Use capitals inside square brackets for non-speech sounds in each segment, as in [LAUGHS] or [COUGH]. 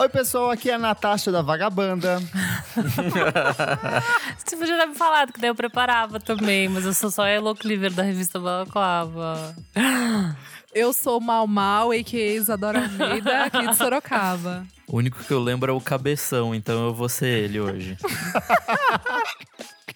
Oi, pessoal, aqui é a Natasha da Vagabanda. [LAUGHS] Você podia ter me falado, que daí eu preparava também, mas eu sou só a Elo Cleaver da revista Balaclava. Eu sou Mal Mal, a.k.a. Isadora Almeida, aqui de Sorocaba. O único que eu lembro é o cabeção, então eu vou ser ele hoje. [LAUGHS]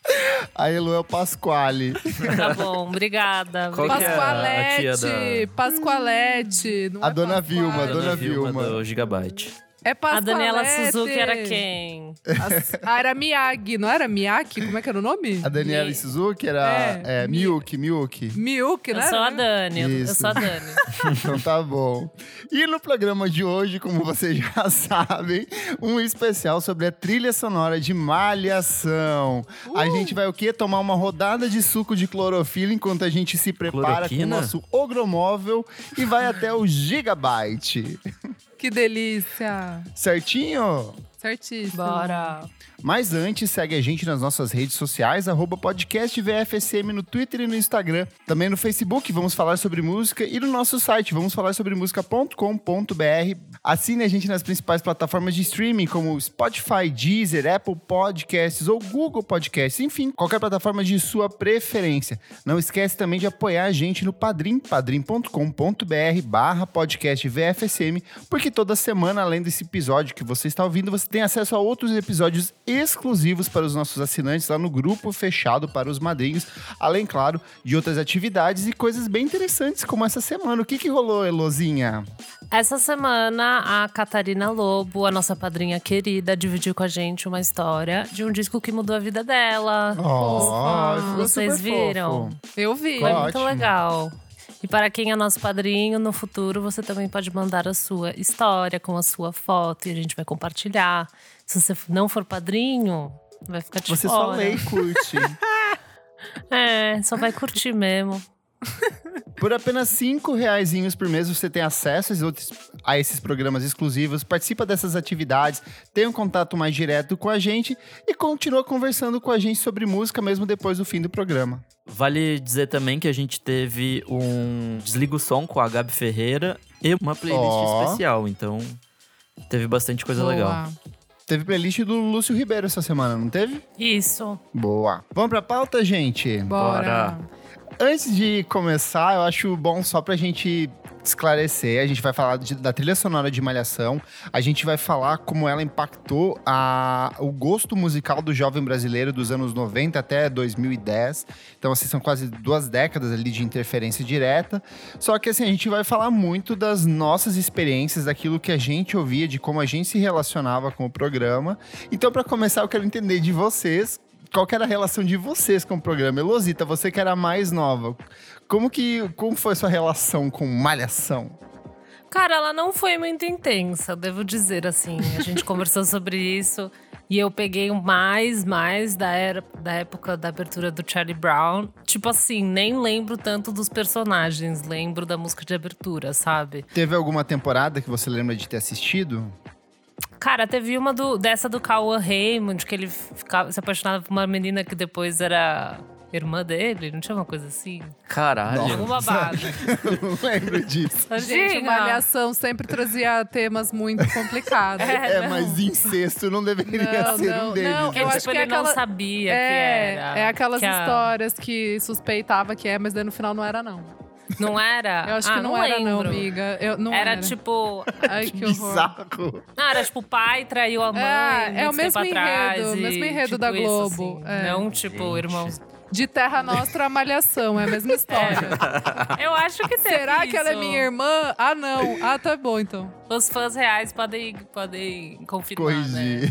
[LAUGHS] A Elo é o Pasquale. [LAUGHS] Tá bom, obrigada. Qual que é a- tia da- Pascoalete. não A é dona Pasquale. Vilma, a dona Vilma. do Gigabyte. É A Pascoalete. Daniela Suzuki era quem? As- Ah, era Miyagi, não era Miyaki? Como é que era o nome? A Daniela Mi- Suzuki era É, é, Mi- Miyuki, Miyuki. Miyuki, Eu né? sou a Dani, eu- eu Isso. sou a Dani. [LAUGHS] Então tá bom. E no programa de hoje, como vocês já [LAUGHS] sabem, um especial sobre a trilha sonora de Malhação. A gente vai o quê? Tomar uma rodada de suco de clorofila enquanto a gente se prepara com o Cloroquina? nosso ogromóvel e vai até o Gigabyte. [LAUGHS] Que delícia. Certinho? Certíssimo. Bora. Mas antes, segue a gente nas nossas redes sociais, arroba podcast VFSM no Twitter e no Instagram. Também no Facebook, vamos falar sobre música. E no nosso site, vamos falar sobre música.com.br. Assine a gente nas principais plataformas de streaming, como Spotify, Deezer, Apple Podcasts ou Google Podcasts. Enfim, qualquer plataforma de sua preferência. Não esquece também de apoiar a gente no Padrim, padrim.com.br barra podcast VFSM, porque toda semana, além desse episódio que você está ouvindo, você tem acesso a outros episódios exclusivos para os nossos assinantes lá no grupo fechado para os madrinhos, além, claro, de outras atividades e coisas bem interessantes como essa semana. O que, que rolou, Elozinha? Essa semana, a Catarina Lobo, a nossa padrinha querida, dividiu com a gente uma história de um disco que mudou a vida dela. Oh, Vocês super viram? fofo. Eu vi. Foi Ótimo. muito legal. E para quem é nosso padrinho, no futuro você também pode mandar a sua história com a sua foto e a gente vai compartilhar. Se você não for padrinho, vai ficar de Você fora. só lê e curte. [LAUGHS] É, só vai curtir mesmo. [LAUGHS] Por apenas cinco reaisinhos por mês você tem acesso a esses, outros- a esses programas exclusivos, participa dessas atividades, tem um contato mais direto com a gente e continua conversando com a gente sobre música mesmo depois do fim do programa. Vale dizer também que a gente teve um Desliga o Som com a Gabi Ferreira e uma playlist Ó. especial, então teve bastante coisa Boa. legal. Teve playlist do Lúcio Ribeiro essa semana, não teve? Isso. Boa. Vamos pra pauta, gente? Bora. Antes de começar, eu acho bom só pra gente esclarecer. A gente vai falar de- da trilha sonora de Malhação. A gente vai falar como ela impactou a- o gosto musical do jovem brasileiro dos anos 90 até 2010. Então, assim, são quase duas décadas ali de interferência direta. Só que, assim, a gente vai falar muito das nossas experiências, daquilo que a gente ouvia, de como a gente se relacionava com o programa. Então, pra começar, eu quero entender de vocês qual que era a relação de vocês com o programa? Elosita, você que era a mais nova, como que como foi sua relação com Malhação? Cara, ela não foi muito intensa, devo dizer assim. A gente [LAUGHS] conversou sobre isso e eu peguei mais, mais da, era, da época da abertura do Charlie Brown. Tipo assim, nem lembro tanto dos personagens, lembro da música de abertura, sabe? Teve alguma temporada que você lembra de ter assistido? Cara, teve uma do, dessa do Cauã Raymond, que ele ficava, se apaixonava por uma menina que depois era irmã dele, não tinha uma coisa assim? Caralho. Algum babado. [LAUGHS] Eu não lembro disso. Gente, Diga. Malhação sempre trazia temas muito complicados. [LAUGHS] É, não. mas incesto não deveria Não, ser não, um deles. não, eu tipo, acho que ele é não aquela- sabia é, que era. é aquelas que a- histórias que suspeitava que é, mas daí no final não era, não. Não era? Eu acho Ah, que não, era, não, lembro. amiga. Eu, não Era, era, tipo. Ai, que horror. Bizarro. Não, era tipo, o pai traiu a mãe. É, é o mesmo enredo, o e, mesmo enredo tipo, da isso, Globo, assim. é. Não, tipo, Gente. irmãos. De Terra Nostra a Malhação, é a mesma história. Eu acho que teve Será que ela é isso. minha irmã? Ah, não. Ah, tá bom, então. Os fãs reais podem, podem confirmar, Corrigir. né?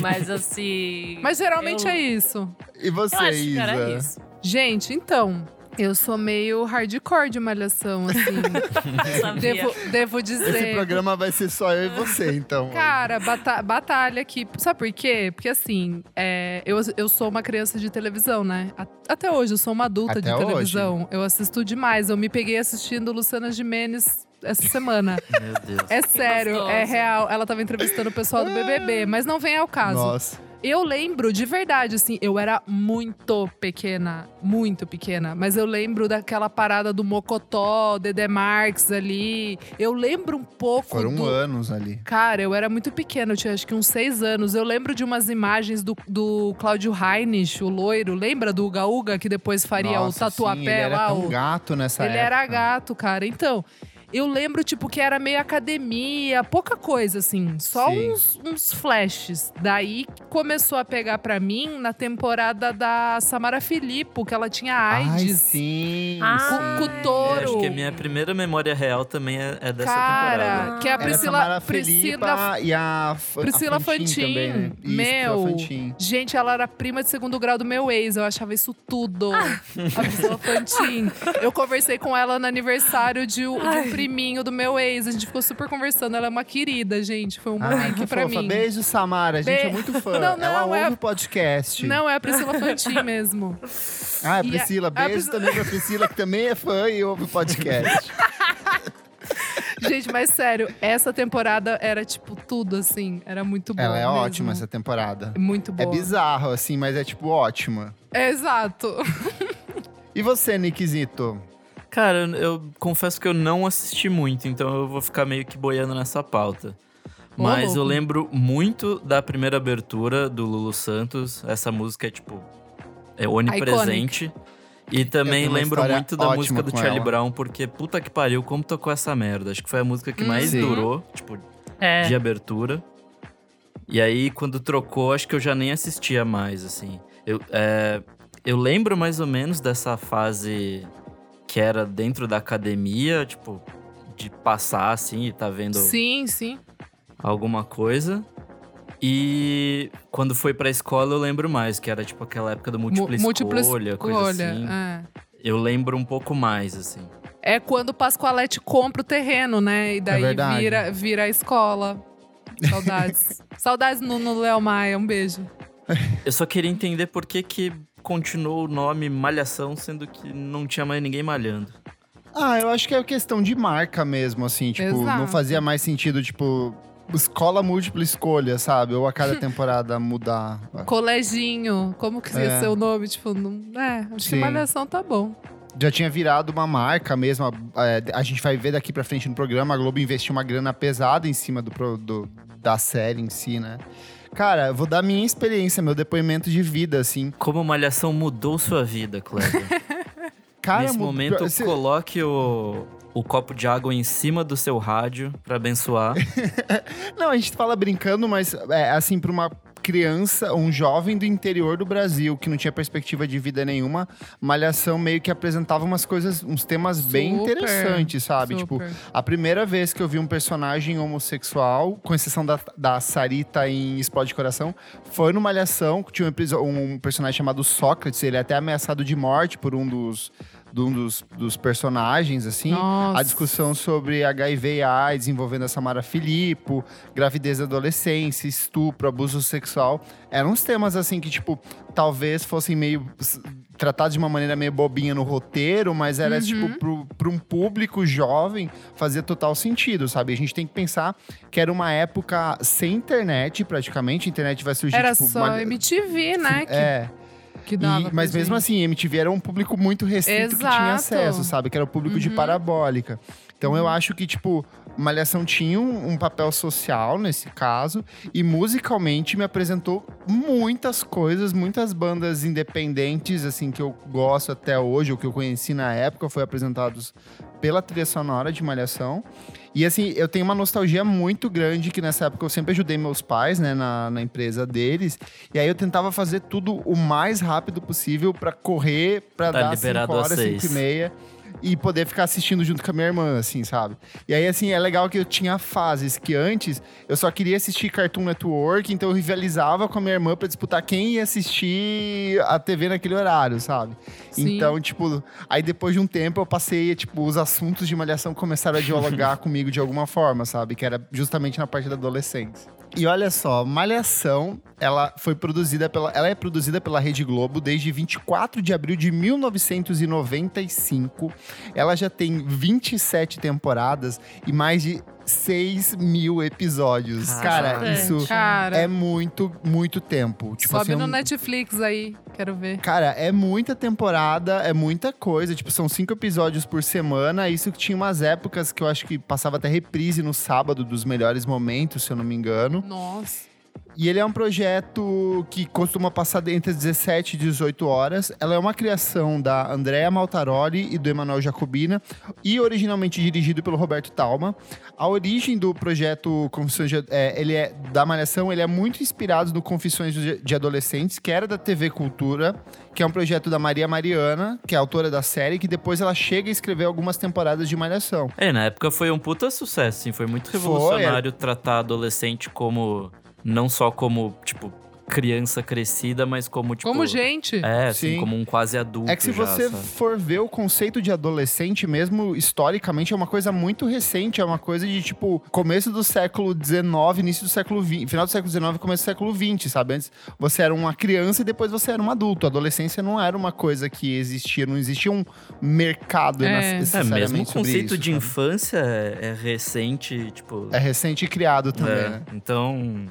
Mas assim. Mas geralmente eu, é isso. E você, Eu acho que Isa? era isso. Gente, então, eu sou meio hardcore de malhação, assim. [LAUGHS] Devo, devo Esse dizer. programa vai ser só eu e você, então. Cara, bata- batalha aqui. Sabe por quê? Porque assim, é, eu, eu sou uma criança de televisão, né? Até hoje, eu sou uma adulta Até de hoje. televisão. Eu assisto demais. Eu me peguei assistindo Luciana Gimenez essa semana. [LAUGHS] Meu Deus. É sério, gostoso. é real. Ela tava entrevistando o pessoal do BBB, mas não vem ao caso. Nossa. Eu lembro de verdade, assim, eu era muito pequena, muito pequena, mas eu lembro daquela parada do Mocotó, Dedé Marques ali. Eu lembro um pouco. Foram do... anos ali. Cara, eu era muito pequena, eu tinha acho que uns seis anos. Eu lembro de umas imagens do, do Cláudio Heinrich, o loiro. Lembra do Uga Uga, que depois faria Nossa, o tatuapé sim, ele era lá? tão o... gato nessa Ele época. era gato, cara. Então, eu lembro, tipo, que era meio academia, pouca coisa, assim. Só Sim. uns, uns flashes. Daí começou a pegar pra mim na temporada da Samara Filippo, que ela tinha Ai, AIDS. sim. Ah, sim. Com o touro. É, acho que a minha primeira memória real também é, é dessa Cara, temporada. que é a Era Priscila, Samara Priscila e a, F- a Priscila Fantin Fantin. também, né? Isso, Meu. Priscila Fantin. Gente, ela era prima de segundo grau do meu ex. Eu achava isso tudo. Ah. A Priscila Fantin. Eu conversei com ela no aniversário de, de um priminho do meu ex. A gente ficou super conversando. Ela é uma querida, gente. Foi um Ah, momento que pra fofa. mim. Beijo, Samara. A gente Be- é muito fã. [LAUGHS] Não, não, Ela ouve é- o podcast. Não, é a Priscila Fantin mesmo. Ah, a E a- Priscila. a Beijo Priscila- também pra Priscila, que também é fã e ouve o podcast. [LAUGHS] Gente, mas sério, essa temporada era tipo tudo, assim. Era muito boa. Ela é mesmo. ótima, essa temporada. Muito É boa. bizarro, assim, mas é tipo ótima. É, exato. E você, Nickzito? Cara, eu, eu confesso que eu não assisti muito, então eu vou ficar meio que boiando nessa pauta. Mas eu louco. lembro muito da primeira abertura do Lulu Santos. Essa música é, tipo, é onipresente. E também lembro muito da música do Charlie ela. Brown, porque puta que pariu, como tocou essa merda. Acho que foi a música que mais Sim. durou, tipo, É. de abertura. E aí, quando trocou, acho que eu já nem assistia mais, assim. Eu, é, eu lembro mais ou menos dessa fase que era dentro da academia, tipo, de passar, assim, e tá vendo Sim, sim. alguma coisa. E quando foi pra escola, eu lembro mais, que era tipo aquela época do múltipla, múltipla escolha, coisa escolha, assim. é. Eu lembro um pouco mais, assim. É quando o Pascoalete compra o terreno, né? E daí verdade. vira, vira a escola. Saudades. [LAUGHS] Saudades no, no Léo Maia. Um beijo. Eu só queria entender por que que continuou o nome Malhação, sendo que não tinha mais ninguém malhando. Ah, eu acho que é questão de marca mesmo, assim. Tipo, não Exato. fazia mais sentido, tipo, escola múltipla escolha, sabe? Ou a cada [LAUGHS] temporada mudar. Coleginho. Como que ia É. ser o nome? Tipo, não... é, acho Sim. que Malhação tá bom. Já tinha virado uma marca mesmo. A, é, a gente vai ver daqui pra frente no programa. A Globo investiu uma grana pesada em cima do, do- da série em si, né? Cara, vou dar minha experiência, meu depoimento de vida, assim. Como Malhação mudou sua vida, Cleber? [LAUGHS] Cara, Nesse mu- momento, se- coloque o, o copo de água em cima do seu rádio pra abençoar. [LAUGHS] Não, a gente fala brincando, mas é assim, pra uma criança, um jovem do interior do Brasil que não tinha perspectiva de vida nenhuma, Malhação meio que apresentava umas coisas, uns temas bem Super, interessantes, sabe? Tipo, Super. a primeira vez que eu vi um personagem homossexual, com exceção da, da Sarita em Explode Coração, foi no Malhação, que tinha um, um personagem chamado Sócrates, ele é até ameaçado de morte por um dos, de um dos, dos personagens, assim. Nossa. A discussão sobre HIV e AIDS envolvendo a Samara Filippo, gravidez da adolescência, estupro, abuso sexual. Eram uns temas, assim, que, tipo, talvez fossem meio tratados de uma maneira meio bobinha no roteiro, mas era, tipo, pro, pro um público jovem, fazia total sentido, sabe? A gente tem que pensar que era uma época sem internet, praticamente. A internet vai surgir, Era tipo... só uma- MTV, né? É, que dava e- mas mesmo gente. assim, MTV era um público muito restrito que tinha Exato. acesso, sabe? Que era o público de Uhum. parabólica. Então eu acho que, tipo, Malhação tinha um, um papel social nesse caso e musicalmente me apresentou muitas coisas, muitas bandas independentes, assim, que eu gosto até hoje, ou que eu conheci na época, foi apresentados pela trilha sonora de Malhação. E assim, eu tenho uma nostalgia muito grande que nessa época eu sempre ajudei meus pais, né, na, na empresa deles. E aí eu tentava fazer tudo o mais rápido possível pra correr, pra Tá dar liberado 5 às horas, 5 seis. e meia. E poder ficar assistindo junto com a minha irmã, assim, sabe? E aí, assim, é legal que eu tinha fases que antes eu só queria assistir Cartoon Network, então eu rivalizava com a minha irmã pra disputar quem ia assistir a TV naquele horário, sabe? Sim. Então, tipo, aí depois de um tempo eu passei, tipo, os assuntos de malhação começaram a dialogar [LAUGHS] comigo de alguma forma, sabe? Que era justamente na parte da adolescência. E olha só, Malhação, ela foi produzida pela, ela é produzida pela Rede Globo desde 24 de abril de 1995. Ela já tem 27 temporadas e mais de 6 mil episódios. Cara, Caraca. isso Cara, é muito, muito tempo. Tipo sobe assim, é no um- Netflix aí, quero ver. Cara, é muita temporada, é muita coisa. Tipo, são cinco episódios por semana. Isso que tinha umas épocas que eu acho que passava até reprise no sábado dos melhores momentos, se eu não me engano. Nossa. E ele é um projeto que costuma passar entre 17 e 18 horas. Ela é uma criação da Andrea Maltaroli e do Emanuel Jacobina e originalmente dirigido pelo Roberto Talma. A origem do projeto Confissões de, é, ele é da Malhação, ele é muito inspirado no Confissões de, Adolescentes, que era da TV Cultura, que é um projeto da Maria Mariana, que é a autora da série, que depois ela chega a escrever algumas temporadas de Malhação. É, na época foi um puta sucesso, assim. Foi muito Foi, revolucionário tratar adolescente como. Não só como, tipo, criança crescida, mas como, tipo. Como gente. É, assim, Sim. como um quase adulto. É que se já, você sabe? for ver o conceito de adolescente mesmo, historicamente, é uma coisa muito recente. É uma coisa de, tipo, começo do século XIX, início do século XX. Final do século XIX, começo do século XX, sabe? Antes você era uma criança e depois você era um adulto. A adolescência não era uma coisa que existia, não existia um mercado É. É, necessariamente mesmo o conceito isso, de sabe? infância é, é recente, tipo. É recente criado também, É, né? Então,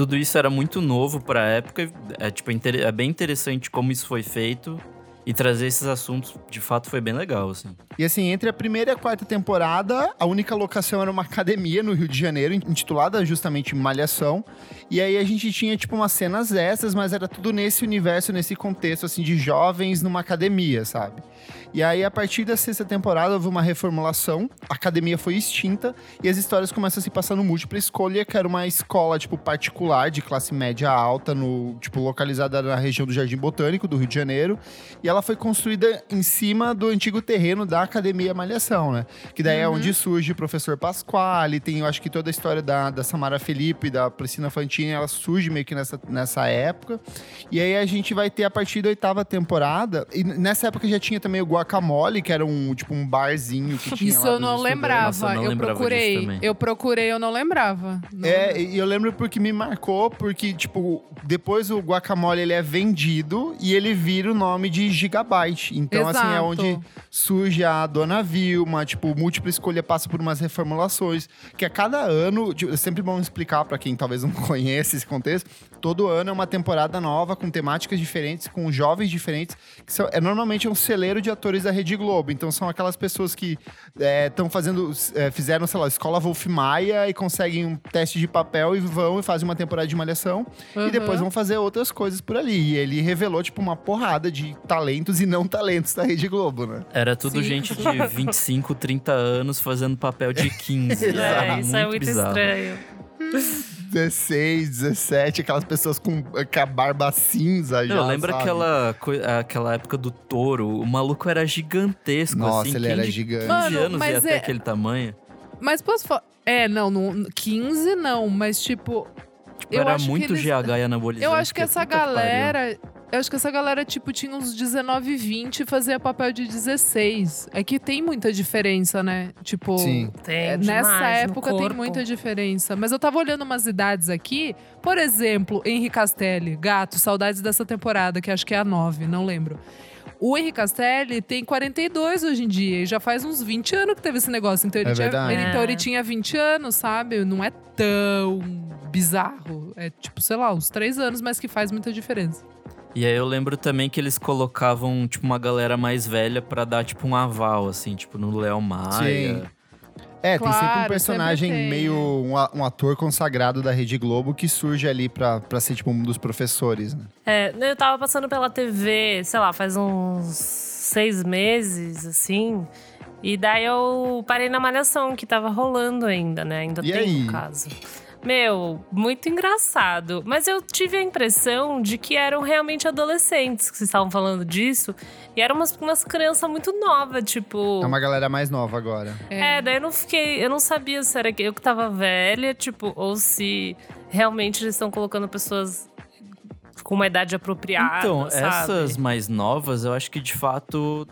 tudo isso era muito novo pra época. É, tipo, é bem interessante como isso foi feito. E trazer esses assuntos, de fato, foi bem legal, assim. E assim, entre a primeira e a quarta temporada, a única locação era uma academia no Rio de Janeiro, intitulada justamente Malhação. E aí a gente tinha, tipo, umas cenas extras, mas era tudo nesse universo, nesse contexto, assim, de jovens numa academia, sabe? E aí, a partir da sexta temporada, houve uma reformulação, a academia foi extinta e as histórias começam a se passar no Múltipla Escolha, que era uma escola, tipo, particular, de classe média alta, no, tipo, localizada na região do Jardim Botânico, do Rio de Janeiro. E ela foi construída em cima do antigo terreno da Academia Malhação, né? Que daí é onde surge o professor Pasquale, tem, eu acho que toda a história da, da Samara Felipe, da Priscila Fantini, ela surge meio que nessa, nessa época. E aí a gente vai ter a partir da oitava temporada, e nessa época já tinha também o Guacamole, que era um, tipo, um barzinho que [LAUGHS] tinha Isso lá eu não lembrava. Nossa, eu não eu procurei. Eu procurei, eu não lembrava. Não É, e eu lembro porque me marcou, porque, tipo, depois o guacamole ele é vendido e ele vira o nome de Gigabyte. Então, assim, é Exato. onde surge a Dona Vilma, tipo, múltipla escolha passa por umas reformulações. Que a cada ano, tipo, é sempre bom explicar pra quem talvez não [LAUGHS] conheça esse contexto, todo ano é uma temporada nova, com temáticas diferentes, com jovens diferentes, que são, é normalmente um celeiro de atores da Rede Globo. Então são aquelas pessoas que estão fazendo, é, fizeram, sei lá, escola Wolf Maia e conseguem um teste de papel e vão e fazem uma temporada de malhação e Uhum. depois vão fazer outras coisas por ali. E ele revelou, tipo, uma porrada de talentos e não talentos da Rede Globo, né? Era tudo Sim. gente de 25, 30 anos fazendo papel de 15. Exato. [LAUGHS] Era É, isso é muito bizarro. estranho. 16, 17, aquelas pessoas com, com a barba cinza já, Eu lembro sabe? aquela, aquela época do touro, o maluco era gigantesco, Nossa, assim. ele era de gigante. 15 Mano, anos ia é- até aquele tamanho. Mas posso falar. É, não, não, 15 não, mas tipo. Tipo, eu era acho que muito eles- GH e anabolizante. Eu acho que essa puta pariu. Galera. Eu acho que essa galera, tipo, tinha uns 19, 20 e fazia papel de 16. É que tem muita diferença, né? Tipo. Sim. Tem É, demais Nessa época tem muita diferença. Mas eu tava olhando umas idades aqui. Por exemplo, Henri Castelli, gato, saudades dessa temporada, que acho que é a 9, não lembro. O Henri Castelli tem 42 hoje em dia e já faz uns 20 anos que teve esse negócio. Então ele, É tinha, ele- então É. ele tinha 20 anos, sabe? Não é tão bizarro. É tipo, sei lá, uns 3 anos, mas que faz muita diferença. E aí eu lembro também que eles colocavam, tipo, uma galera mais velha pra dar, tipo, um aval, assim, tipo, no Léo Maia. É, tem sempre um Claro, personagem sempre meio um, um ator consagrado da Rede Globo que surge ali pra, pra ser tipo um dos professores, né? É, eu tava passando pela TV, sei lá, faz uns seis meses, assim. E daí eu parei na malhação, que tava rolando ainda, né? Ainda E tem aí? no caso. Meu, muito engraçado. Mas eu tive a impressão de que eram realmente adolescentes que vocês estavam falando disso. E eram umas, umas crianças muito novas, tipo. É uma galera mais nova agora. É, daí eu não fiquei. Eu não sabia se era eu que tava velha, tipo, ou se realmente eles estão colocando pessoas com uma idade apropriada. Então, sabe? essas mais novas, eu acho que de fato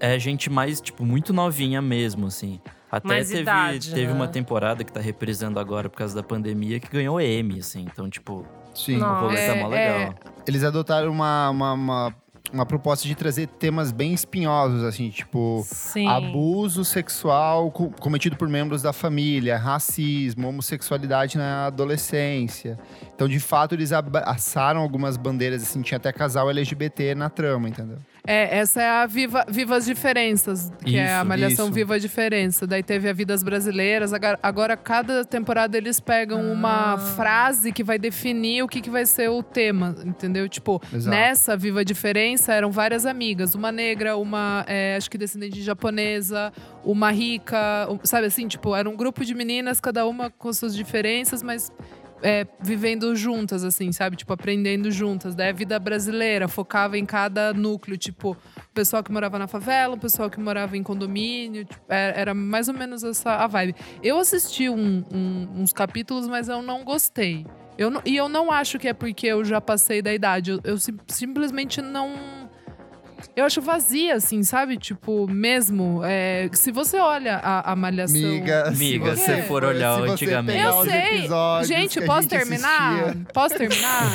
é gente mais, tipo, muito novinha mesmo, assim. Até Mais teve, idade, teve né? uma temporada que tá reprisando agora por causa da pandemia que ganhou M, assim. Então, tipo, Sim. Não. o rolê tá É, mó é. legal. Eles adotaram uma, uma, uma, uma proposta de trazer temas bem espinhosos, assim, tipo Sim. abuso sexual co- cometido por membros da família, racismo, homossexualidade na adolescência. Então, de fato, eles abraçaram algumas bandeiras, assim, tinha até casal LGBT na trama, entendeu? É, essa é a Viva, Viva as Diferenças, que é a Isso, Malhação isso. Viva a Diferença. Daí teve a Vidas Brasileiras. Agora, agora cada temporada eles pegam uma frase que vai definir o que, que vai ser o tema, entendeu? Tipo, Exato. nessa Viva a Diferença eram várias amigas. Uma negra, uma, é, acho que descendente de japonesa, uma rica, sabe assim? Tipo, era um grupo de meninas, cada uma com suas diferenças, mas é, vivendo juntas, assim, sabe? Tipo, aprendendo juntas. Daí a vida brasileira focava em cada núcleo, tipo, o pessoal que morava na favela, o pessoal que morava em condomínio. tipo, é- era mais ou menos essa a vibe. Eu assisti um- um- uns capítulos, mas eu não gostei. Eu não- e eu não acho que é porque eu já passei da idade. Eu, eu sim- simplesmente não. Eu acho vazia, assim, sabe? Tipo, mesmo. é, se você olha a, a malhação. Miga, Amiga, se você for olhar se antigamente. Eu sei. Gente, posso gente terminar? assistia- Posso terminar?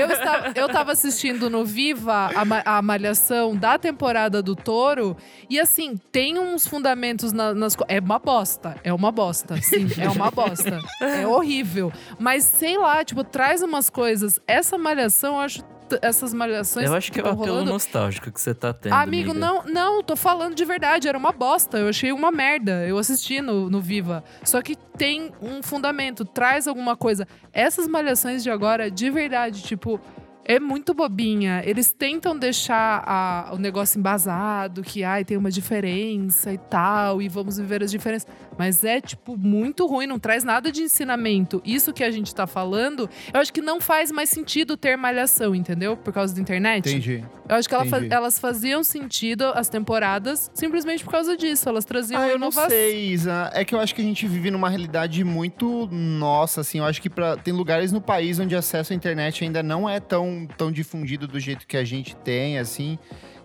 eu, estava, eu tava assistindo no Viva a, a malhação da temporada do Touro. E assim, tem uns fundamentos na- nas. co- É uma bosta. É uma bosta. Sim, é uma bosta. É horrível. Mas sei lá, tipo, traz umas coisas. Essa malhação, eu acho. Essas malhações. Eu acho que é o tão apelo rolando, nostálgico que você tá tendo. Amigo, amiga. não, não, tô falando de verdade, era uma bosta. Eu achei uma merda. Eu assisti no, no Viva. Só que tem um fundamento, traz alguma coisa. Essas malhações de agora, de verdade, tipo. É muito bobinha. Eles tentam deixar a- o negócio embasado, que ai, tem uma diferença e tal, e vamos viver as diferenças. Mas é, tipo, muito ruim, não traz nada de ensinamento. Isso que a gente tá falando, eu acho que não faz mais sentido ter malhação, entendeu? Por causa da internet. Entendi. Eu acho que ela fa- elas faziam sentido, as temporadas, simplesmente por causa disso. Elas traziam Ah, eu não inovação. sei, Isa. É que eu acho que a gente vive numa realidade muito nossa, assim. Eu acho que pra, tem lugares no país onde acesso à internet ainda não é tão, tão difundido do jeito que a gente tem, assim.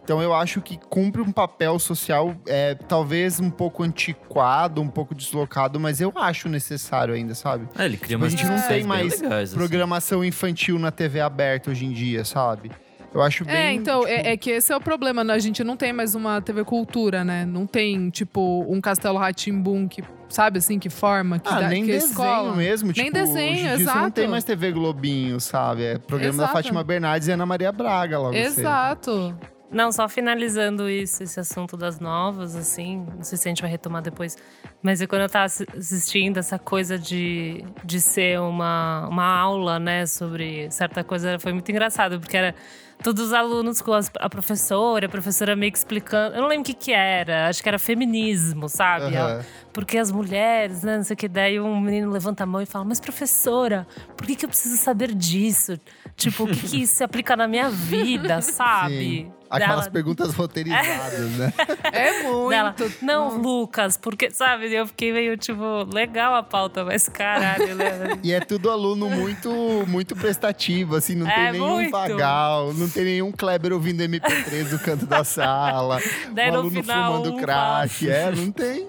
Então eu acho que cumpre um papel social, é, talvez um pouco antiquado, um pouco deslocado, mas eu acho necessário ainda, sabe? É, ele cria Tipo, a gente não tem mais legais, assim. Programação infantil na TV aberta hoje em dia, sabe? Eu acho bem. É, então, tipo, é, é que esse é o problema, né? A gente não tem mais uma TV Cultura, né? Não tem, tipo, um Castelo Ratimbum que, sabe assim, que forma, que Ah, dá nem que desenho escola. mesmo. Nem tipo, desenho, hoje em dia Você não exato. tem mais TV Globinho, sabe? É programa da Exato. Fátima Bernardes e Ana Maria Braga logo cedo. Exato. Não, só finalizando isso, esse assunto das novas, assim, não sei se a gente vai retomar depois, mas é quando eu tava assi- assistindo essa coisa de, de ser uma, uma aula, né, sobre certa coisa, foi muito engraçado, porque era todos os alunos com as- a professora, a professora meio que explicando, eu não lembro o que que era, acho que era feminismo, sabe? Aham. Porque as mulheres, né, não sei o que, daí um menino levanta a mão e fala, mas professora, por que que eu preciso saber disso? Tipo, o que que isso se aplica na minha vida, sabe? Sim. Aquelas Dela- perguntas roteirizadas, né? [LAUGHS] É muito. dela, não, Lucas, porque, sabe? Eu fiquei meio, tipo, legal a pauta, mas caralho, né? E é tudo aluno muito, muito prestativo, assim, não É, tem nenhum muito. vagal, não tem nenhum Kleber ouvindo MP3 do canto da sala, Daí no aluno final, fumando um crack, é, não tem.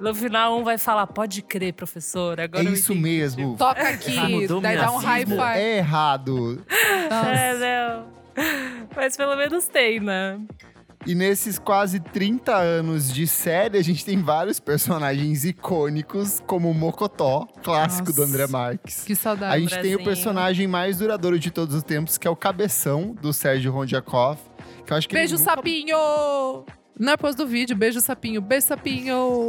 No final, um vai falar, pode crer, professora. Agora é isso mesmo. Toca aqui, mudou daí dá um high five. é errado. É, não. Mas pelo menos tem, né? E nesses quase 30 anos de série, a gente tem vários personagens icônicos, como o Mocotó, clássico do Nossa. André Marques. Que A saudade. gente tem o personagem mais duradouro de todos os tempos, que é o Cabeção, do Sérgio Rondiakov. Que eu acho que Beijo, nunca- sapinho! Não é pós do vídeo, beijo, sapinho. Beijo, sapinho!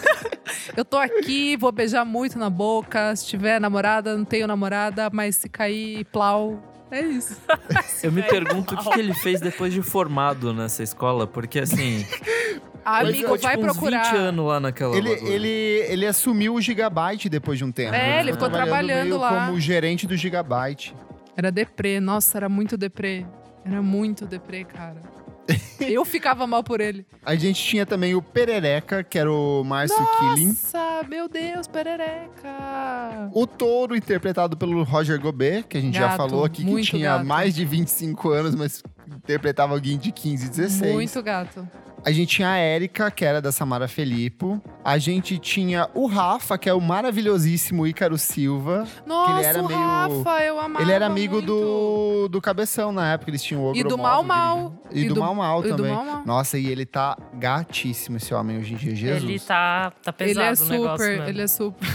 [LAUGHS] Eu tô aqui, vou beijar muito na boca. Se tiver namorada, não tenho namorada, mas se cair, plau. É isso. [LAUGHS] Eu me pergunto o que, que ele fez depois de formado nessa escola, porque assim. [LAUGHS] ele Amigo, ficou, vai tipo, uns procurar. 20 anos lá naquela. Ele, bagulho. ele, ele assumiu o Gigabyte depois de um tempo. É, ele ficou trabalhando meio lá. como gerente do Gigabyte. Era deprê. Nossa, era muito deprê. Era muito deprê, cara. [LAUGHS] Eu ficava mal por ele. A gente tinha também o Perereca, que era o Márcio Killing. Nossa, meu Deus, perereca. O touro, interpretado pelo Roger Gobet, que a gente já Gato, falou aqui, que muito tinha gato. mais de 25 anos, mas interpretava alguém de 15, 16. Muito gato. A gente tinha a Érica, que era da Samara Felipe. A gente tinha o Rafa, que é o maravilhosíssimo Ícaro Silva. Nossa, era o meio- Rafa, eu amava ele era amigo muito. do, do Cabeção na época, eles tinham o E do Mal que Mal. ele- E, do, Mal Mal e do também. Mal Mal. Nossa, e ele tá gatíssimo, esse homem, hoje em dia. Jesus. Ele tá, tá Ele pesado é o negócio super, ele é super.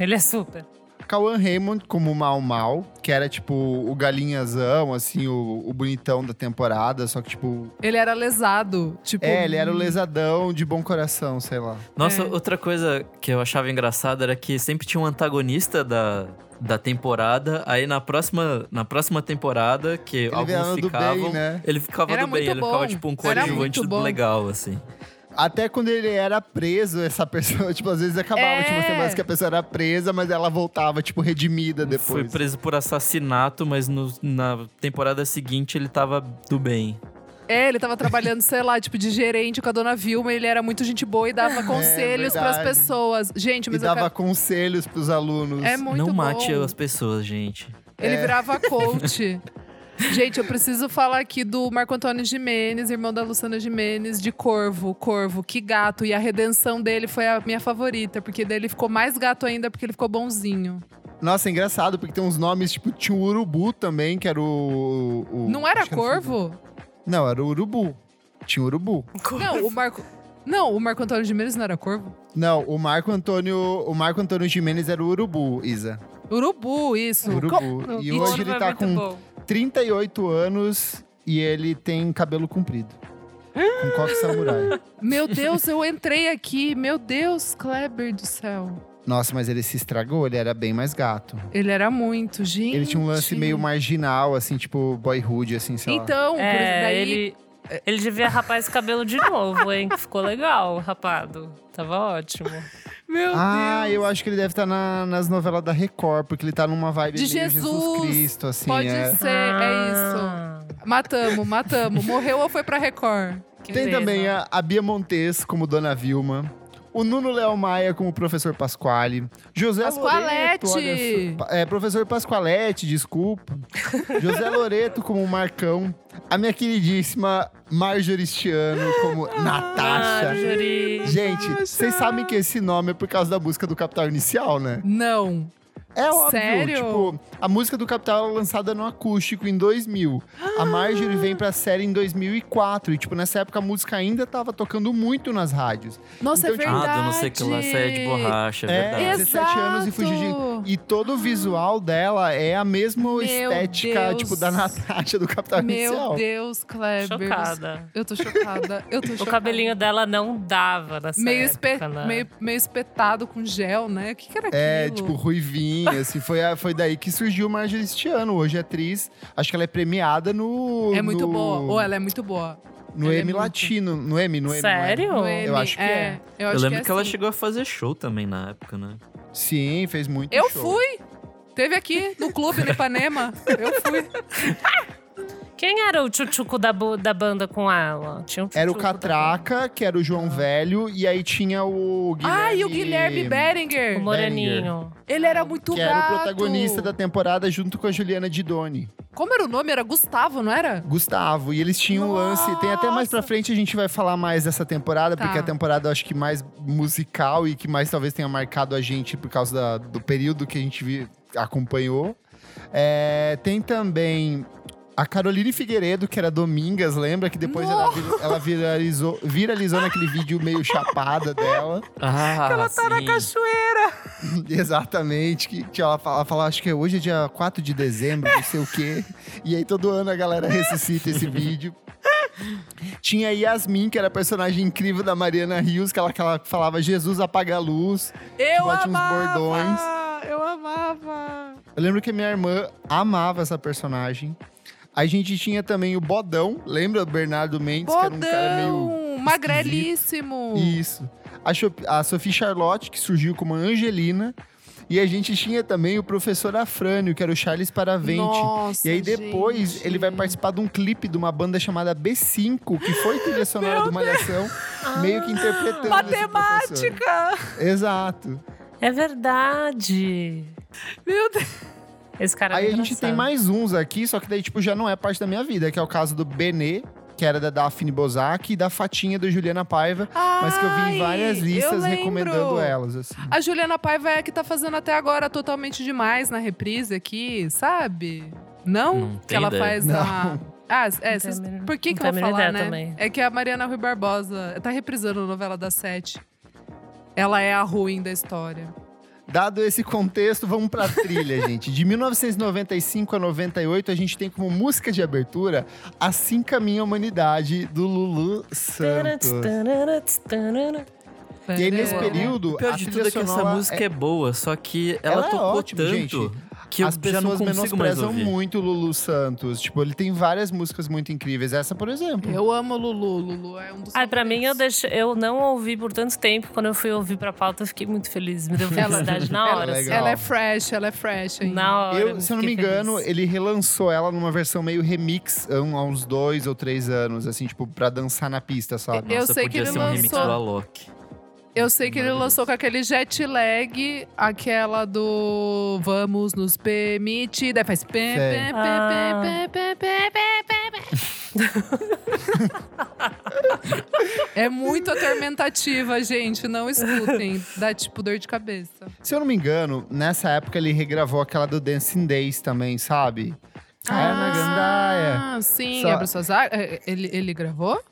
Ele é super. Cauã Raymond como Mal Mal, que era tipo o galinhazão, assim, o, o bonitão da temporada, só que tipo. Ele era lesado. Tipo, É, ele era o lesadão de bom coração, sei lá. Nossa, É. outra coisa que eu achava engraçada era que sempre tinha um antagonista da, da temporada. Aí na próxima, na próxima temporada, que alguns virava do ficavam. bem, né? Ele ficava Era do bem, ele ficava tipo um coadjuvante legal, assim. Até quando ele era preso, essa pessoa, [LAUGHS] tipo, às vezes acabava, É. tipo, semanas que a pessoa era presa, mas ela voltava, tipo, redimida depois. Foi preso por assassinato, mas no- na temporada seguinte ele tava do bem. É, ele tava trabalhando, sei lá, tipo, de gerente com a dona Vilma. Ele era muito gente boa e dava [LAUGHS] conselhos pras verdade. pessoas. Gente, E mas eu dava quero- conselhos pros alunos. é muito Não bom. mate as pessoas, gente. Ele É. virava coach. [LAUGHS] Gente, eu preciso falar aqui do Marco Antônio Jimenez, irmão da Luciana Jimenez, de Corvo. Corvo, que gato. E a redenção dele foi a minha favorita, porque daí ele ficou mais gato ainda, porque ele ficou bonzinho. Nossa, é engraçado, porque tem uns nomes, tipo, tinha o Urubu também, que era o... o- Não era Corvo? Não, era o Urubu. Tinha o Urubu. Não, o Marco. Não, o Marco Antônio Jimenez não era Corvo? Não, o Marco Antônio, o Marco Antônio Jimenez era o Urubu, Isa. Urubu, isso. Urubu. E O hoje Corvo ele é tá com bom. 38 anos e ele tem cabelo comprido. Com coque samurai. [LAUGHS] Meu Deus, eu entrei aqui. Meu Deus, Kleber do céu. Nossa, mas ele se estragou, ele era bem mais gato. Ele era muito, gente. Ele tinha um lance meio marginal, assim, tipo boyhood, assim, sei lá. Então, por isso É, daí. ele, ele devia rapar esse cabelo de novo, hein? Ficou legal, rapado. Tava ótimo. Meu Ah, Deus. eu acho que ele deve estar na- nas novelas da Record, porque ele tá numa vibe De meio Jesus. Cristo, assim. Pode é. ser, é isso. Ah, Matamos, matamos. Morreu ou foi pra Record? que Tem pena. também a, a Bia Montes como Dona Vilma. O Nuno Léo Maia como professor Pasquale. José Pasqualete! Loreto, olha é, professor Pasqualete, desculpa. [LAUGHS] José Loreto como Marcão. A minha queridíssima Marjoristiano como Natasha. Marjorie. Gente, vocês sabem que esse nome é por causa da música do Capital Inicial, né? Não. É óbvio, Sério? tipo, a música do Capital é lançada no acústico em 2000. A Marjorie vem pra série em 2004 e tipo, nessa época a música ainda tava tocando muito nas rádios. Nossa, Então, é tipo, verdade. Ah, não sei que lá, saia de borracha, é, É, verdade. 17 anos e fugiu Exato. de... E todo o visual dela é a mesma Meu estética, Deus. tipo, da Natasha do Capital Meu Inicial. Deus, Kleber. Chocada. Eu tô chocada. Eu tô O chocada. cabelinho dela não dava nessa meio, época, né? meio, meio espetado com gel, né? O que, que era É, aquilo? tipo, assim. Foi, a- foi daí que surgiu Marjorie este ano. Hoje é atriz. Acho que ela é premiada no... É muito no, boa. Ou ela é muito boa. No ela é Emmy muito. Latino. No Emmy, no é? Sério? No Eu Emmy, acho que é. Eu, Eu acho lembro que, que, é ela assim. chegou a fazer show também na época, né? Sim, fez muito Eu show. fui. Teve aqui no clube, no Ipanema. Eu fui. [LAUGHS] Quem era o tchutchuco da, da banda com ela? Tinha um Era o Catraca, que era o João Velho, e aí tinha o Guilherme... Ah, e o Guilherme banda. Berenger. O Moreninho. Ele era muito Que gato. era o protagonista da temporada junto com a Juliana Didoni. Como era o nome? Era Gustavo, não era? Gustavo. E eles tinham um lance. Tem até mais pra Nossa. frente a gente vai falar mais dessa temporada, Tá. porque é a temporada eu acho que mais musical e que mais talvez tenha marcado a gente por causa da- do período que a gente vi- acompanhou. É, tem também a Caroline Figueiredo, que era Domingas, lembra? Que depois ela, vir- ela viralizou, viralizou naquele vídeo meio chapada dela. Ah, Ela tá na sim. cachoeira. [LAUGHS] Exatamente, que, que ela fala, ela fala, acho que é hoje é dia 4 de dezembro, não sei o quê. E aí todo ano a galera ressuscita esse vídeo. Tinha a Yasmin, que era a personagem incrível da Mariana Rios, que ela, que ela falava Jesus apaga a luz. Eu Bate uns amava. bordões. Eu amava. Eu lembro que minha irmã amava essa personagem. A gente tinha também o Bodão, lembra o Bernardo Mendes, que era um cara meio. Bodão, magrelíssimo. Isso. A, a Sophie Charlotte, que surgiu como a Angelina. E a gente tinha também o professor Afrânio, que era o Charles Paravente. Nossa, e aí depois gente. ele vai participar de um clipe de uma banda chamada B5, que foi [LAUGHS] trilha sonora do Malhação, meio que interpretando. Matemática. Exato. É verdade. Meu Deus. Esse cara é Aí a gente tem mais uns aqui, só que daí, tipo, já não é parte da minha vida, que é o caso do Benê, que era da Daphne Bozak, e da Fatinha da Juliana Paiva, mas que eu vi em Ai, várias listas recomendando elas, assim. A Juliana Paiva é a que tá fazendo até agora totalmente demais na reprise aqui, sabe? Não? Não que ela ideia. faz Não. a. Ah, é, menor- por que, que eu vou falar, né? também. É que a Mariana Rui Barbosa tá reprisando a novela das sete. Ela é a ruim da história. Dado esse contexto, vamos pra trilha, [LAUGHS] gente. De 1995 a 98, a gente tem como música de abertura Assim Caminha a Humanidade, do Lulu Santos. E aí, nesse período, O pior a de tudo é que essa música é... boa, só que ela, Ela é tocou ótima, tanto gente. Que eu As já não pessoas consigo mais menosprezam ouvir. muito o Lulu Santos. Tipo, ele tem várias músicas muito incríveis. Essa, por exemplo. Eu amo Lulu. Lulu é um dos Ai, pra mim, eu, deixo, eu não ouvi por tanto tempo. Quando eu fui ouvir pra pauta, eu fiquei muito feliz. Me deu felicidade na ela é hora. assim. legal. Ela é fresh, ela é fresh ainda. Na hora. Eu, se eu não me engano, feliz. ele relançou ela numa versão meio remix há um- há uns dois ou três anos, assim, tipo, pra dançar na pista, sabe? Eu Nossa, sei que podia ele ser um remix lançou- Alok. Eu sei que ele lançou com aquele jet lag, aquela do Vamos nos permitir. Daí faz. Ah. É muito atormentativa, gente. Não escutem. Dá tipo dor de cabeça. Se eu não me engano, nessa época ele regravou aquela do Dancing Days também, sabe? Caia na gandaia. Ah, sim. Só-. É, Ele, ele gravou?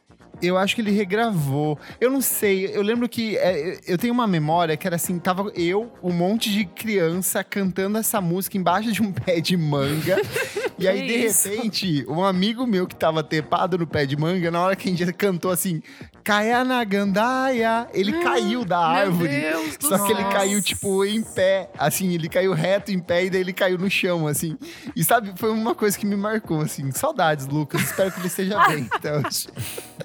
Eu acho que ele regravou. Eu não sei, eu lembro que é, eu tenho uma memória que era assim, tava eu, um monte de criança cantando essa música embaixo de um pé de manga. [LAUGHS] e aí, de isso? repente, um amigo meu que tava tepado no pé de manga, na hora que a gente cantou assim, caia na gandaia, ele caiu da árvore. Meu Deus do Só que ele céu. caiu, tipo, em pé. Assim, ele caiu reto em pé e daí ele caiu no chão, assim. E sabe, foi uma coisa que me marcou, assim. Saudades, Lucas. Espero que ele esteja [LAUGHS] bem. Então,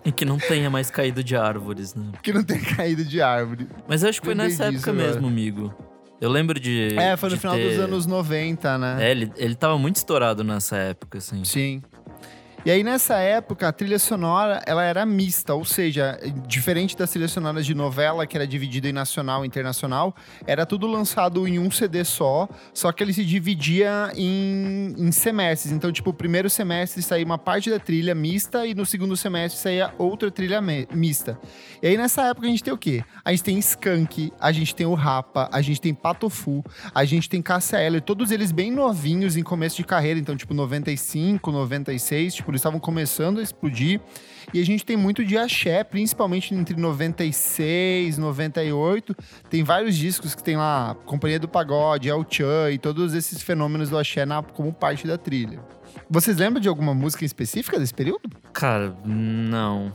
E que não tenha mais caído de árvores, né? que não tenha caído de árvore. Mas eu acho que foi nessa época agora. mesmo, amigo. Eu lembro de. É, foi no final ter- dos anos 90, né? É, ele, ele tava muito estourado nessa época, assim. Sim. E aí, nessa época, a trilha sonora, ela era mista, ou seja, diferente das trilhas sonoras de novela, que era dividida em nacional e internacional, era tudo lançado em um CD só, só que ele se dividia em, em semestres. Então, tipo, o primeiro semestre saía uma parte da trilha mista e no segundo semestre saía outra trilha mista. E aí, nessa época, a gente tem o quê? A gente tem Skank, a gente tem o Rapa, a gente tem Patofu, a gente tem Cássia Eller, todos eles bem novinhos em começo de carreira, então, tipo, 95, 96, tipo, estavam começando a explodir. E a gente tem muito de axé, principalmente entre 96, 98. Tem vários discos que tem lá Companhia do Pagode, El Chan e todos esses fenômenos do axé na- como parte da trilha. Vocês lembram de alguma música específica desse período? Cara, não.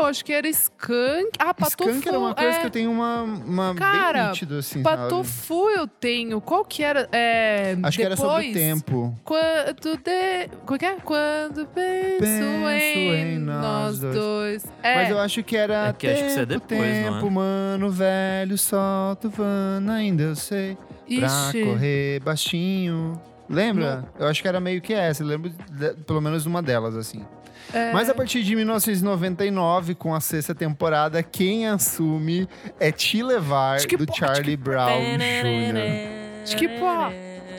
É, eu acho que era Skunk. Ah, Patofu. Skank era uma coisa é, que eu tenho uma, uma Cara, bem nítido, assim, sabe? Patofu eu tenho. Qual que era? É, Acho que era sobre o depois? tempo. Quando de... Como é que é? Quando penso, Penso em, em nós nós dois. dois. É, Mas eu acho que era É que acho que isso é tempo, depois, não é? tempo, mano, velho, solta o vano, ainda eu sei. Pra Ixi. correr baixinho. Lembra? Eu acho que era meio que essa. Eu lembro de- pelo menos uma delas, assim. É. Mas a partir de 1999, com a sexta temporada, quem assume é Te Levar, que do Charlie Brown Jr. Acho que pô.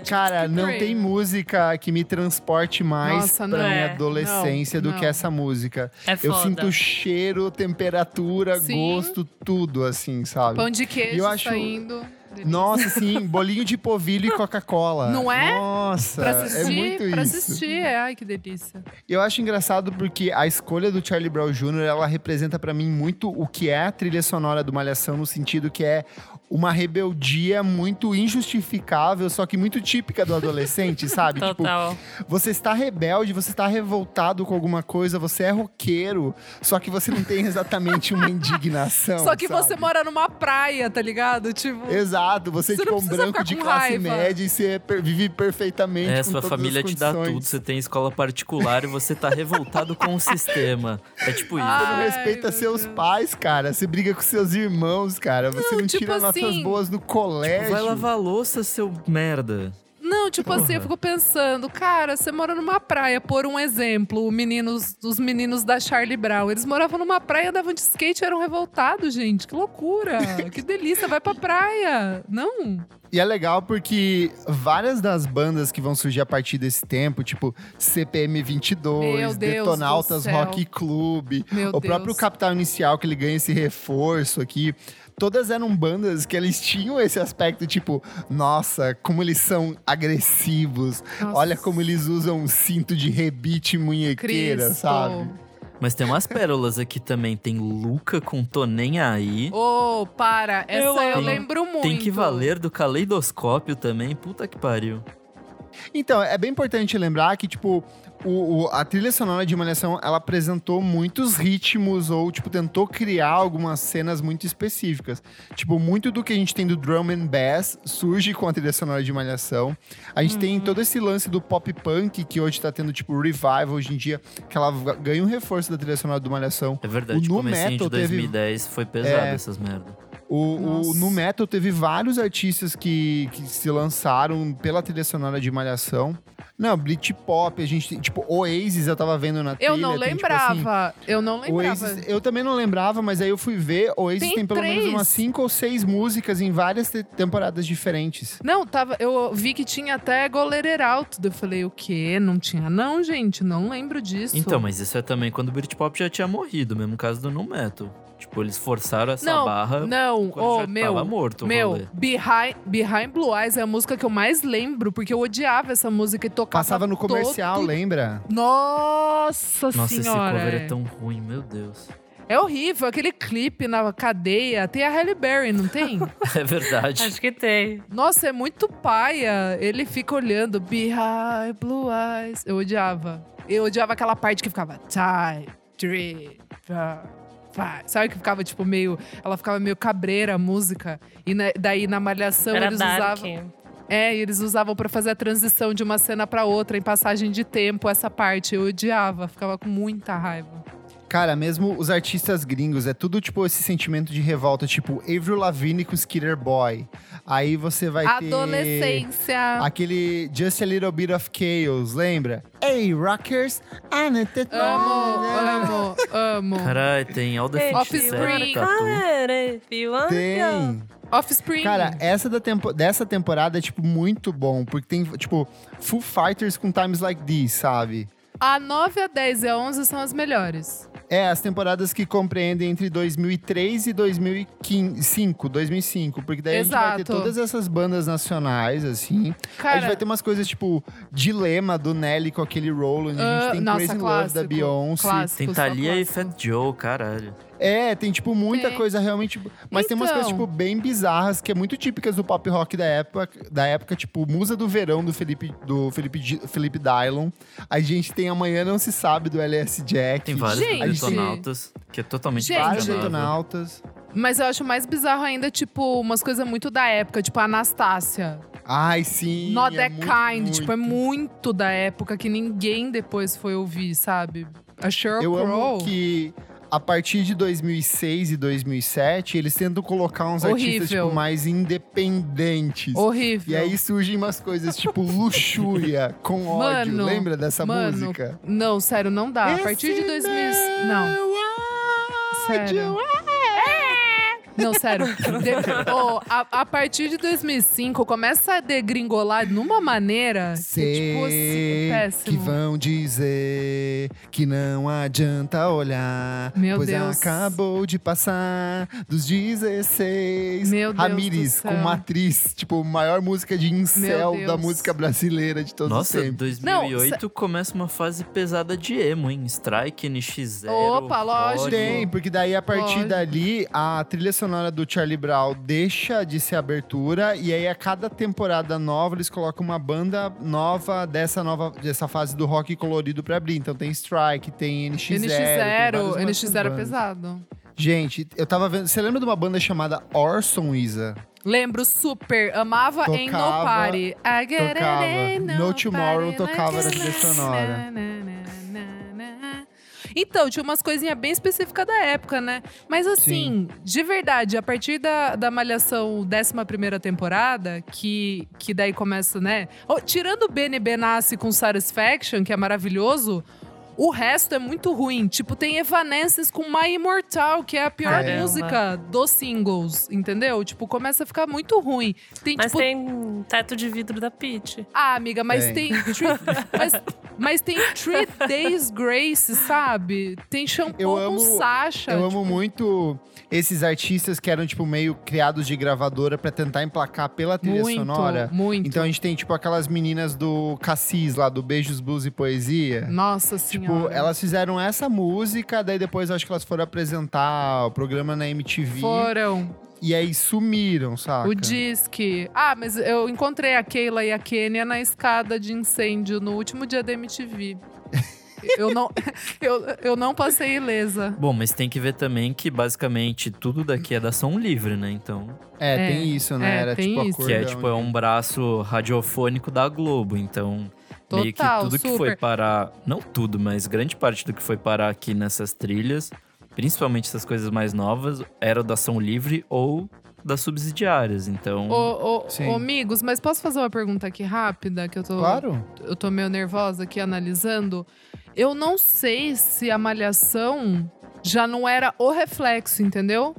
Cara, não tem música que me transporte mais Nossa, pra não. minha É, adolescência não, do que não. essa música. É Eu foda. sinto cheiro, temperatura, Sim. gosto, tudo, assim, sabe? Pão de queijo Eu acho- saindo. Delícia. Nossa, sim, bolinho de polvilho e Coca-Cola. Não é? Nossa, Pra assistir, é muito pra isso. assistir. É, ai, que delícia. Eu acho engraçado porque a escolha do Charlie Brown Jr., ela representa pra mim muito o que é a trilha sonora do Malhação, no sentido que é uma rebeldia muito injustificável, só que muito típica do adolescente, [LAUGHS] sabe? Tipo, Total. você está rebelde, você está revoltado com alguma coisa, você é roqueiro, só que você não tem exatamente uma [LAUGHS] indignação. Só que sabe? você mora numa praia, tá ligado? Tipo. Exato, você, Você tipo é um branco de classe raiva. média e você per- vive perfeitamente. É, com sua todas família as te dá tudo, você tem escola particular e você tá revoltado com o sistema. É tipo isso. Você não respeita seus Deus. pais, cara. Você briga com seus irmãos, cara. Você não, Não, tipo tira notas assim, boas no colégio. Vai lavar a louça, seu merda. Não, tipo assim, eu fico pensando, cara, você mora numa praia, por um exemplo, meninos, os meninos da Charlie Brown, eles moravam numa praia, andavam de skate, eram revoltados, gente. Que loucura! [LAUGHS] que delícia, vai pra praia. Não? E é legal porque várias das bandas que vão surgir a partir desse tempo, tipo CPM 22, Meu Deus Detonautas. Rock Club, Meu o Deus. próprio Capital Inicial, que ele ganha esse reforço aqui. Todas eram bandas que eles tinham esse aspecto, tipo, nossa, como eles são agressivos. Nossa. Olha como eles usam um cinto de rebite munhequeira, Cristo. sabe? Mas tem umas pérolas aqui também. Tem Luca com Tô Nem Aí. Ô, para, essa eu, Eu lembro muito. Tem que valer do caleidoscópio também. Puta que pariu. Então, é bem importante lembrar que, tipo, o, o- a trilha sonora de Malhação, ela apresentou muitos ritmos ou, tipo, tentou criar algumas cenas muito específicas. Tipo, muito do que a gente tem do drum and bass surge com a trilha sonora de Malhação. A gente tem todo esse lance do pop punk, que hoje tá tendo, tipo, revival hoje em dia, que ela ganha um reforço da trilha sonora do Malhação. É verdade, O o nu comecinho metal de teve- 2010 foi pesado É. essas merda. O, o no metal teve vários artistas que, que se lançaram pela trilha sonora de Malhação. Não, Bleach Pop, a gente tem, tipo, Oasis eu tava vendo na trilha. Eu não tem, tipo, assim, lembrava, eu não lembrava. Oasis, eu também não lembrava, mas aí eu fui ver. Oasis tem, Tem pelo menos três. umas cinco ou seis músicas em várias te- temporadas diferentes. Não, tava, eu vi que tinha até Golerer Alto. Eu falei, o quê? Não tinha não, gente, não lembro disso. Então, mas isso é também quando o Britpop já tinha morrido, mesmo caso do Nu Metal. Tipo, eles forçaram essa não, barra não, já meu, tava morto meu. Behind, Behind Blue Eyes é a música que eu mais lembro, porque eu odiava essa música e tocava Passava no comercial, todo... lembra? Nossa, Nossa, esse senhora. cover é é. tão ruim, meu Deus. É horrível, aquele clipe na cadeia. Tem a Halle Berry, não tem? [LAUGHS] É verdade. Acho que tem. Nossa, é muito paia. Ele fica olhando Behind Blue Eyes. Eu odiava. Eu odiava aquela parte que ficava time, three, four, five. Sabe que ficava tipo meio. Ela ficava meio cabreira a música. E na- daí na malhação Era eles Dark. usavam. É, eles usavam pra fazer a transição de uma cena pra outra, em passagem de tempo, essa parte. Eu odiava, ficava com muita raiva. Cara, mesmo os artistas gringos, é tudo tipo esse sentimento de revolta, tipo Avril Lavigne com Skitter Boy. Aí você vai ter Adolescência. aquele Just a Little Bit of Chaos, lembra? Hey, rockers! Amo, amo, amo. Caralho, tem All the Hey, Offspring. Tatu. Tem. Offspring. Cara, essa da tempo, dessa temporada é, tipo, muito bom. Porque tem, tipo, Full Fighters com Times Like This, sabe? A 9, a 10 e a 11 são as melhores. É, as temporadas que compreendem entre 2003 e 2005, 2005. Porque daí a gente vai ter Exato. todas essas bandas nacionais, assim. a Cara, gente vai ter umas coisas, tipo, Dilema do Nelly com aquele Roland. A gente ah, tem nossa, Crazy Love da clássico, Beyoncé. clássico, Tem Thalia e clássico. Fat Joe, caralho. É, tem, tipo, muita Tem. coisa realmente. Mas tem umas Então. coisas, tipo, bem bizarras, que é muito típicas do pop rock da época, da época tipo, Musa do Verão do Felipe, do Felipe, Felipe Dylon. A gente tem Amanhã Não Se Sabe do LS Jack. Tem vários Gente. Detonautas, que é totalmente Gente. Vários detonautas. Mas eu acho mais bizarro ainda, tipo, umas coisas muito da época, tipo a Anastácia. Ai, sim. Not é That muito, Kind. muito. Tipo, é muito da época que ninguém depois foi ouvir, sabe? A Sheryl Eu Crow. amo que a partir de 2006 e 2007, eles tentam colocar uns artistas Horrível. tipo, mais independentes. Horrível. E aí surgem umas coisas tipo luxúria [LAUGHS] com ódio. Mano, Lembra dessa Mano, música? não, sério, não dá. a partir de 2000. Não. Sério. Não, sério. De- [LAUGHS] Ô, a, a partir de 2005, começa a degringolar numa maneira que, tipo, assim, Sei péssimo. que vão dizer que não adianta olhar, Meu pois Deus. acabou de passar dos 16. Meu Deus Ramires, com matriz, tipo, maior música de incel da música brasileira de todos os Nossa, tempos. 2008 começa uma fase pesada de emo, hein? Strike, NX0. Opa, lógico. Tem, porque daí a partir Lógico. dali a trilha sonora do Charlie Brown deixa de ser abertura e aí a cada temporada nova eles colocam uma banda nova dessa nova dessa fase do rock colorido pra abrir. Então tem Strike, tem NX0. tem NX0, várias outras NX0 é pesado. Gente, eu tava vendo. Você lembra de uma banda chamada Orson Isa? Lembro super, amava em No Tocava- Party. I get it tocava. in No Tomorrow party, tocava na trilha sonora. na, na, na. Então, tinha umas coisinhas bem específicas da época, né? Mas assim, de verdade, a partir da, da Malhação 11 temporada, que, que daí começa, né? Ó, tirando o Bene Benassi com Satisfaction, que é maravilhoso. O resto é muito ruim. Tipo, tem Evanescence com My Immortal, que é a pior Caramba. música dos singles, entendeu? Tipo, começa a ficar muito ruim. Tem, Mas tipo, tem teto de vidro da Pitty. ah, amiga, mas Tem. tem. three- [LAUGHS] mas, mas tem Three Days Grace, sabe? Tem shampoo Eu com amo- Sasha. Eu tipo, amo muito esses artistas que eram, tipo, meio criados de gravadora pra tentar emplacar pela trilha muito, sonora. Muito. Então a gente tem, tipo, aquelas meninas do Cassis lá, do Beijos, Blues e Poesia. Nossa Tipo, senhora. elas fizeram essa música, daí depois acho que elas foram apresentar o programa na MTV. Foram. E aí sumiram, saca? O Disque. Ah, mas eu encontrei a Keila e a Kênia na escada de incêndio no último dia da MTV. [LAUGHS] eu, não, [LAUGHS] eu, eu não passei ilesa. Bom, mas tem que ver também que basicamente tudo daqui é da Som Livre, né? Então, É, É, tem isso, né? é, Era tem tipo isso. que é tipo é um braço radiofônico da Globo, então meio que Total, tudo que foi super. parar, não tudo, mas grande parte do que foi parar aqui nessas trilhas, principalmente essas coisas mais novas, era da Som Livre ou das subsidiárias. Então, Ô, ô, ô, amigos, mas posso fazer uma pergunta aqui rápida? Que eu tô. Claro. eu tô meio nervosa aqui analisando. Eu não sei se a malhação já não era o reflexo, entendeu?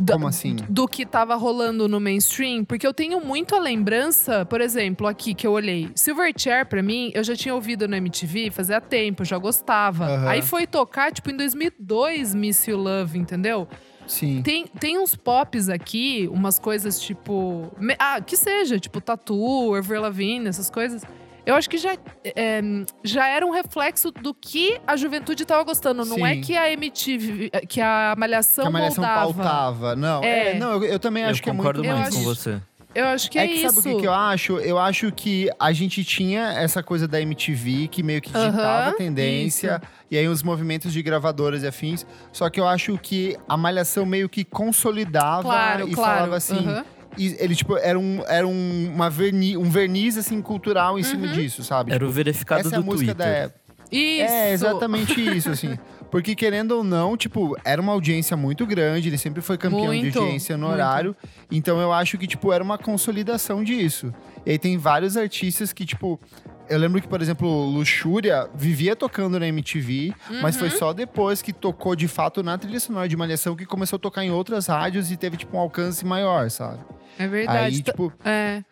Da- Como assim? Do que tava rolando no mainstream, porque eu tenho muito a lembrança, por exemplo, aqui que eu olhei. Silverchair, pra mim, eu já tinha ouvido no MTV fazia tempo, eu já gostava. Aí foi tocar, tipo, em 2002, Miss You Love, entendeu? Sim. Tem, tem uns pops aqui, umas coisas tipo. me- Ah, que seja, tipo Tatu, Avril Lavigne, essas coisas. Eu acho que já, é, já era um reflexo do que a juventude tava gostando. Não Sim. é que a MTV, que a Malhação, Que a Malhação moldava. pautava. Não, É. é, não eu, eu também eu acho que é muito concordo eu muito acho- com você. Eu acho que é, é que isso. sabe o que, que eu acho? Eu acho que a gente tinha essa coisa da MTV que meio que ditava a tendência, e aí os movimentos de gravadoras e afins. Só que eu acho que a Malhação meio que consolidava Claro, e claro. falava assim. aham. E ele, tipo, era um, era um, uma verni, um verniz, assim, cultural em Uhum. cima disso, sabe? Era o Tipo, verificado essa é a do música da Twitter. época. Isso. É, exatamente isso, assim. Porque, querendo ou não, tipo, era uma audiência muito grande, ele sempre foi campeão Muito, de audiência no muito. horário. Então eu acho que, tipo, era uma consolidação disso. E aí tem vários artistas que, tipo. Eu lembro que, por exemplo, Luxúria vivia tocando na MTV, mas Uhum. foi só depois que tocou de fato na trilha sonora de Malhação que começou a tocar em outras rádios e teve, tipo, um alcance maior, sabe? É verdade. Aí, tipo, É.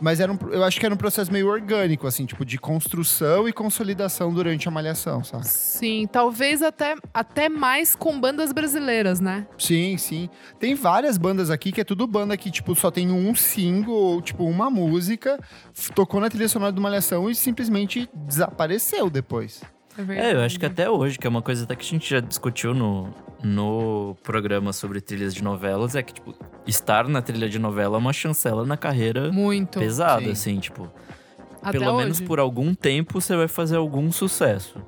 mas era um, eu acho que era um processo meio orgânico, assim, tipo, de construção e consolidação durante a Malhação, sabe? Sim, talvez até, até mais com bandas brasileiras, né? Sim, sim. Tem várias bandas aqui que é tudo banda que, tipo, só tem um single ou, tipo, uma música, tocou na trilha sonora de Malhação e simplesmente desapareceu depois. É, verdade. É, eu acho que até hoje, que é uma coisa até que a gente já discutiu no, no programa sobre trilhas de novelas, é que, tipo, estar na trilha de novela é uma chancela na carreira Muito. pesada, Sim. assim, tipo. Até pelo hoje. menos por algum tempo você vai fazer algum sucesso.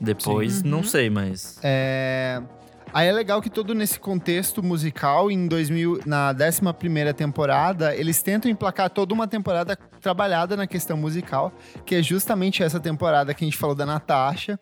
Depois, Sim. não Uhum. sei, mas. É... Aí é legal que todo nesse contexto musical, em 2000, na 11ª temporada, eles tentam emplacar toda uma temporada trabalhada na questão musical, que é justamente essa temporada que a gente falou da Natasha,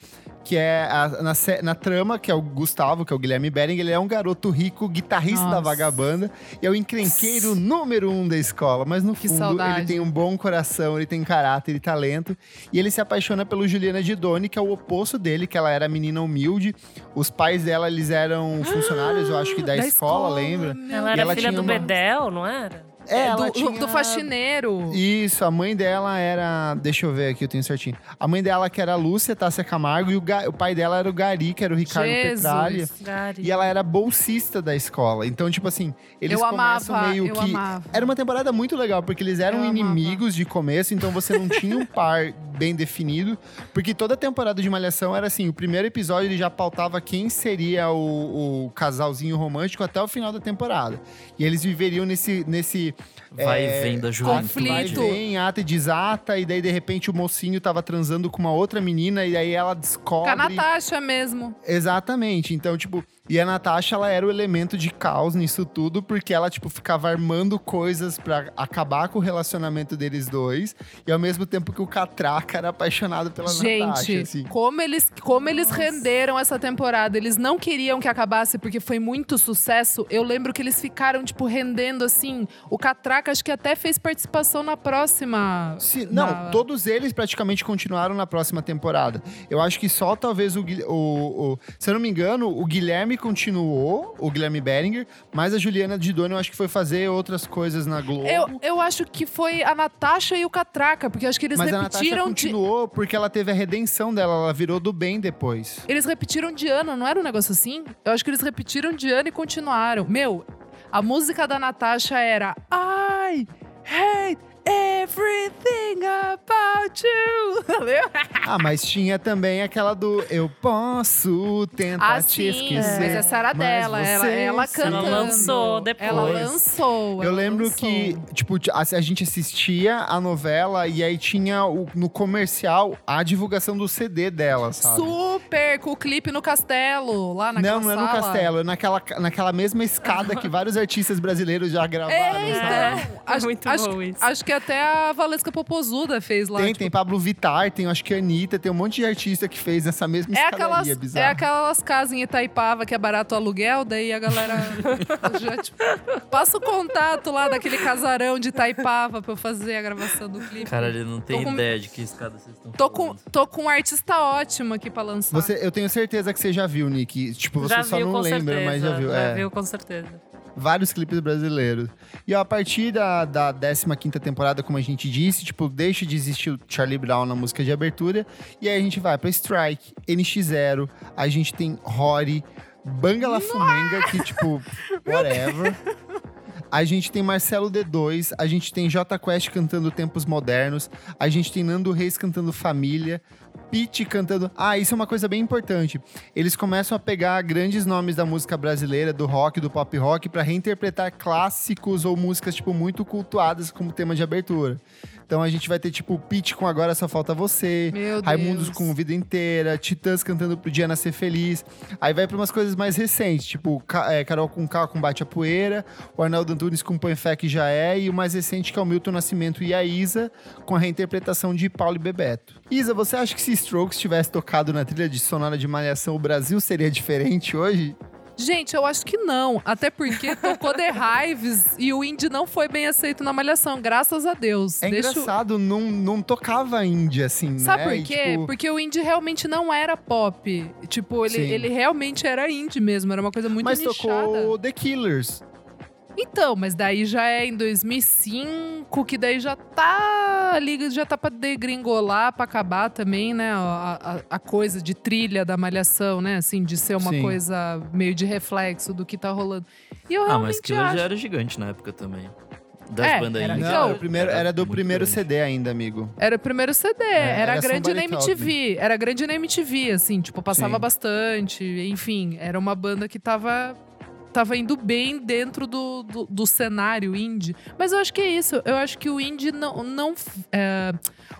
que é a- na, na trama, que é o Gustavo, que é o Guilherme Bering, ele é um garoto rico, guitarrista da Nossa. vagabanda, e é o encrenqueiro número um da escola, mas no Que fundo saudade. ele tem um bom coração, ele tem caráter e talento, e ele se apaixona pelo Juliana Didoni, que é o oposto dele, que ela era menina humilde, os pais dela, eles eram funcionários, eu acho que da, [GASPS] escola, lembra? meu Ela E era ela filha tinha do uma- Bedel, não era? É, do, tinha... do faxineiro. Isso, a mãe dela era. Deixa eu ver aqui, eu tenho certinho. A mãe dela que era a Lúcia Tássia Camargo e o, Ga- o pai dela era o Gari, que era o Ricardo Jesus. Petralha. Gari. E ela era bolsista da escola. Então, tipo assim, eles eu começam amava, meio eu que. amava. Era uma temporada muito legal, porque eles eram Eu amava. inimigos de começo, então você não tinha um par bem definido. Porque toda temporada de Malhação era assim: o primeiro episódio ele já pautava quem seria o, o casalzinho romântico até o final da temporada. E eles viveriam nesse. nesse Vai é, e vem da juventude. conflito. Vai, vem, ata e desata, e daí de repente o mocinho tava transando com uma outra menina, e aí ela descobre. Com a Natasha mesmo. Exatamente. Então, tipo, E a Natasha, ela era o elemento de caos nisso tudo, porque ela, tipo, ficava armando coisas para acabar com o relacionamento deles dois. E ao mesmo tempo que o Catraca era apaixonado pela Gente, Natasha, assim. como eles, como eles renderam essa temporada. Eles não queriam que acabasse porque foi muito sucesso. Eu lembro que eles ficaram, tipo, rendendo assim. O Catraca acho que até fez participação na próxima. Se- não, na- todos eles praticamente continuaram na próxima temporada. Eu acho que só talvez o, o, o- Se eu não me engano, o Guilherme continuou, o Guilherme Beringer, mas a Juliana Didoni eu acho que foi fazer outras coisas na Globo. Eu, eu acho que foi a Natasha e o Catraca, porque acho que eles mas a Natasha repetiram de. continuou porque ela teve a redenção dela, ela virou do bem depois. Eles repetiram de ano, não era um negócio assim? Eu acho que eles repetiram de ano e continuaram. Meu, a música da Natasha era I hate everything about you. [LAUGHS] Lembra? Ah, mas tinha também aquela do Eu posso tentar Ah, te sim. esquecer. Mas essa era mas dela. Ela, você ela cantando. Ela lançou depois. Ela lançou. Eu ela lembro lançou. que, tipo, a, a gente assistia a novela e aí tinha o- no comercial a divulgação do CD dela, sabe? Super, com o clipe no castelo, lá naquela Não, não é no sala. castelo, é naquela, naquela mesma escada que vários artistas brasileiros já gravaram, É, sabe? então, acho, Muito acho, bom isso. acho que até a Valesca Popozuda fez lá. Tem, tipo, tem Pablo Vittar, tem acho que a Anitta, tem um monte de artista que fez essa mesma É aquelas, bizarra. é aquelas casas em Itaipava que é barato o aluguel, daí a galera [LAUGHS] já, tipo, passa o contato lá daquele casarão de Itaipava pra eu fazer a gravação do clipe. Cara, ele não tem com- ideia de que escada vocês estão Tô com, tô com um artista ótimo aqui pra lançar. Você, eu tenho certeza que você já viu, Nick. Tipo, você já só viu não lembra, certeza. mas já viu. é. viu com certeza. Vários clipes brasileiros. E ó, a partir da, da 15ª temporada, como a gente disse, tipo, deixa de existir o Charlie Brown na música de abertura. E aí a gente vai pra Strike, NX0, a gente tem Rory, Banga La Fumenga, que tipo, whatever. A gente tem Marcelo D2, a gente tem J Quest cantando Tempos Modernos, a gente tem Nando Reis cantando Família, Pete cantando. Ah, isso é uma coisa bem importante. Eles começam a pegar grandes nomes da música brasileira, do rock, do pop rock, pra reinterpretar clássicos ou músicas, tipo, muito cultuadas como tema de abertura. Então a gente vai ter, tipo, Pete com Agora Só Falta Você, Meu Raimundos Deus. com Vida Inteira, Titãs cantando Pro Dia Nascer Feliz. Aí vai pra umas coisas mais recentes, tipo é, Carol com K com Bate a Poeira, o Arnaldo Antunes com Põe Fé que já é, e o mais recente que é o Milton Nascimento e a Isa, com a reinterpretação de Paulo e Bebeto. Isa, você acha que se Strokes tivesse tocado na trilha de sonora de Malhação, o Brasil seria diferente hoje? Gente, eu acho que não. Até porque tocou The Hives e o indie não foi bem aceito na Malhação, graças a Deus. É Deixa engraçado, não, não tocava índia assim, Sabe né? por E, quê? tipo, Porque o indie realmente não era pop. Tipo, ele, Sim. ele realmente era indie mesmo. Era uma coisa muito mas nichada. tocou The Killers. Então, mas daí já é em 2005, que daí já tá ali, já tá pra degringolar, pra acabar também, né? A, a- a coisa de trilha da malhação, né? Assim, de ser uma Sim. coisa meio de reflexo do que tá rolando. E eu Ah, realmente mas Killer acho... já era gigante na época também. Das É, bandas era- Então, era, o primeiro, era do primeiro grande. CD ainda, amigo. Era o primeiro CD, É, era, era grande na MTV. Era grande na MTV, assim, tipo, passava Sim. bastante. Enfim, era uma banda que tava, tava indo bem dentro do, do, do cenário indie. Mas eu acho que é isso. Eu acho que o indie não. não é,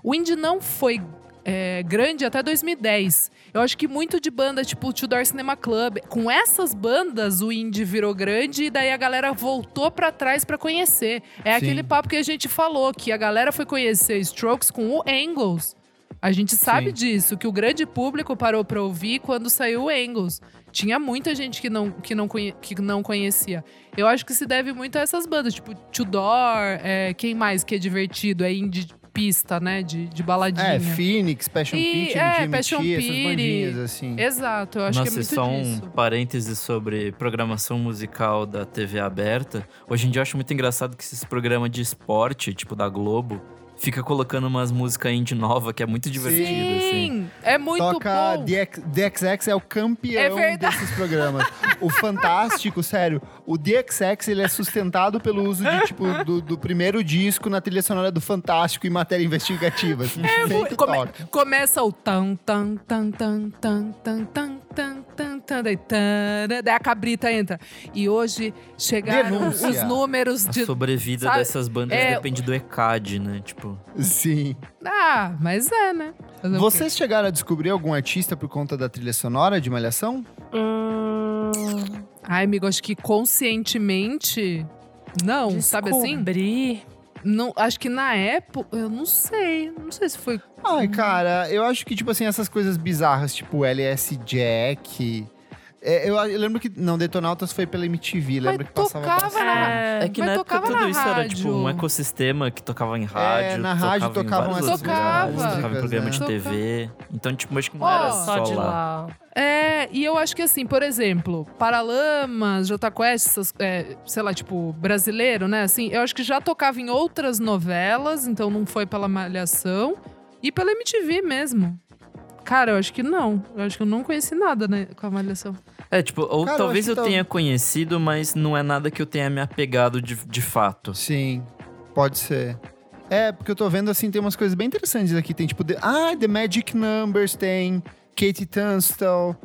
o indie não foi. é, grande até 2010. Eu acho que muito de banda tipo o Tudor Cinema Club, com essas bandas o indie virou grande e daí a galera voltou pra trás pra conhecer. É Sim. aquele papo que a gente falou, que a galera foi conhecer Strokes com o Angles. A gente sabe Sim. disso, que o grande público parou pra ouvir quando saiu o Angles. Tinha muita gente que não, que não, conhe- que não conhecia. Eu acho que se deve muito a essas bandas, tipo Tudor, é, quem mais que é divertido? É indie de pista, né? De, de baladinha. É, Phoenix, Passion E- Pit, é, MGMT, Passion essas Pit. bandinhas, assim. Exato, eu acho Nossa, que é muito só disso. um parêntese sobre programação musical da TV aberta. Hoje em dia eu acho muito engraçado que esses programas de esporte, tipo da Globo, fica colocando umas músicas indie nova que é muito divertido, assim. Sim, é muito Toca bom. DX, DXX é o campeão É desses programas. o Fantástico, sério, o DXX ele é sustentado pelo uso de, tipo, do, do primeiro disco na trilha sonora do Fantástico em matéria investigativa. Assim, É, come- toca. começa o tan tan tan tan tan tan tan tan tan tan daí, tan, daí a cabrita entra. E hoje chegaram Denúncia. os números A de sobrevida sabe, dessas bandas é- depende do ECAD, né? Tipo, Sim. Ah, mas é, né? Fazer? Vocês chegaram a descobrir algum artista por conta da trilha sonora de Malhação? Hum, Ai, amigo, acho que conscientemente. Não, sabe assim? Descobrir. Não, acho que na época. Eu não sei. Não sei se foi. Ai, cara, eu acho que, tipo assim, essas coisas bizarras, tipo LS Jack. É, eu, eu lembro que. Não, Detonautas foi pela MTV, lembro que passava tocava na- É, É que Mas na época tocava tudo na isso era tipo um rádio. ecossistema que tocava em rádio. na rádio tocava em tocavam essas lugares, Tocava em programa né? de TV. Então, tipo, acho que não Ó, era só só de lá. lá. É, e eu acho que assim, por exemplo, Paralamas, Jota Quest, essas, é, sei lá, tipo, brasileiro, né? Assim, eu acho que já tocava em outras novelas, então não foi pela Malhação. E pela MTV mesmo. Cara, eu acho que não. Eu acho que eu não conheci nada, né, com a Malhação. É, tipo, ou Cara, eu talvez acho eu, que tá- tenha conhecido, mas não é nada que eu tenha me apegado de, de fato. Sim, pode ser. É, porque eu tô vendo assim, tem umas coisas bem interessantes aqui. Tem tipo, The, ah, The Magic Numbers, tem Katie Tunstall,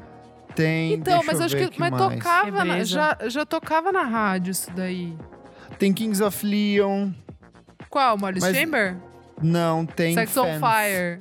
tem. Então, deixa mas eu acho que. aqui Mas mais. tocava. Que na- brisa. já, já tocava na rádio isso daí. Tem Kings of Leon. Qual? Molly Mas- Chamber? Não, tem. Sex on Fans. Fire.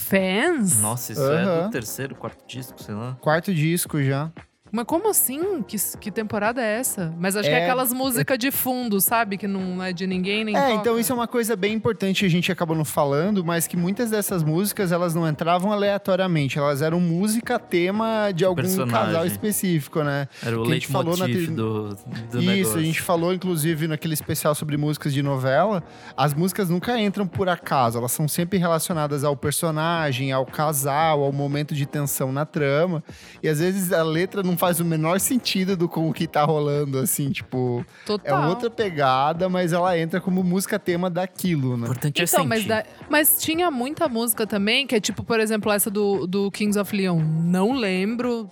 Fans? Nossa, isso é Aham. do terceiro, quarto disco, sei lá. Quarto disco já. Mas como assim? Que, que temporada é essa? Mas acho que É- é aquelas músicas de fundo, sabe? Que não é de ninguém, nem É, toca. então isso é uma coisa bem importante que a gente acabou não falando, mas que muitas dessas músicas elas não entravam aleatoriamente, elas eram música tema de algum Personagem. casal específico, né? Era o Que a gente falou na tri- do, do Isso, negócio. a gente falou inclusive naquele especial sobre músicas de novela, as músicas nunca entram por acaso, elas são sempre relacionadas ao personagem, ao casal, ao momento de tensão na trama, e às vezes a letra não faz o menor sentido do com o que tá rolando, assim, tipo, é Total. outra pegada, mas ela entra como música tema daquilo, né? importante é Então, sentir. mas, da- mas tinha muita música também, que é tipo, por exemplo, essa do, do Kings of Leon. Não lembro.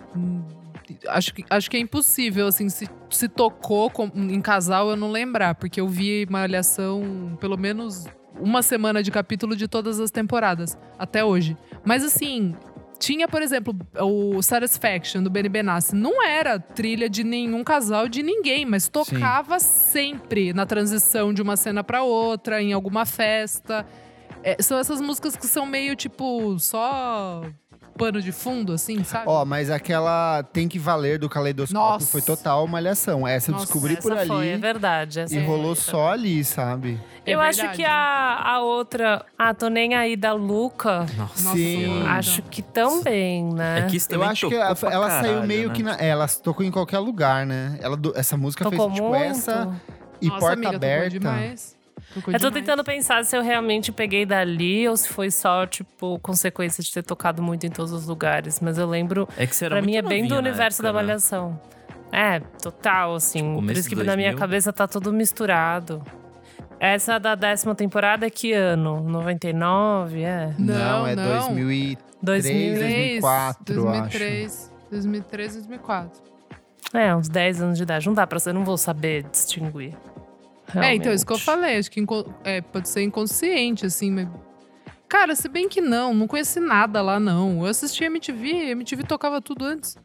Acho que, acho que é impossível, assim, se, se tocou com- em casal, eu não lembrar, porque eu vi Malhação pelo menos uma semana de capítulo de todas as temporadas, até hoje. Mas assim, tinha, por exemplo, o Satisfaction do Benny Benassi. Não era trilha de nenhum casal, de ninguém, mas tocava sempre na transição de uma cena pra outra, em alguma festa. É, são essas músicas que são meio tipo só pano de fundo, assim, sabe? Ó, mas aquela Tem Que Valer do Caleidoscópio Nossa. foi total malhação. Essa eu Nossa, descobri Essa por ali foi, é verdade. essa e foi, rolou essa só ali, sabe? É Eu acho verdade. que a, a outra, a Tô Nem Aí da Luca, Nossa, Sim. Acho que também, né? É que isso Eu acho que ela, ela saiu caralho, meio né? que na. é, ela tocou em qualquer lugar, né? Ela, essa música Tocou fez tipo muito. essa e Nossa, Porta amiga, tocou Aberta. demais. Eu tô demais. tentando pensar se eu realmente peguei dali ou se foi só, tipo, consequência de ter tocado muito em todos os lugares. Mas eu lembro, É que você era pra mim é bem do universo época, da né? Malhação. É, total, assim. Tipo, Por isso que de na minha 2000. cabeça tá tudo misturado. Essa da décima temporada é que ano? 99? É. Não, Não, é não. 2003, 2000. 2004, eu acho. 2003, 2003, 2004. É, uns 10 anos de idade. Não dá pra ser, eu não vou saber distinguir. É, então, isso que eu Realmente. falei. Acho que inco- é, pode ser inconsciente, assim, mas... Cara, se bem que não, não conheci nada lá, não. Eu assisti MTV, MTV tocava tudo antes.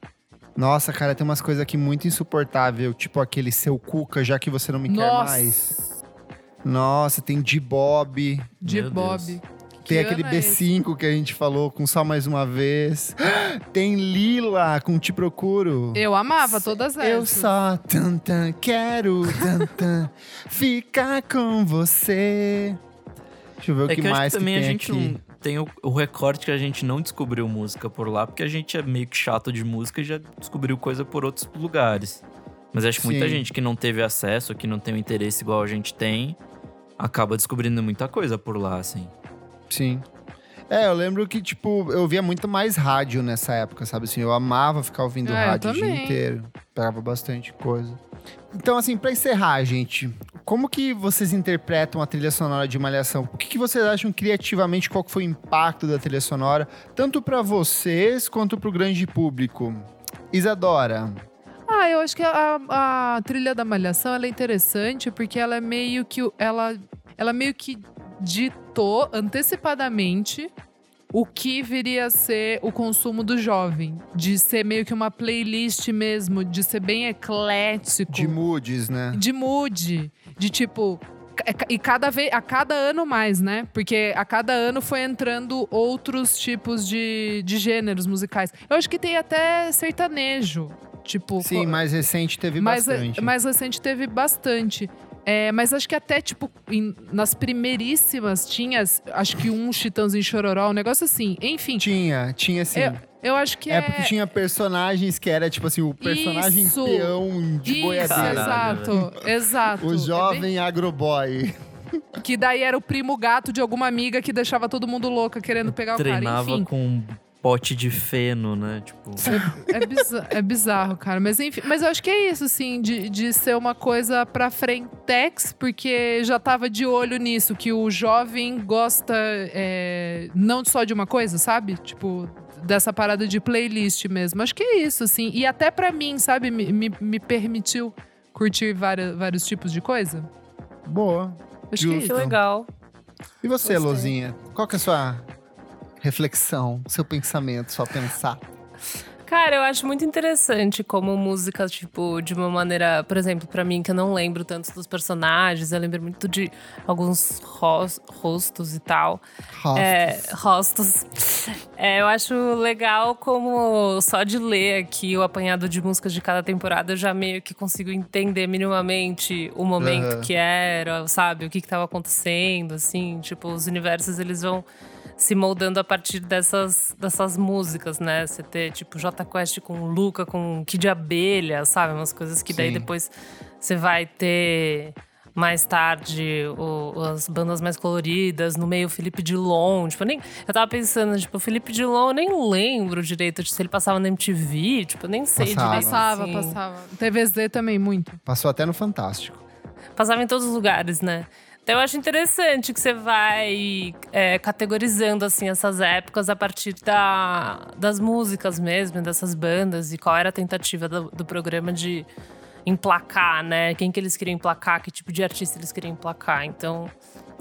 Nossa, cara, tem umas coisas aqui muito insuportável, tipo aquele seu Cuca, já que você não me quer Nossa. mais. Nossa, tem de Bob, De Bob. Deus. Que tem aquele ano é esse? B5 que a gente falou com só mais uma vez. [GASPS] Tem Lila com Te Procuro. Eu amava todas essas. Eu só tan, tan, quero tan, tan, [LAUGHS] ficar com você. Deixa eu ver o É que que eu acho mais que também que a tem gente aqui. não tem o, o recorte que a gente não descobriu música por lá, porque a gente é meio que chato de música e já descobriu coisa por outros lugares. Mas acho que muita Sim. gente que não teve acesso, que não tem um interesse igual a gente tem, acaba descobrindo muita coisa por lá, assim. Sim. É, eu lembro que, tipo, eu via muito mais rádio nessa época, sabe? Assim, eu amava ficar ouvindo É, rádio o dia inteiro. Pegava bastante coisa. Então, assim, pra encerrar, gente, como que vocês interpretam a trilha sonora de Malhação? O que, que vocês acham criativamente, qual foi o impacto da trilha sonora, tanto pra vocês quanto pro grande público? Isadora, Ah, eu acho que a, a trilha da Malhação ela é interessante porque ela é meio que ela, ela meio que antecipadamente o que viria a ser o consumo do jovem, de ser meio que uma playlist mesmo, de ser bem eclético, de moods, né? de mood, de tipo ca- e cada vez a cada ano mais, né? Porque a cada ano foi entrando outros tipos de, de gêneros musicais. Eu acho que tem até sertanejo. Tipo, Sim, mais recente teve mais, bastante. mais recente teve bastante. É, mas acho que até, tipo, em- nas primeiríssimas tinha, acho que um Chitãozinho Chororó, um negócio assim. Enfim, Tinha, tinha sim. eu, eu acho que é... é... porque tinha personagens que era, tipo assim, o personagem Isso. peão de Isso, boiadeira. Exato, exato. O É jovem agroboy. bem- que daí era o primo gato de alguma amiga que deixava todo mundo louca querendo pegar o cara. Treinava Enfim, com pote de feno, né? Tipo. é, bizarro, é bizarro, cara. Mas enfim, mas eu acho que é isso, assim, de, de ser uma coisa pra frentex, porque já tava de olho nisso, que o jovem gosta é, não só de uma coisa, sabe? Tipo, dessa parada de playlist mesmo. Acho que é isso, assim. E até pra mim, sabe, me, me, me permitiu curtir várias, vários tipos de coisa. Boa. Acho que é Justo. Que isso. legal. E você, Gostei. Lozinha? Qual que é a sua reflexão, seu pensamento, sua pensar? Cara, eu acho muito interessante como música, tipo, de uma maneira, por exemplo, pra mim, que eu não lembro tanto dos personagens, eu lembro muito de alguns ros- rostos e tal. É, rostos. É, eu acho legal como só de ler aqui o apanhado de músicas de cada temporada, eu já meio que consigo entender minimamente o momento Aham. que era, sabe? O que que tava acontecendo, assim. Tipo, os universos, eles vão se moldando a partir dessas, dessas músicas, né? Você ter, tipo, J Quest com Luca, com Kid Abelha, sabe? Umas coisas que daí Sim. depois você vai ter mais tarde o- as bandas mais coloridas, no meio o Felipe Dilon. Tipo, eu nem, eu tava pensando, tipo, o Felipe Dilon, eu nem lembro direito de se ele passava na MTV, tipo, eu nem sei Passava. direito. Passava, assim. passava. TVZ também, muito. Passou até no Fantástico. Passava em todos os lugares, né? Então eu acho interessante que você vai é, categorizando assim essas épocas a partir da, das músicas mesmo, dessas bandas e qual era a tentativa do, do programa de emplacar, né? Quem que eles queriam emplacar, que tipo de artista eles queriam emplacar. Então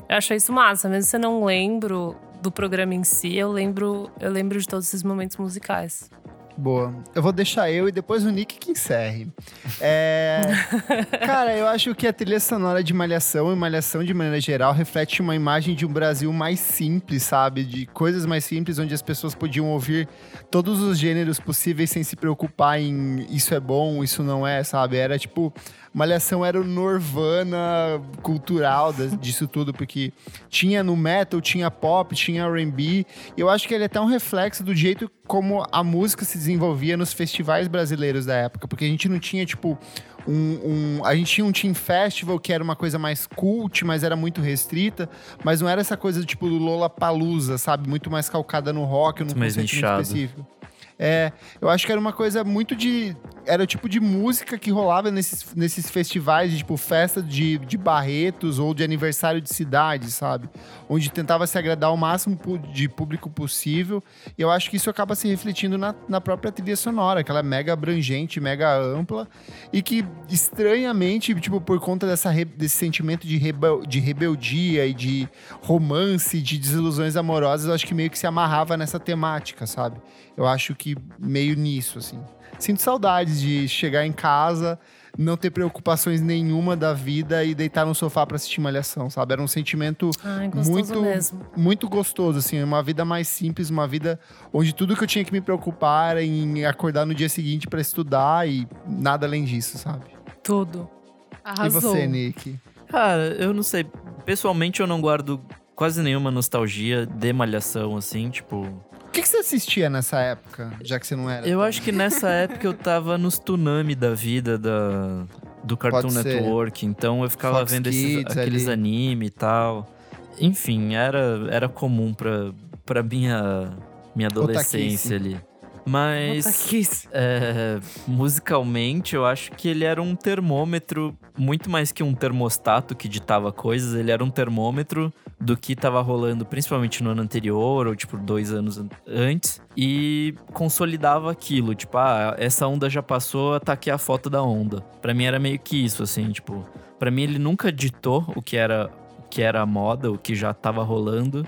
eu achei isso massa, mesmo se eu não lembro do programa em si, eu lembro, eu lembro de todos esses momentos musicais. Boa. Eu vou deixar eu e depois o Nick que encerre. É... [LAUGHS] Cara, eu acho que a trilha sonora de Malhação e Malhação de maneira geral reflete uma imagem de um Brasil mais simples, sabe? De coisas mais simples, onde as pessoas podiam ouvir todos os gêneros possíveis sem se preocupar em isso é bom, isso não é, sabe? Era tipo. Malhação era o Nirvana cultural disso tudo, porque tinha no metal, tinha pop, tinha R&B. E eu acho que ele é até um reflexo do jeito como a música se desenvolvia nos festivais brasileiros da época, porque a gente não tinha tipo um, um- a gente tinha um team festival que era uma coisa mais cult, mas era muito restrita, mas não era essa coisa tipo do Lollapalooza, sabe, muito mais calcada no rock, num conceito específico. É, eu acho que era uma coisa muito de. Era o tipo de música que rolava nesses, nesses festivais, de, tipo, festa de, de barretos ou de aniversário de cidade, sabe? Onde tentava se agradar o máximo de público possível. E eu acho que isso acaba se refletindo na, na própria trilha sonora, que ela é mega abrangente, mega ampla. E que, estranhamente, tipo, por conta dessa desse sentimento de, rebel- de rebeldia e de romance, de desilusões amorosas, eu acho que meio que se amarrava nessa temática, sabe? Eu acho que meio nisso, assim. Sinto saudades de chegar em casa, não ter preocupações nenhuma da vida e deitar no sofá pra assistir Malhação, sabe? Era um sentimento Ai, gostoso muito, mesmo. muito gostoso, assim. Uma vida mais simples, uma vida onde tudo que eu tinha que me preocupar era em acordar no dia seguinte pra estudar e nada além disso, sabe? Tudo. Arrasou. E você, Nick? Cara, eu não sei. Pessoalmente, eu não guardo quase nenhuma nostalgia de malhação, assim, tipo. O que, que você assistia nessa época, já que você não era? Eu acho que nessa [LAUGHS] época eu tava nos tsunami da vida da, do Cartoon. Network, então eu ficava Fox vendo esses, Kids aqueles ali. anime e tal. Enfim, era, era comum pra, pra minha, minha adolescência ali. Mas é, musicalmente, eu acho que ele era um termômetro, muito mais que um termostato que ditava coisas, ele era um termômetro do que tava rolando, principalmente no ano anterior, ou tipo, dois anos an- antes, e consolidava aquilo. Tipo, ah, essa onda já passou, tá aqui a foto da onda. Pra mim era meio que isso, assim, tipo. Pra mim ele nunca ditou o que era, o que era a moda, o que já tava rolando.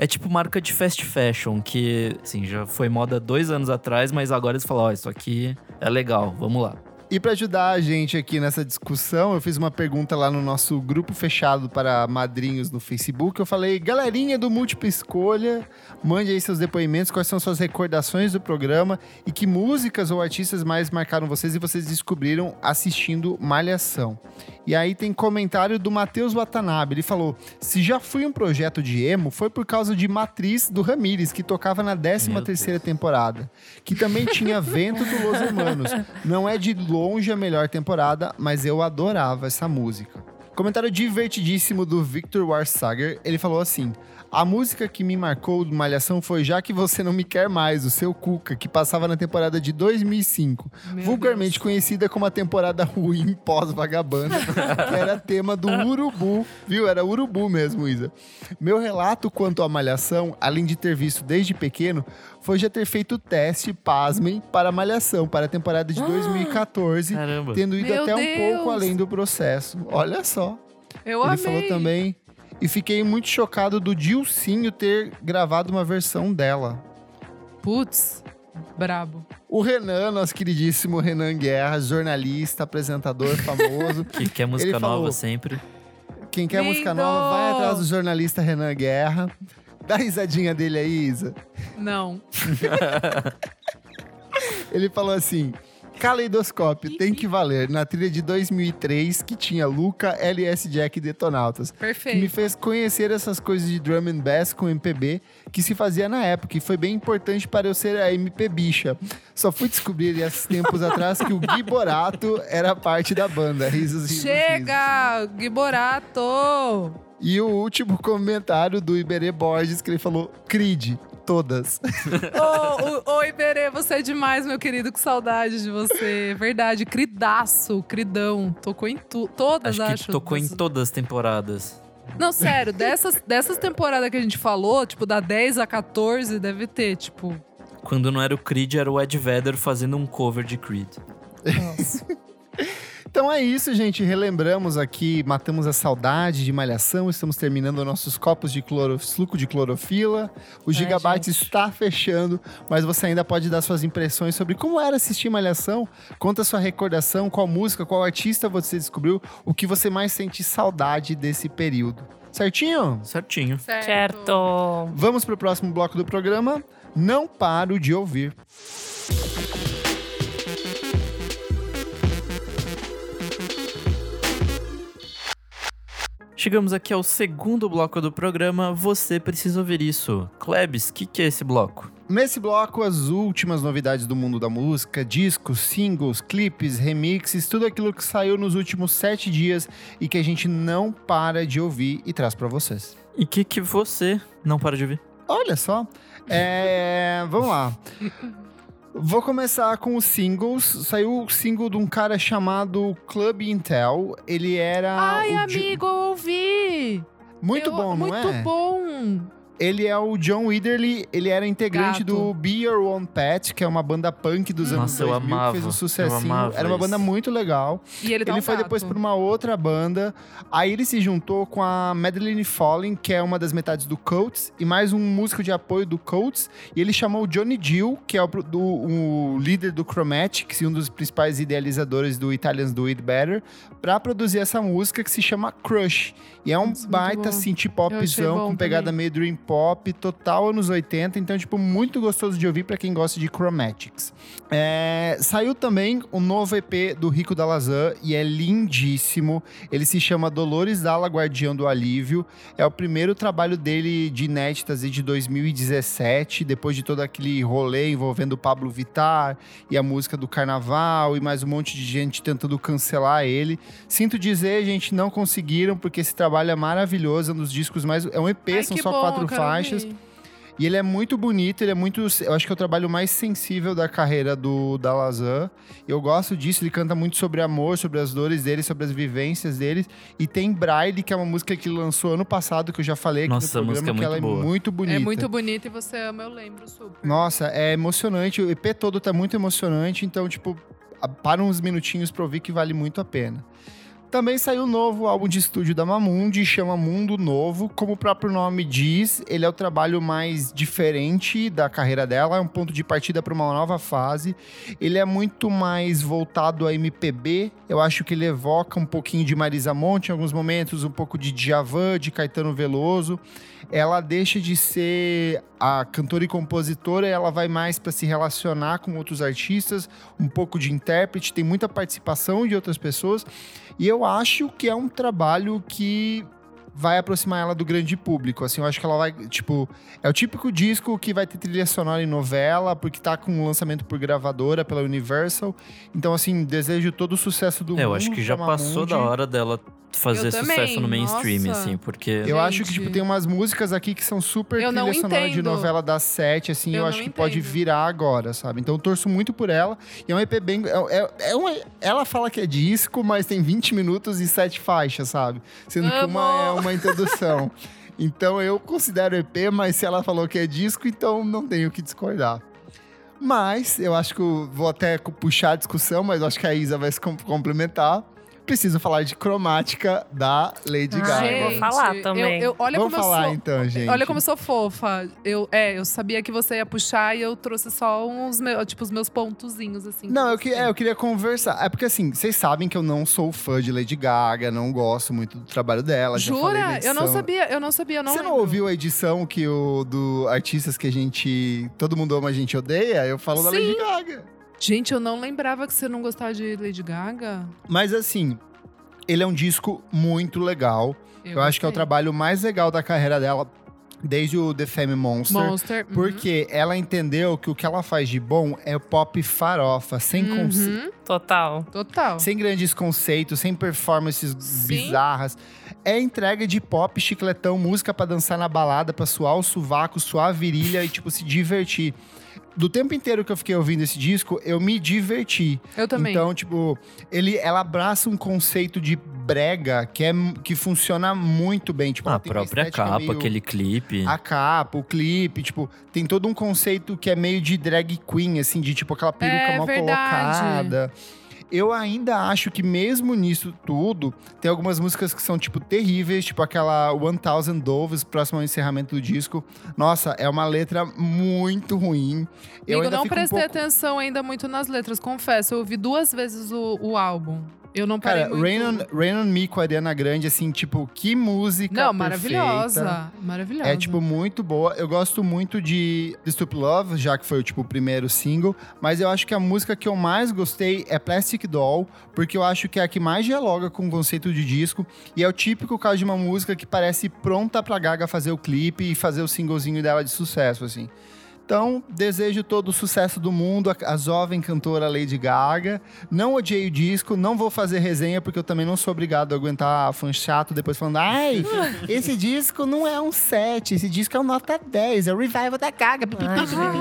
É tipo marca de fast fashion, que, assim, já foi moda dois anos atrás, mas agora eles falam, ó, isso aqui é legal, vamos lá. E para ajudar a gente aqui nessa discussão, eu fiz uma pergunta lá no nosso grupo fechado para madrinhos no Facebook. Eu falei, galerinha do Múltipla Escolha, mande aí seus depoimentos, quais são suas recordações do programa e que músicas ou artistas mais marcaram vocês e vocês descobriram assistindo Malhação. E aí tem comentário do Matheus Watanabe. Ele falou: se já fui um projeto de emo, foi por causa de Matriz do Ramires, que tocava na 13 terceira temporada. Que também tinha Vento do Los Hermanos. Não é de longe a melhor temporada, mas eu adorava essa música. Comentário divertidíssimo do Victor Warsager. Ele falou assim: a música que me marcou do Malhação foi Já Que Você Não Me Quer Mais, o seu Cuca, que passava na temporada de 2005. Meu vulgarmente Deus. conhecida como a temporada ruim pós-vagabanda, [LAUGHS] que era tema do Urubu. Viu? Era Urubu mesmo, Isa. Meu relato quanto à Malhação, além de ter visto desde pequeno, foi já ter feito o teste, pasmem, para a Malhação, para a temporada de 2014, Caramba. tendo ido Meu até um Deus. pouco além do processo. Olha só. Eu Ele amei. falou também. E fiquei muito chocado do Dilcinho ter gravado uma versão dela. Putz, brabo. O Renan, nosso queridíssimo Renan Guerra, jornalista, apresentador [LAUGHS] famoso. Que quer música falou- nova sempre. Quem quer música Lindo! nova, vai atrás do jornalista Renan Guerra. Dá a risadinha dele aí, Isa. Não. [LAUGHS] Ele falou assim: Caleidoscópio, tem que valer. Na trilha de 2003, que tinha Luca, LS Jack e Detonautas. que me Perfeito. fez conhecer essas coisas de drum and bass com MPB que se fazia na época e foi bem importante para eu ser a MP bicha. Só fui descobrir esses tempos atrás que o Gui Borato era parte da banda. Risos, risos, risos. Chega, Giborato! E o último comentário do Iberê Borges que ele falou: Creed, todas. [LAUGHS] Ô, ô, ô, Iberê, você é demais, meu querido. Que saudade de você. Verdade, cridaço, cridão. Tocou em tu, todas, Acho acho. que tocou em dessas- todas as temporadas. Não, sério, dessas, dessas temporadas que a gente falou, tipo, da 10 a 14, deve ter, tipo. Quando não era o Creed, era o Ed Vedder fazendo um cover de Creed. Nossa. [LAUGHS] Então é isso, gente. Relembramos aqui, matamos a saudade de malhação. Estamos terminando nossos copos de cloro, suco de clorofila. O Gigabyte gente. está fechando, mas você ainda pode dar suas impressões sobre como era assistir malhação. Conta sua recordação, qual música, qual artista você descobriu, o que você mais sente saudade desse período. Certinho? Certinho. Certo. Vamos para o próximo bloco do programa. Não paro de ouvir. Chegamos aqui ao segundo bloco do programa. Você precisa ouvir isso. Klebs, o que, que é esse bloco? Nesse bloco, as últimas novidades do mundo da música, discos, singles, clipes, remixes, tudo aquilo que saiu nos últimos sete dias e que a gente não para de ouvir e traz pra vocês. E o que, que você não para de ouvir? Olha só. É, vamos lá. Vou começar com os singles. Saiu o single de um cara chamado Club Intel. Ele era. Ai, amigo, eu ouvi! Muito Eu- bom, não Muito é? bom! Ele é o John Widerley, ele era integrante Gato. do Be Your Own Pet, que é uma banda punk dos anos Nossa, eu 2000, que amava, fez um eu sucessinho. amava Era uma banda isso. muito legal. E ele tá ele um foi gato. depois pra uma outra banda. Aí ele se juntou com a Madeline Falling, que é uma das metades do Coates, e mais um músico de apoio do Coates. E ele chamou o Johnny Gill, que é o, do- o líder do Chromatics e um dos principais idealizadores do Italians Do It Better, pra produzir essa música que se chama Crush. E é um Nossa, baita synth popzão com pegada também. meio dream pop, total anos 80, então tipo muito gostoso de ouvir pra quem gosta de Chromatics. É, saiu também o novo EP do Rico da Lazan e é lindíssimo. Ele se chama Dolores Dalla Guardião do Alívio. É o primeiro trabalho dele de inéditas de 2017, depois de todo aquele rolê envolvendo o Pablo Vittar e a música do Carnaval e mais um monte de gente tentando cancelar ele. Sinto dizer, gente, não conseguiram porque esse trabalho é maravilhoso, é um dos discos mais é um EP, Ai, são só bom, quatro faixas. ouvir. E ele é muito bonito, ele é muito. Eu acho que é o trabalho mais sensível da carreira do da Lazan. Eu gosto disso, ele canta muito sobre amor, sobre as dores dele, sobre as vivências dele. E tem Braille, que é uma música que ele lançou ano passado, que eu já falei aqui Nossa, no música programa, é que ela muito é boa. muito bonita. É muito bonito e você ama, eu lembro super. Nossa, é emocionante. O EP todo tá muito emocionante, então, tipo, para uns minutinhos pra ouvir que vale muito a pena. Também saiu o novo álbum de estúdio da Mamundi, chama Mundo Novo. Como o próprio nome diz, ele é o trabalho mais diferente da carreira dela, é um ponto de partida para uma nova fase. Ele é muito mais voltado a MPB. Eu acho que ele evoca um pouquinho de Marisa Monte em alguns momentos, um pouco de Djavan, de Caetano Veloso. Ela deixa de ser a cantora e compositora, ela vai mais para se relacionar com outros artistas, um pouco de intérprete, tem muita participação de outras pessoas. E eu acho que é um trabalho que vai aproximar ela do grande público. Assim, eu acho que ela vai, tipo, é o típico disco que vai ter trilha sonora em novela, porque tá com um lançamento por gravadora pela Universal. Então, assim, desejo todo o sucesso do É, mundo. eu acho que já passou da hora dela fazer sucesso no mainstream, nossa. assim, porque. Eu Gente. acho que, tipo, tem umas músicas aqui que são super Eu trilha sonora de entendo. novela das sete, assim, eu, Eu acho que pode entendo. virar agora, sabe? Então eu torço muito por ela. E é um EP bem. É, é, é uma- ela fala que é disco, mas tem 20 minutos e sete faixas, sabe? Sendo que uma é Amo. uma introdução. [LAUGHS] então eu considero EP, mas se ela falou que é disco, então não tenho o que discordar. Mas eu acho que eu vou até puxar a discussão, mas eu acho que a Isa vai se com- complementar. Preciso falar de cromática da Lady Ah, Gaga. eu vou falar também. Eu, eu- olha Vamos como falar eu sou, então, gente. Olha como eu sou fofa. Eu, é, eu sabia que você ia puxar e eu trouxe só uns meus, tipo, os meus pontozinhos, assim. Não, eu, que é, eu queria conversar. É porque assim, vocês sabem que eu não sou fã de Lady Gaga, não gosto muito do trabalho dela. já falei da Jura? Eu não sabia, eu não sabia, eu não Você não lembro. ouviu a edição que o do artistas que a gente. Todo mundo ama, a gente odeia? Eu falo da Lady Sim. Gaga. Gente, eu não lembrava que você não gostava de Lady Gaga. Mas assim, ele é um disco muito legal. Eu, acho que é o trabalho mais legal da carreira dela, desde o The Fame Monster. Monster. uhum. Porque ela entendeu que o que ela faz de bom é o pop farofa, sem Uhum, Total. Total. Sem grandes conceitos, sem performances Sim. bizarras. É entrega de pop, chicletão, música pra dançar na balada, pra suar o sovaco, suar a virilha e, tipo, se divertir. Do tempo inteiro que eu fiquei ouvindo esse disco, eu me diverti. Eu também. Então, tipo, ele, ela abraça um conceito de brega que, é, que funciona muito bem. Tipo, Ah, a própria capa, meio- aquele clipe. a capa, o clipe, tipo, tem todo um conceito que é meio de drag queen, assim, de tipo aquela peruca É mal verdade. colocada. Eu ainda acho que mesmo nisso tudo, tem algumas músicas que são, tipo, terríveis, tipo aquela One Thousand Doves, próximo ao encerramento do disco. Nossa, é uma letra muito ruim. eu Amigo, ainda não fico um prestei pouco... atenção ainda muito nas letras, confesso. Eu ouvi duas vezes o, o álbum. Eu não parei Cara, muito... Rain on, Rain on Me com a Ariana Grande, assim, tipo, que música Não, perfeita. maravilhosa. Maravilhosa. É, tipo, muito boa. Eu gosto muito de The Stupid Love, já que foi, tipo, o primeiro single. Mas eu acho que a música que eu mais gostei é Plastic Doll, porque eu acho que é a que mais dialoga com o conceito de disco. E é o típico caso de uma música que parece pronta pra Gaga fazer o clipe e fazer o singlezinho dela de sucesso, assim. Então, desejo todo o sucesso do mundo, a, a jovem cantora Lady Gaga. Não odiei o disco, não vou fazer resenha, porque eu também não sou obrigado a aguentar fã chato depois falando: ai, [LAUGHS] esse disco não é um 7, esse disco é um nota 10, é o revival da Gaga.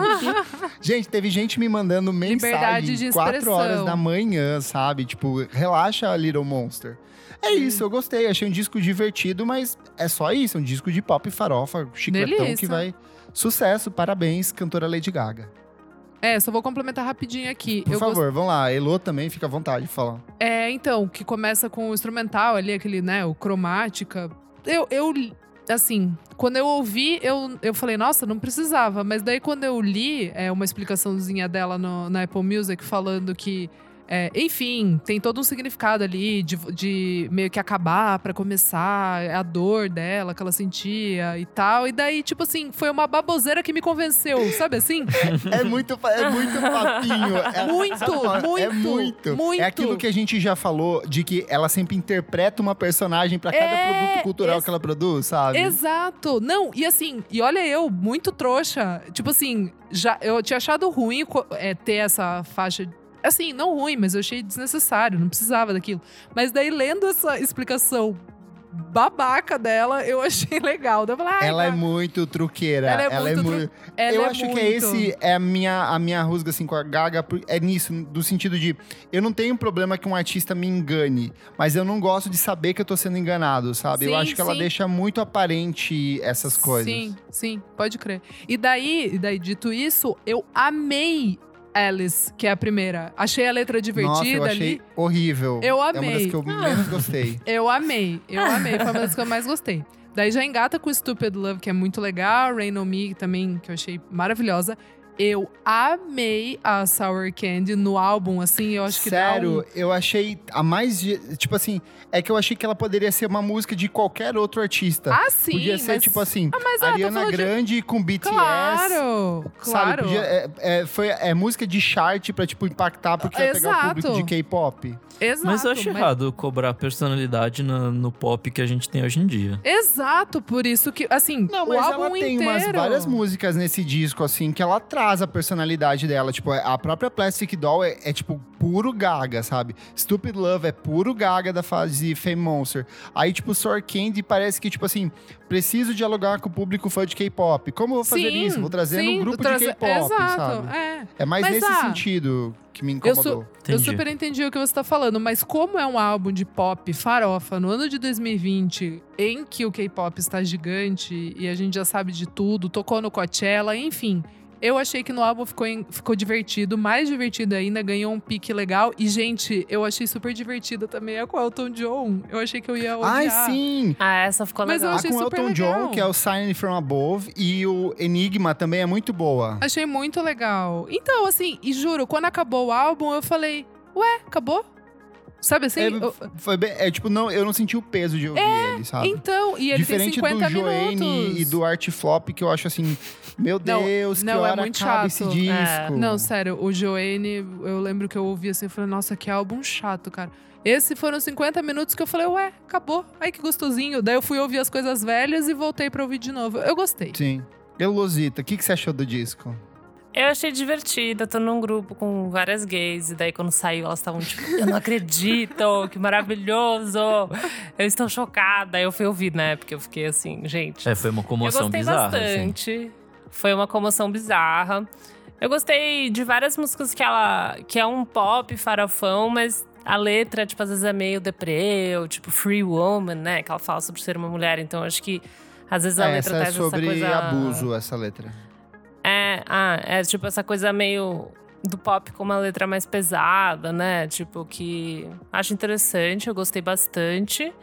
[LAUGHS] gente, teve gente me mandando mensagem de 4 expressão. horas da manhã, sabe? Tipo, relaxa, Little Monster. É isso, eu gostei, achei um disco divertido, mas é só isso, um disco de pop farofa, chicletão que Delícia. vai. Sucesso, parabéns, cantora Lady Gaga. É, só vou complementar rapidinho aqui. Por eu gost- favor, vamos lá. Elô também, fica à vontade de falar. É, então, que começa com o instrumental ali, aquele, né, o cromática. Eu, eu assim, quando eu ouvi, eu, eu falei, nossa, não precisava. Mas daí quando eu li é, uma explicaçãozinha dela no, na Apple Music falando que. É, enfim, tem todo um significado ali de, de meio que acabar pra começar, a dor dela que ela sentia e tal. E daí, tipo assim, foi uma baboseira que me convenceu, sabe assim? [LAUGHS] É muito, pa- é muito papinho. É, Muito, sabe qual é? É muito, muito. muito. É aquilo que a gente já falou, de que ela sempre interpreta uma personagem pra cada É, produto cultural que ela produz, sabe? Exato. Não, e assim, e olha eu, muito trouxa. Tipo assim, já, eu tinha achado ruim é, ter essa faixa. Assim, não ruim, mas eu achei desnecessário, não precisava daquilo. Mas daí, lendo essa explicação babaca dela, eu [LAUGHS] achei legal. Eu falei, "Ai, Ela é Gaga, muito truqueira. Ela é muito mui- ela eu é acho que muito." é esse é a minha, a minha rusga assim com a Gaga, é nisso, do sentido de eu não tenho problema que um artista me engane, mas eu não gosto de saber que eu tô sendo enganado, sabe? eu Sim, acho que ela sim. deixa muito aparente essas coisas. Sim, sim, pode crer. E daí, e daí, dito isso, eu amei Alice, que é a primeira. Achei a letra divertida Nossa, eu achei ali. horrível. Eu É uma das amei. que eu menos gostei. [LAUGHS] Eu amei, eu amei. Foi uma das que eu mais gostei. Daí já engata com Stupid Love, que é muito legal. Rain on Me também, que eu achei maravilhosa. Eu amei a Sour Candy no álbum, assim, eu acho que Sério, um... eu achei a mais. Tipo assim, é que eu achei que ela poderia ser uma música de qualquer outro artista. Ah, sim, Podia ser, mas- tipo assim, Ah, mas, ah, Ariana falando de- Grande com BTS. Claro, Sabe, claro. podia, é, é, foi, é música de chart pra, tipo, impactar, porque vai pegar o público de K-pop. Exato. Mas eu acho errado cobrar personalidade na- no pop que a gente tem hoje em dia. Exato, por isso que, assim, Não, o mas álbum ela tem inteiro... umas várias músicas nesse disco, assim, que ela traz a personalidade dela. Tipo, a própria Plastic Doll é, é, tipo, puro gaga, sabe? Stupid Love é puro gaga da fase Fame Monster. Aí, tipo, Sour Candy parece que, tipo assim, preciso dialogar com o público fã de K-pop. Como eu vou fazer Sim, isso? Vou trazer sim, um grupo trazer- de K-pop, Exato, sabe? é. É mais Mas, nesse ah, sentido que me Eu, incomodou. su- eu super entendi o que você tá falando, mas como é um álbum de pop farofa no ano de 2020, em que o K-pop está gigante e a gente já sabe de tudo, tocou no Coachella, enfim. Eu achei que no álbum ficou, em- ficou divertido, mais divertido ainda, ganhou um pique legal. E, gente, eu achei super divertida também a com o Elton John. Eu achei que eu ia odiar. Ai, sim! Ah, essa ficou Mas eu legal. A achei com super Elton legal. John, que é o Sign From Above, e o Enigma também é muito boa. Achei muito legal. Então, assim, e juro, quando acabou o álbum, eu falei, ué, acabou? Sabe assim? É, Foi bem, é tipo, não, eu não senti o peso de ouvir ele, sabe? então, e ele Diferente tem 50 do minutos. e do Art Flop, que eu acho assim, meu Não, Deus, não, que é hora muito acaba chato. esse disco. É. Não, sério, o Joanne, eu lembro que eu ouvi assim, eu falei, nossa, que álbum chato, cara. Esse foram 50 minutos que eu falei, ué, acabou. Ai, que gostosinho. Daí eu fui ouvir as coisas velhas e voltei pra ouvir de novo. Eu gostei. Sim. Eu, Losita, o que, que você achou do disco? Eu achei divertida, tô num grupo com várias gays, e daí quando saiu elas estavam tipo, eu não acredito, [LAUGHS] que maravilhoso, eu estou chocada. Eu fui ouvir, né? Porque eu fiquei assim, gente. É, foi uma eu comoção gostei bizarra. assim. bastante. Foi uma comoção bizarra. Eu gostei de várias músicas que ela. que é um pop farofão, mas a letra, tipo, às vezes é meio deprê, ou tipo Free Woman, né? Que ela fala sobre ser uma mulher. Então acho que às vezes a É, letra essa é traz sobre essa coisa. abuso, essa letra. É, ah, é tipo essa coisa meio do pop com uma letra mais pesada, né? Tipo, que acho interessante, eu gostei bastante.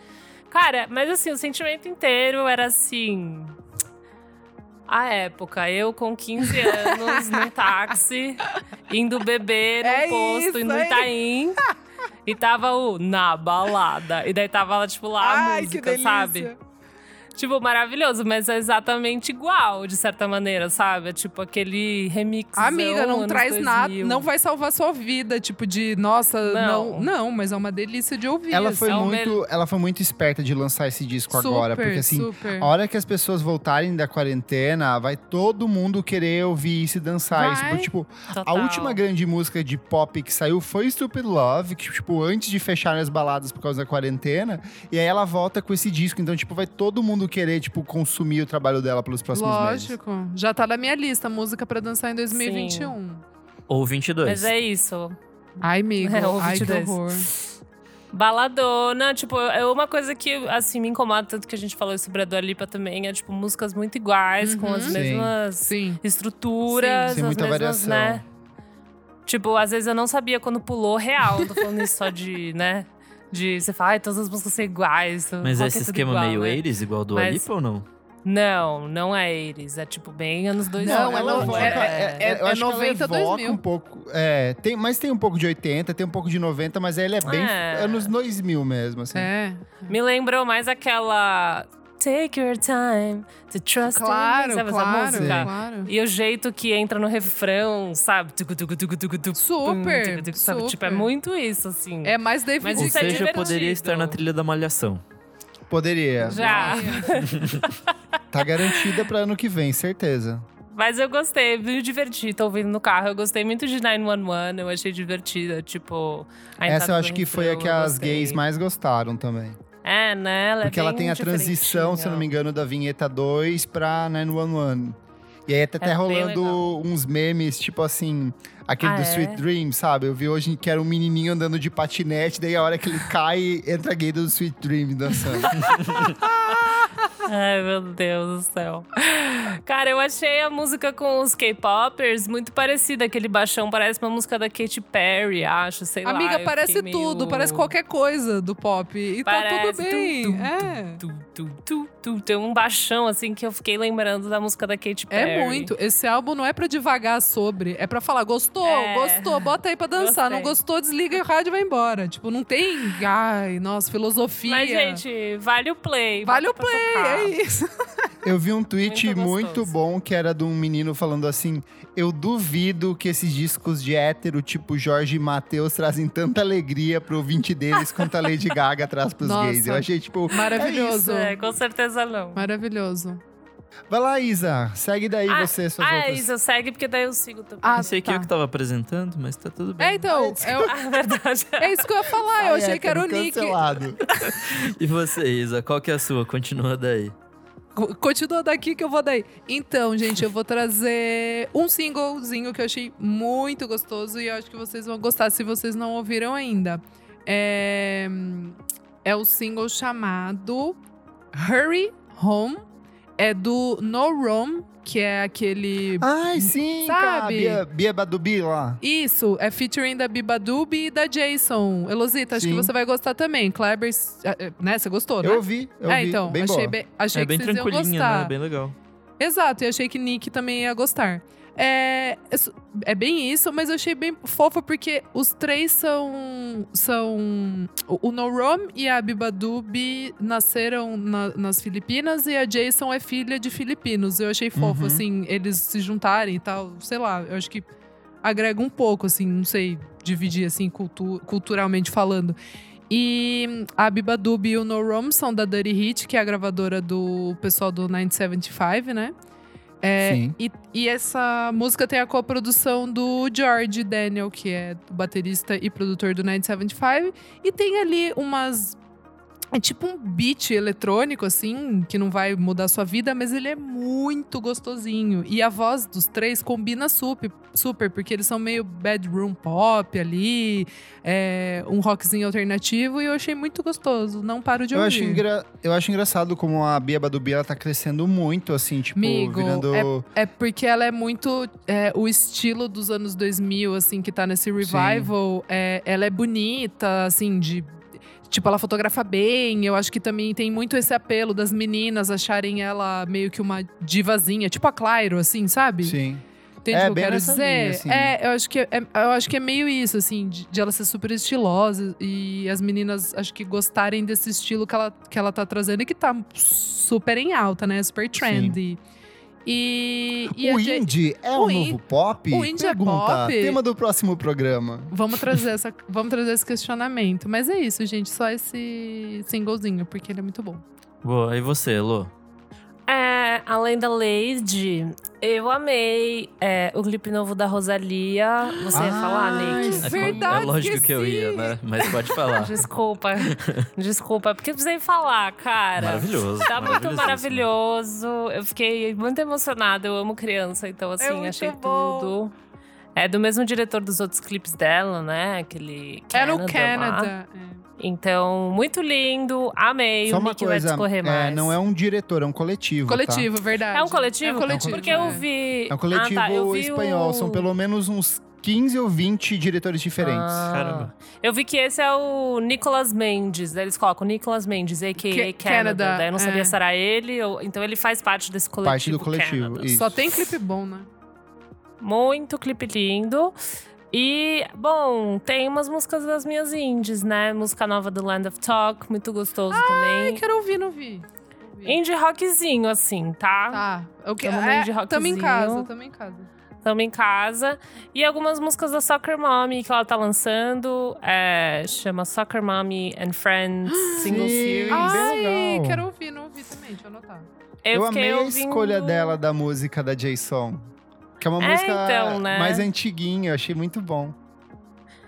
Cara, mas assim, o sentimento inteiro era assim. A época, eu com 15 [LAUGHS] anos, num táxi, indo beber no É posto, isso, no é Itaim. E tava o na balada. E daí tava, tipo, lá a Ai, que música, sabe? Tipo, maravilhoso, mas é exatamente igual, de certa maneira, sabe? É tipo aquele remix. Amiga, não traz nada, não vai salvar sua vida, tipo de, nossa, não. Não. Não, mas é uma delícia de ouvir. Ela assim. foi, é o muito, ela foi muito esperta de lançar esse disco super, agora, porque assim, super. a hora que as pessoas voltarem da quarentena, vai todo mundo querer ouvir isso e dançar isso. Vai. Porque, tipo, a última grande música de pop que saiu foi Stupid Love, que, tipo, antes de fecharem as baladas por causa da quarentena. E aí ela volta com esse disco. Então, tipo, vai todo mundo querer, tipo, consumir o trabalho dela pelos próximos meses. Lógico. Já tá na minha lista, música pra dançar em 2021. Ou 22. Mas é isso. Ai, amigo. É, o ai, que 22. horror. Baladona, tipo, é uma coisa que, assim, me incomoda, tanto que a gente falou sobre a Dua Lipa também, é, tipo, músicas muito iguais, com Uhum. as Sim. mesmas Sim. estruturas, Sim, as muita mesmas, variação. né? Tipo, às vezes eu não sabia quando pulou real, tô falando isso só de, né? De você falar, ai, todas as músicas são iguais. Mas esse é tudo esquema igual, meio né? 80s, igual do Mas- Alipa ou não? Não, não é eles. É tipo bem anos 2000. Não, é no- é- é- é- é acho que ela 90, evoca 2000. um pouco. É, tem, mas tem um pouco de 80, tem um pouco de 90, mas ela é bem É. anos 2000 mesmo, assim. É. Me lembrou mais aquela Take your time to trust Claro, me. Sabe claro, essa música? claro. E o jeito que entra no refrão, sabe? Tucu, tucu, tucu, tucu, tucu, Super, tucu, sabe? Tipo, é super. muito isso, assim. É mais David Mas Ou isso é seja, divertido. poderia estar na trilha da Malhação. Poderia. Já. [LAUGHS] Tá garantida pra ano que vem, certeza. Mas eu gostei, me diverti, tô ouvindo no carro. Eu gostei muito de 911, eu achei divertida. Tipo, a Essa eu acho que foi a que as gays mais gostaram também. É, né? Ela é Porque ela bem tem a transição, se não me engano, da vinheta 2 pra 911. E aí tá até É bem rolando uns memes, tipo assim, aquele Ah, do é? Sweet Dream, sabe? Eu vi hoje que era um menininho andando de patinete, daí a hora que ele cai, entra a gay do Sweet Dream dançando. [LAUGHS] Ai, meu Deus do céu. Cara, eu achei a música com os K-popers muito parecida. Aquele baixão parece uma música da Katy Perry, acho, sei lá. Amiga, parece tudo, meio- parece qualquer coisa do pop. E tá Parece tudo bem. tum, é. Tu, tu, tu, tu. Tem um baixão, assim, que eu fiquei lembrando da música da Katy Perry. É muito. Esse álbum não é pra devagar sobre, é pra falar, gostou, É. gostou, bota aí pra dançar. Não Gostei. gostou, desliga o rádio e vai embora. Tipo, não tem, ai, nossa, filosofia. Mas, gente, vale o play. vale o play, tocar. é isso. [LAUGHS] Eu vi um tweet Muito muito, bom que era de um menino falando assim: Eu duvido que esses discos de hétero, tipo Jorge e Matheus, trazem tanta alegria pro ouvinte deles quanto a Lady Gaga traz pros [LAUGHS] Nossa. gays. Eu achei, tipo. Maravilhoso. É, com certeza não. Maravilhoso. Vai lá, Isa. Segue daí Ah, você, suas Ah, outras. Isa, segue, porque daí eu sigo também. Ah, Esse aqui tá. eu que tava apresentando, mas tá tudo bem. É, então, é, o- [LAUGHS] Ah, verdade. é isso que eu ia falar. Eu achei que era o Nick. cancelado. [LAUGHS] E você, Isa, qual que é a sua? Continua daí. Co- Continua daqui que eu vou daí. Então, gente, eu vou trazer um singlezinho que eu achei muito gostoso e eu acho que vocês vão gostar se vocês não ouviram ainda. É, é o single chamado Hurry Home. É do No Room, que é aquele. Ai, sim, cara. Sabe? Bia, Bia Badubi lá. Isso, é featuring da Bibadubi e da Jason. Elosita, acho que Sim. você vai gostar também. Kleber, eh, né? Você gostou, né? Eu ouvi, eu é, vi. então, bem achei, boa. bem, achei é bem que vocês iam tranquilinha, gostar. né? Bem legal. Exato, e achei que Nick também ia gostar. É, isso- é bem isso, mas eu achei bem fofo porque os três são. são o Norom e a Bibadubi nasceram na- nas Filipinas e a Jason é filha de filipinos. Eu achei fofo, Uhum. assim, eles se juntarem e tal. Sei lá, eu acho que agrega um pouco, assim, não sei dividir, assim, cultu culturalmente falando. E a Bibadubi e o No Rom são da Dirty Hit, que é a gravadora do pessoal do 975, né? É, Sim. E, e essa música tem a coprodução do George Daniel, que é baterista e produtor do 975. E tem ali umas. É tipo um beat eletrônico, assim, que não vai mudar a sua vida, mas ele é muito gostosinho. E a voz dos três combina super, super porque eles são meio bedroom pop ali, é, um rockzinho alternativo, e eu achei muito gostoso. Não paro de Eu ouvir. acho, engra- eu acho engraçado como a Bia Badubi ela tá crescendo muito, assim, tipo, Amigo, virando. É porque ela é muito é, o estilo dos anos 2000, assim, que tá nesse revival. É, ela é bonita, assim, de. Tipo, ela fotografa bem. Eu acho que também tem muito esse apelo das meninas acharem ela meio que uma divazinha, tipo a Clairo, assim, sabe? Sim. Entende É, o que eu quero dizer? linha, assim. É, eu acho, que é, eu acho que é meio isso, assim, de, de ela ser super estilosa e as meninas, acho que gostarem desse estilo que ela, que ela tá trazendo e que tá super em alta, né? Super trendy. E, e o indie é o um in- novo pop? o indie é Pergunta. pop? Tema do próximo programa. Vamos trazer, essa, vamos trazer esse questionamento. Mas é isso, gente. Só esse singlezinho, porque ele é muito bom. Boa, e você, Lô? É, além da Lady, eu amei é, o clipe novo da Rosalia. Você ia falar, Nick? É, Verdade, é lógico que eu esqueci. ia, né? Mas pode falar. [LAUGHS] Desculpa. [LAUGHS] Desculpa, porque eu precisei falar, cara. Maravilhoso. Tá muito maravilhoso. Eu fiquei muito emocionada. Eu amo criança, então assim, muito achei bom. tudo. É do mesmo diretor dos outros clipes dela, né? Aquele É no lá. Canada. é. Então, muito lindo. Amei. Só o uma vai coisa, discorrer é, mais. não é um diretor, é um coletivo. tá? Coletivo, verdade. É um coletivo? É um coletivo. Porque eu é. vi. É um coletivo ah, tá, eu vi espanhol. o- São pelo menos uns 15 ou 20 diretores diferentes. Ah. Caramba. Eu vi que esse é o Nicolas Mendes. Daí eles colocam Nicolas Mendes, a.k.a. Que- Canada. Canada, Daí eu não sabia é. se era ele. Ou... Então ele faz parte desse coletivo. Parte do coletivo, Canada. isso. Só tem clipe bom, né? Muito clipe lindo. E, bom, tem umas músicas das minhas indies, né? Música nova do Land of Talk, muito gostoso Ai, também. quero ouvir, não vi. Indie rockzinho, assim, tá? Tá. O que? Tamo É, indie rockzinho. tamo em casa, tamo em casa. Tamo em casa. E algumas músicas da Soccer Mommy que ela tá lançando. É, chama Soccer Mommy and Friends [GASPS] Single Sim. Series. Ah, Ai, legal. quero ouvir, não ouvi também, deixa eu anotar. Eu, fiquei amei a ouvindo- escolha dela da música da Jason. Que é uma É, música então, né? mais antiguinha, eu achei muito bom.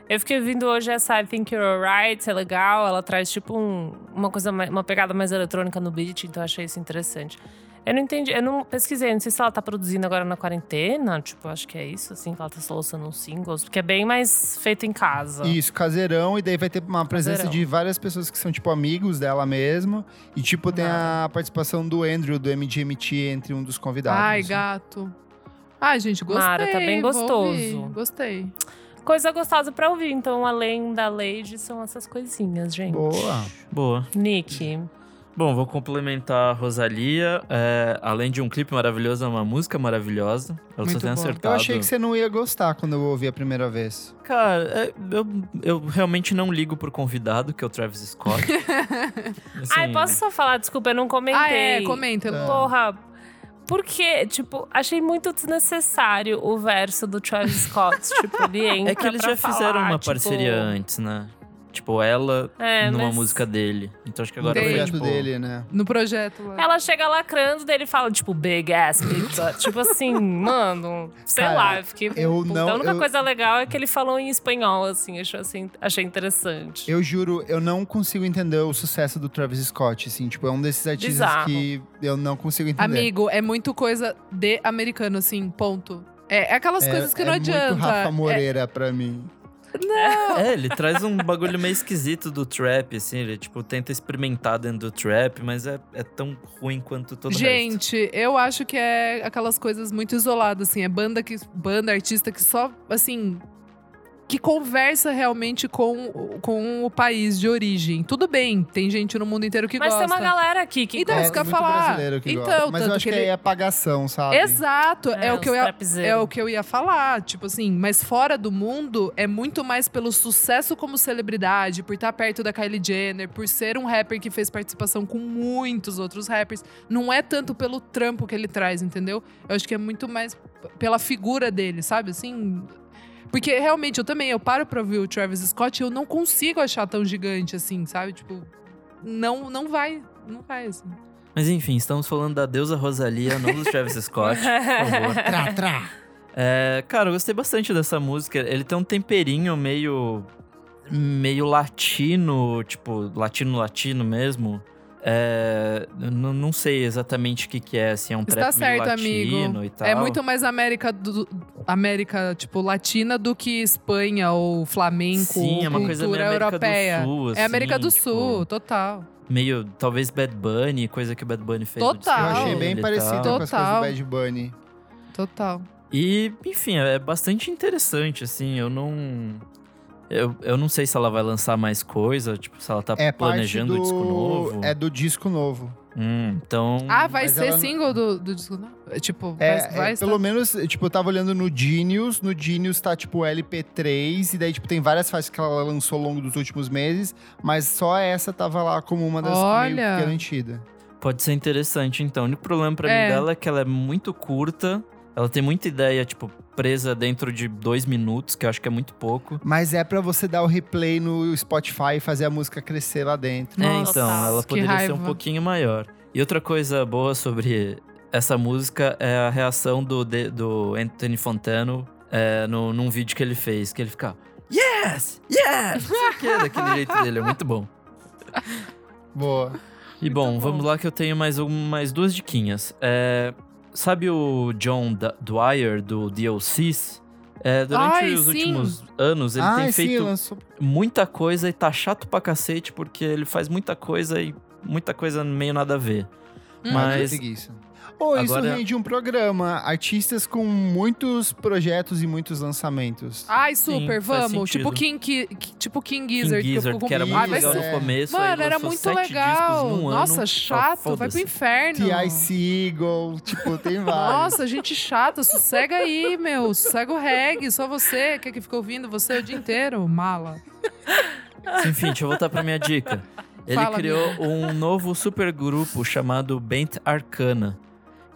Eu fiquei ouvindo hoje essa I Think You're Alright, é legal. Ela traz tipo um- uma coisa, uma pegada mais eletrônica no beat, então eu achei isso interessante. Eu não entendi, eu não pesquisei, não sei se ela tá produzindo agora na quarentena, tipo, acho que é isso, assim, que ela tá só lançando uns singles, porque é bem mais feito em casa. Isso, caseirão, e daí vai ter uma presença Caseirão. de várias pessoas que são, tipo, amigos dela mesmo. E, tipo, tem a participação do Andrew, do MGMT, entre um dos convidados. Ai, assim. gato. Ai, gente, gostei. Mara, tá bem gostoso. Gostei. Coisa gostosa pra ouvir, então, além da Lady, são essas coisinhas, gente. Boa. Boa. Nick. Bom, vou complementar a Rosalia. É, além de um clipe maravilhoso, é uma música maravilhosa. Ela só Muito tem bom. acertado. Eu achei que você não ia gostar quando eu ouvi a primeira vez. Cara, é, eu, eu realmente não ligo pro convidado, que é o Travis Scott. Assim, [LAUGHS] Ai, posso só falar? Desculpa, eu não comentei. Ah, é, comenta. Porra, porque, tipo, achei muito desnecessário o verso do Travis Scott. tipo, ele entra [LAUGHS] É que eles já fizeram falar, uma tipo, parceria antes, né? Tipo, ela É, numa mas- música dele. Então acho que agora no Entendi. foi, projeto tipo, dele, né? No projeto lá. Ela chega lacrando, daí ele fala, tipo, big ass, big [LAUGHS] butt. tipo assim, mano, sei Cara, lá. Eu fiquei. eu não- A única eu- coisa legal é que ele falou em espanhol, assim, achei, assim, achei interessante. Eu juro, eu não consigo entender o sucesso do Travis Scott, assim. Tipo, é um desses artistas Bizarro. que eu não consigo entender. Amigo, é muito coisa de americano, assim, ponto. É, é aquelas é, coisas que é não muito adianta. Rafa É- Moreira pra mim. É, ele traz um bagulho meio esquisito do trap, assim. Ele, tipo, tenta experimentar dentro do trap, mas é, é tão ruim quanto todo o resto. Gente, eu acho que é aquelas coisas muito isoladas, assim. É banda que banda, artista que só, assim. Que conversa realmente com, com o país de origem. Tudo bem, tem gente no mundo inteiro que Mas gosta. tem uma galera aqui que Então, gosta. isso que eu falar. brasileiro que Então, gosta. Mas eu acho que que, ele- é apagação, sabe? Exato, é, o que eu ia. É o que eu ia falar, tipo assim, mas fora do mundo é muito mais pelo sucesso como celebridade, por estar perto da Kylie Jenner, por ser um rapper que fez participação com muitos outros rappers. Não é tanto pelo trampo que ele traz, entendeu? Eu acho que é muito mais pela figura dele, sabe? Assim. Porque realmente eu também, eu paro pra ouvir o Travis Scott e eu não consigo achar tão gigante assim, sabe? Tipo, não, não vai, não vai assim. Mas enfim, estamos falando da deusa Rosalia, não do Travis Scott, por favor. [LAUGHS] Trá, trá. É, cara, eu gostei bastante dessa música. Ele tem um temperinho meio. meio latino, tipo, latino-latino mesmo. É, não, não sei exatamente o que, que é, assim, é um Está trap meio certo, latino amigo. e tal. É muito mais América do, América, tipo, latina do que Espanha ou flamenco Sim, ou é uma coisa cultura América europeia. do Sul, é América assim, do tipo, Sul, total. Meio, talvez Bad Bunny, coisa que o Bad Bunny fez. Total. Eu achei bem parecido com as coisas do. Bad Bunny. Total. E, enfim, é bastante interessante, assim, eu não... Eu, eu não sei se ela vai lançar mais coisa, tipo, se ela tá É planejando do... o disco novo. É do disco novo. Hum, então... Ah, vai mas ser ela single do, do disco? Não? É, Tipo, É, vai, vai é, pelo menos, tipo, eu tava olhando no Genius. No Genius tá, tipo, LP3. E daí, tipo, tem várias faixas que ela lançou ao longo dos últimos meses. Mas só essa tava lá como uma das Olha. meio garantida. Pode ser interessante, então. O único problema pra É. mim dela é que ela é muito curta. Ela tem muita ideia, tipo, presa dentro de dois minutos, que eu acho que é muito pouco. Mas é pra você dar o replay no Spotify e fazer a música crescer lá dentro. é, Nossa, então, ela poderia ser um pouquinho maior. E outra coisa boa sobre essa música é a reação do, do Anthony Fontano é, no, num vídeo que ele fez, que ele fica. Yes! Yes! Que, daquele jeito dele, é muito bom. Boa. E bom, vamos lá que eu tenho mais, um, mais duas diquinhas. É, sabe o John D- Dwyer do DLCs? É, durante Ai, os sim. últimos anos, ele ah, tem sim, feito lançou. muita coisa e tá chato pra cacete, porque ele faz muita coisa e muita coisa meio nada a ver. Hum. Mas preguiça. Ou isso Agora- rende um programa. Artistas com muitos projetos e muitos lançamentos. Ai, Sim, super, faz vamos. Tipo King, Ki- tipo King King Gizzard. Gizzard, eu que era muito legal no começo. aí Mano, era muito legal. Nossa, ano, chato. vai pro inferno. T.I. Seagull, tipo, tem [LAUGHS] vários. Nossa, gente chata, sossega aí, meu. Sossega o reggae, só você. Quer que fica ouvindo você o dia inteiro? Mala. Enfim, deixa eu voltar pra minha dica. Ele Fala, criou um novo supergrupo chamado Bent Arcana,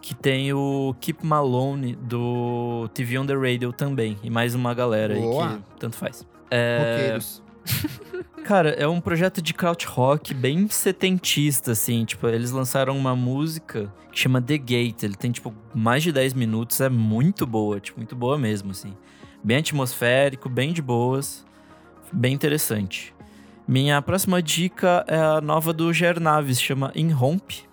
que tem o Keep Malone do TV on the Radio também, e mais uma galera aí Boa. que tanto faz. É. [LAUGHS] Cara, é um projeto de kraut rock bem setentista, assim. Tipo, eles lançaram uma música que chama The Gate. Ele tem, tipo, mais de 10 minutos. É muito boa, tipo, muito boa mesmo, assim. Bem atmosférico, bem de boas. Bem interessante. Minha próxima dica é a nova do Gernaves, chama Enrompe.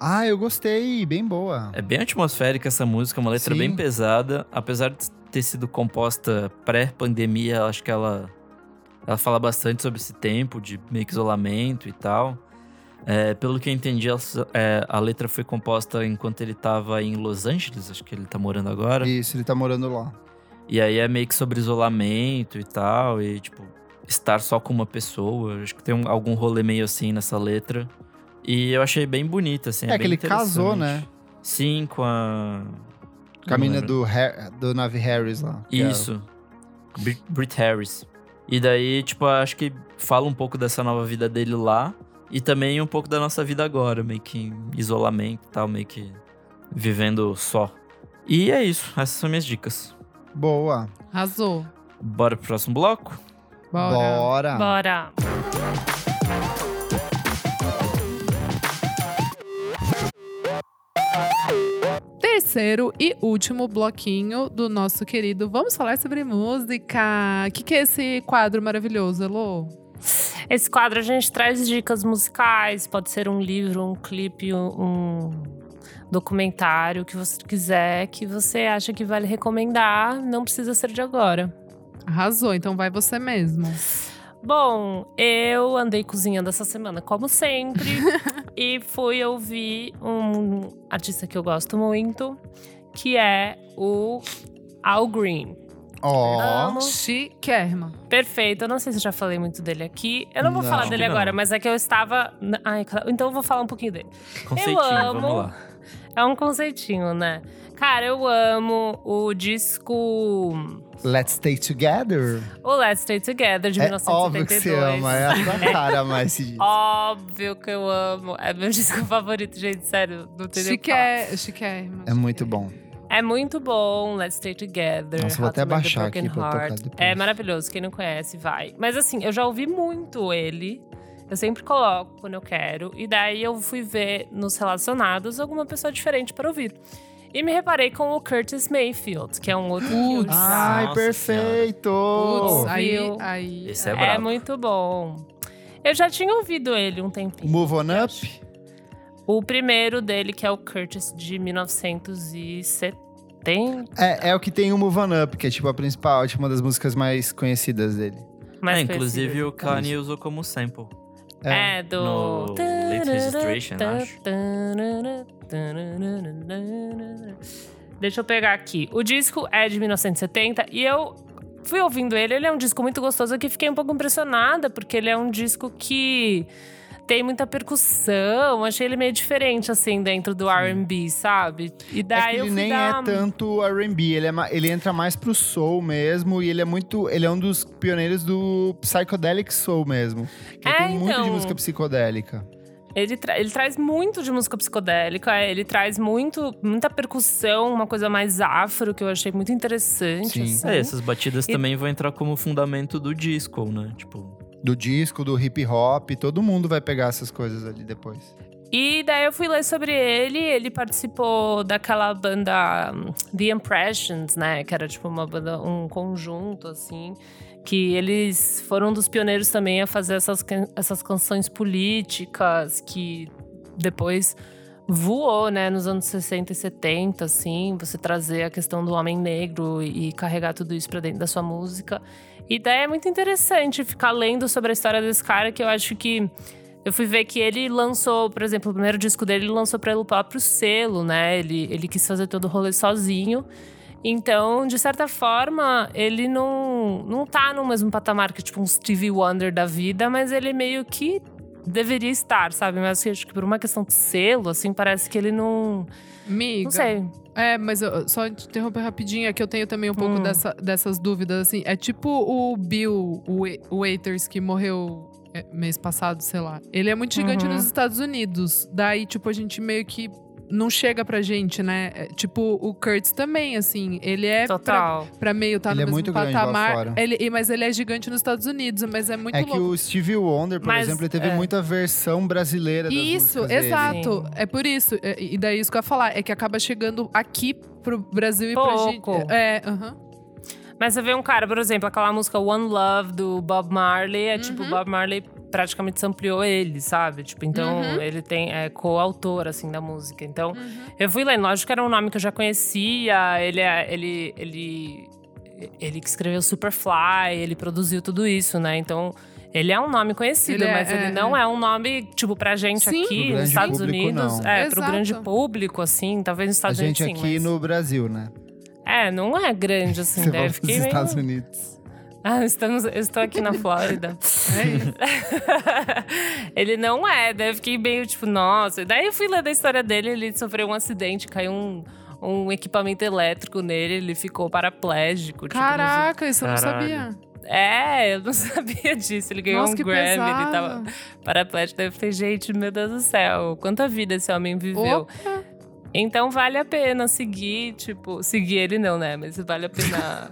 Ah, eu gostei, bem boa. É bem atmosférica essa música, uma letra Sim. bem pesada. Apesar de ter sido composta pré-pandemia, acho que ela, ela fala bastante sobre esse tempo de meio que isolamento e tal. É, pelo que eu entendi, ela- é, a letra foi composta enquanto ele tava em Los Angeles, acho que ele tá morando agora. Isso, ele tá morando lá. E aí é meio que sobre isolamento e tal, e tipo, estar só com uma pessoa. Acho que tem um- algum rolê meio assim nessa letra. E eu achei bem bonita, assim. É, É, que bem ele casou, né? Sim, com a. Com a não mina lembro. do, do Navi Harris lá. que é- Isso. Brit, Brit Harris. E daí, tipo, acho que fala um pouco dessa nova vida dele lá. E também um pouco da nossa vida agora, meio que em isolamento e tal, meio que vivendo só. E é isso, essas são minhas dicas. Boa. Arrasou. Bora pro próximo bloco? Bora. Bora. Bora. Terceiro e último bloquinho do nosso querido Vamos Falar Sobre Música. O que, que é esse quadro maravilhoso, Elô? Esse quadro a gente traz dicas musicais, pode ser um livro, um clipe, um, um documentário, o que você quiser, que você acha que vale recomendar, não precisa ser de agora. Arrasou, então vai você mesmo. Bom, eu andei cozinhando essa semana, como sempre, [LAUGHS] e fui ouvir um artista que eu gosto muito, que é o Al Green. Ó. Amo. Chiquérrima. Perfeito, eu não sei se eu já falei muito dele aqui. Eu não vou Não. falar dele agora, mas é que eu estava. Ai, então eu vou falar um pouquinho dele. Conceitinho, amo. vamos lá. É um conceitinho, né? Cara, eu amo o disco. Let's Stay Together. O Let's Stay Together, de É óbvio que 1972. você ama, é a sua [LAUGHS] cara mais esse disco. Óbvio que eu amo. É meu [LAUGHS] disco favorito, gente, sério. Não tem nem o que falar. Chiqué, chiquérrima. É muito bom. É muito bom, Let's Stay Together. Nossa, vou até baixar aqui pra tocar depois. É maravilhoso, quem não conhece, vai. Mas assim, eu já ouvi muito ele. Eu sempre coloco quando eu quero. E daí eu fui ver nos relacionados alguma pessoa diferente para ouvir. E me reparei com o Curtis Mayfield, que é um outro que eu Putz. já Ai, Nossa perfeito! Putz, aí, aí. Esse é é muito bom. Eu já tinha ouvido ele um tempinho. Move on up? O primeiro dele, que é o Curtis de 1970. É, é o que tem o Move on up, que é tipo a principal, tipo uma das músicas mais conhecidas dele. mais É, inclusive o Kanye usou como sample. É, do. No Late Registration, acho. Deixa eu pegar aqui. O disco é de 1970 e eu fui ouvindo ele. Ele é um disco muito gostoso que fiquei um pouco impressionada, porque ele é um disco que tem muita percussão. Achei ele meio diferente, assim, dentro do RB, sabe? E É daí que eu ele nem dar... é tanto R&B, ele, é ele entra mais pro soul mesmo, e ele é muito, ele é um dos pioneiros do psychedelic soul mesmo. Que É, tem muito de então. música psicodélica. Ele, tra- ele traz muito de música psicodélica, é, ele traz muito, muita percussão, uma coisa mais afro, que eu achei muito interessante. Sim. assim. É, essas batidas E- também vão entrar como fundamento do disco, né? Tipo, Do disco, do hip hop, todo mundo vai pegar essas coisas ali depois. E daí eu fui ler sobre ele, ele participou daquela banda hum, The Impressions, né? Que era tipo uma banda, um conjunto, assim. Que eles foram um dos pioneiros também a fazer essas, essas canções políticas que depois voou, né? Nos anos 60 e 70, assim. Você trazer a questão do homem negro e carregar tudo isso pra dentro da sua música. E daí é muito interessante ficar lendo sobre a história desse cara, que eu acho que eu fui ver que ele lançou, por exemplo, o primeiro disco dele ele lançou pelo próprio selo, né? Ele, ele quis fazer todo o rolê sozinho. Então, de certa forma, ele não, não tá no mesmo patamar que, tipo, um Stevie Wonder da vida, mas ele meio que deveria estar, sabe? Mas acho que por uma questão de selo, assim, parece que ele não. Miga. Não sei. É, mas eu, só te interromper rapidinho, é que eu tenho também um pouco Hum. dessa- dessas dúvidas, assim. É tipo o Bill Wa- Waiters, que morreu é, mês passado, sei lá. Ele é muito gigante Uhum. nos Estados Unidos. Daí, tipo, a gente meio que não chega pra gente, né? É, tipo, o Kurtz também, assim. Ele é pra, Total. pra meio tá Ele no é mesmo muito grande lá patamar. fora. Ele, e- mas ele é gigante nos Estados Unidos, mas é muito é que louco. o Stevie Wonder, por Mas, exemplo, ele teve é. muita versão brasileira das Isso, dele. exato. Sim. É por isso. É, E daí isso que eu ia falar. É que acaba chegando aqui pro Brasil e pra gente. Pouco. É, aham. Mas você vê um cara, por exemplo, aquela música One Love do Bob Marley, é tipo Uhum. Bob Marley praticamente sampleou ele, sabe? Tipo, então Uhum. ele tem é coautor assim da música. Então, eu fui lendo, lógico que era um nome que eu já conhecia, ele é ele ele ele que escreveu Superfly, ele produziu tudo isso, né? Então, ele é um nome conhecido, Ele é- mas ele é, não é. um nome, tipo, pra gente Sim. Pro aqui nos Estados público, Unidos. não. É, pro Exato. grande público, assim, talvez nos A Estados gente Unidos sim. aqui mas- no Brasil, né? É, não é grande assim, [LAUGHS] Você eu pros fiquei meio... Estados Unidos. Ah, estamos, eu estou aqui na Flórida. [LAUGHS] É isso. [LAUGHS] ele não é, daí eu fiquei meio tipo, nossa. Daí eu fui ler da história dele, ele sofreu um acidente, caiu um, um equipamento elétrico nele, ele ficou paraplégico. tipo, Caraca, isso eu não sabia. é, eu não [LAUGHS] sabia disso. Ele ganhou Nossa, um Grammy, pesado. ele tava paraplégico. Daí eu falei, gente, meu Deus do céu, quanta vida esse homem viveu. Opa. Então vale a pena seguir, tipo, seguir ele não, né? Mas vale a pena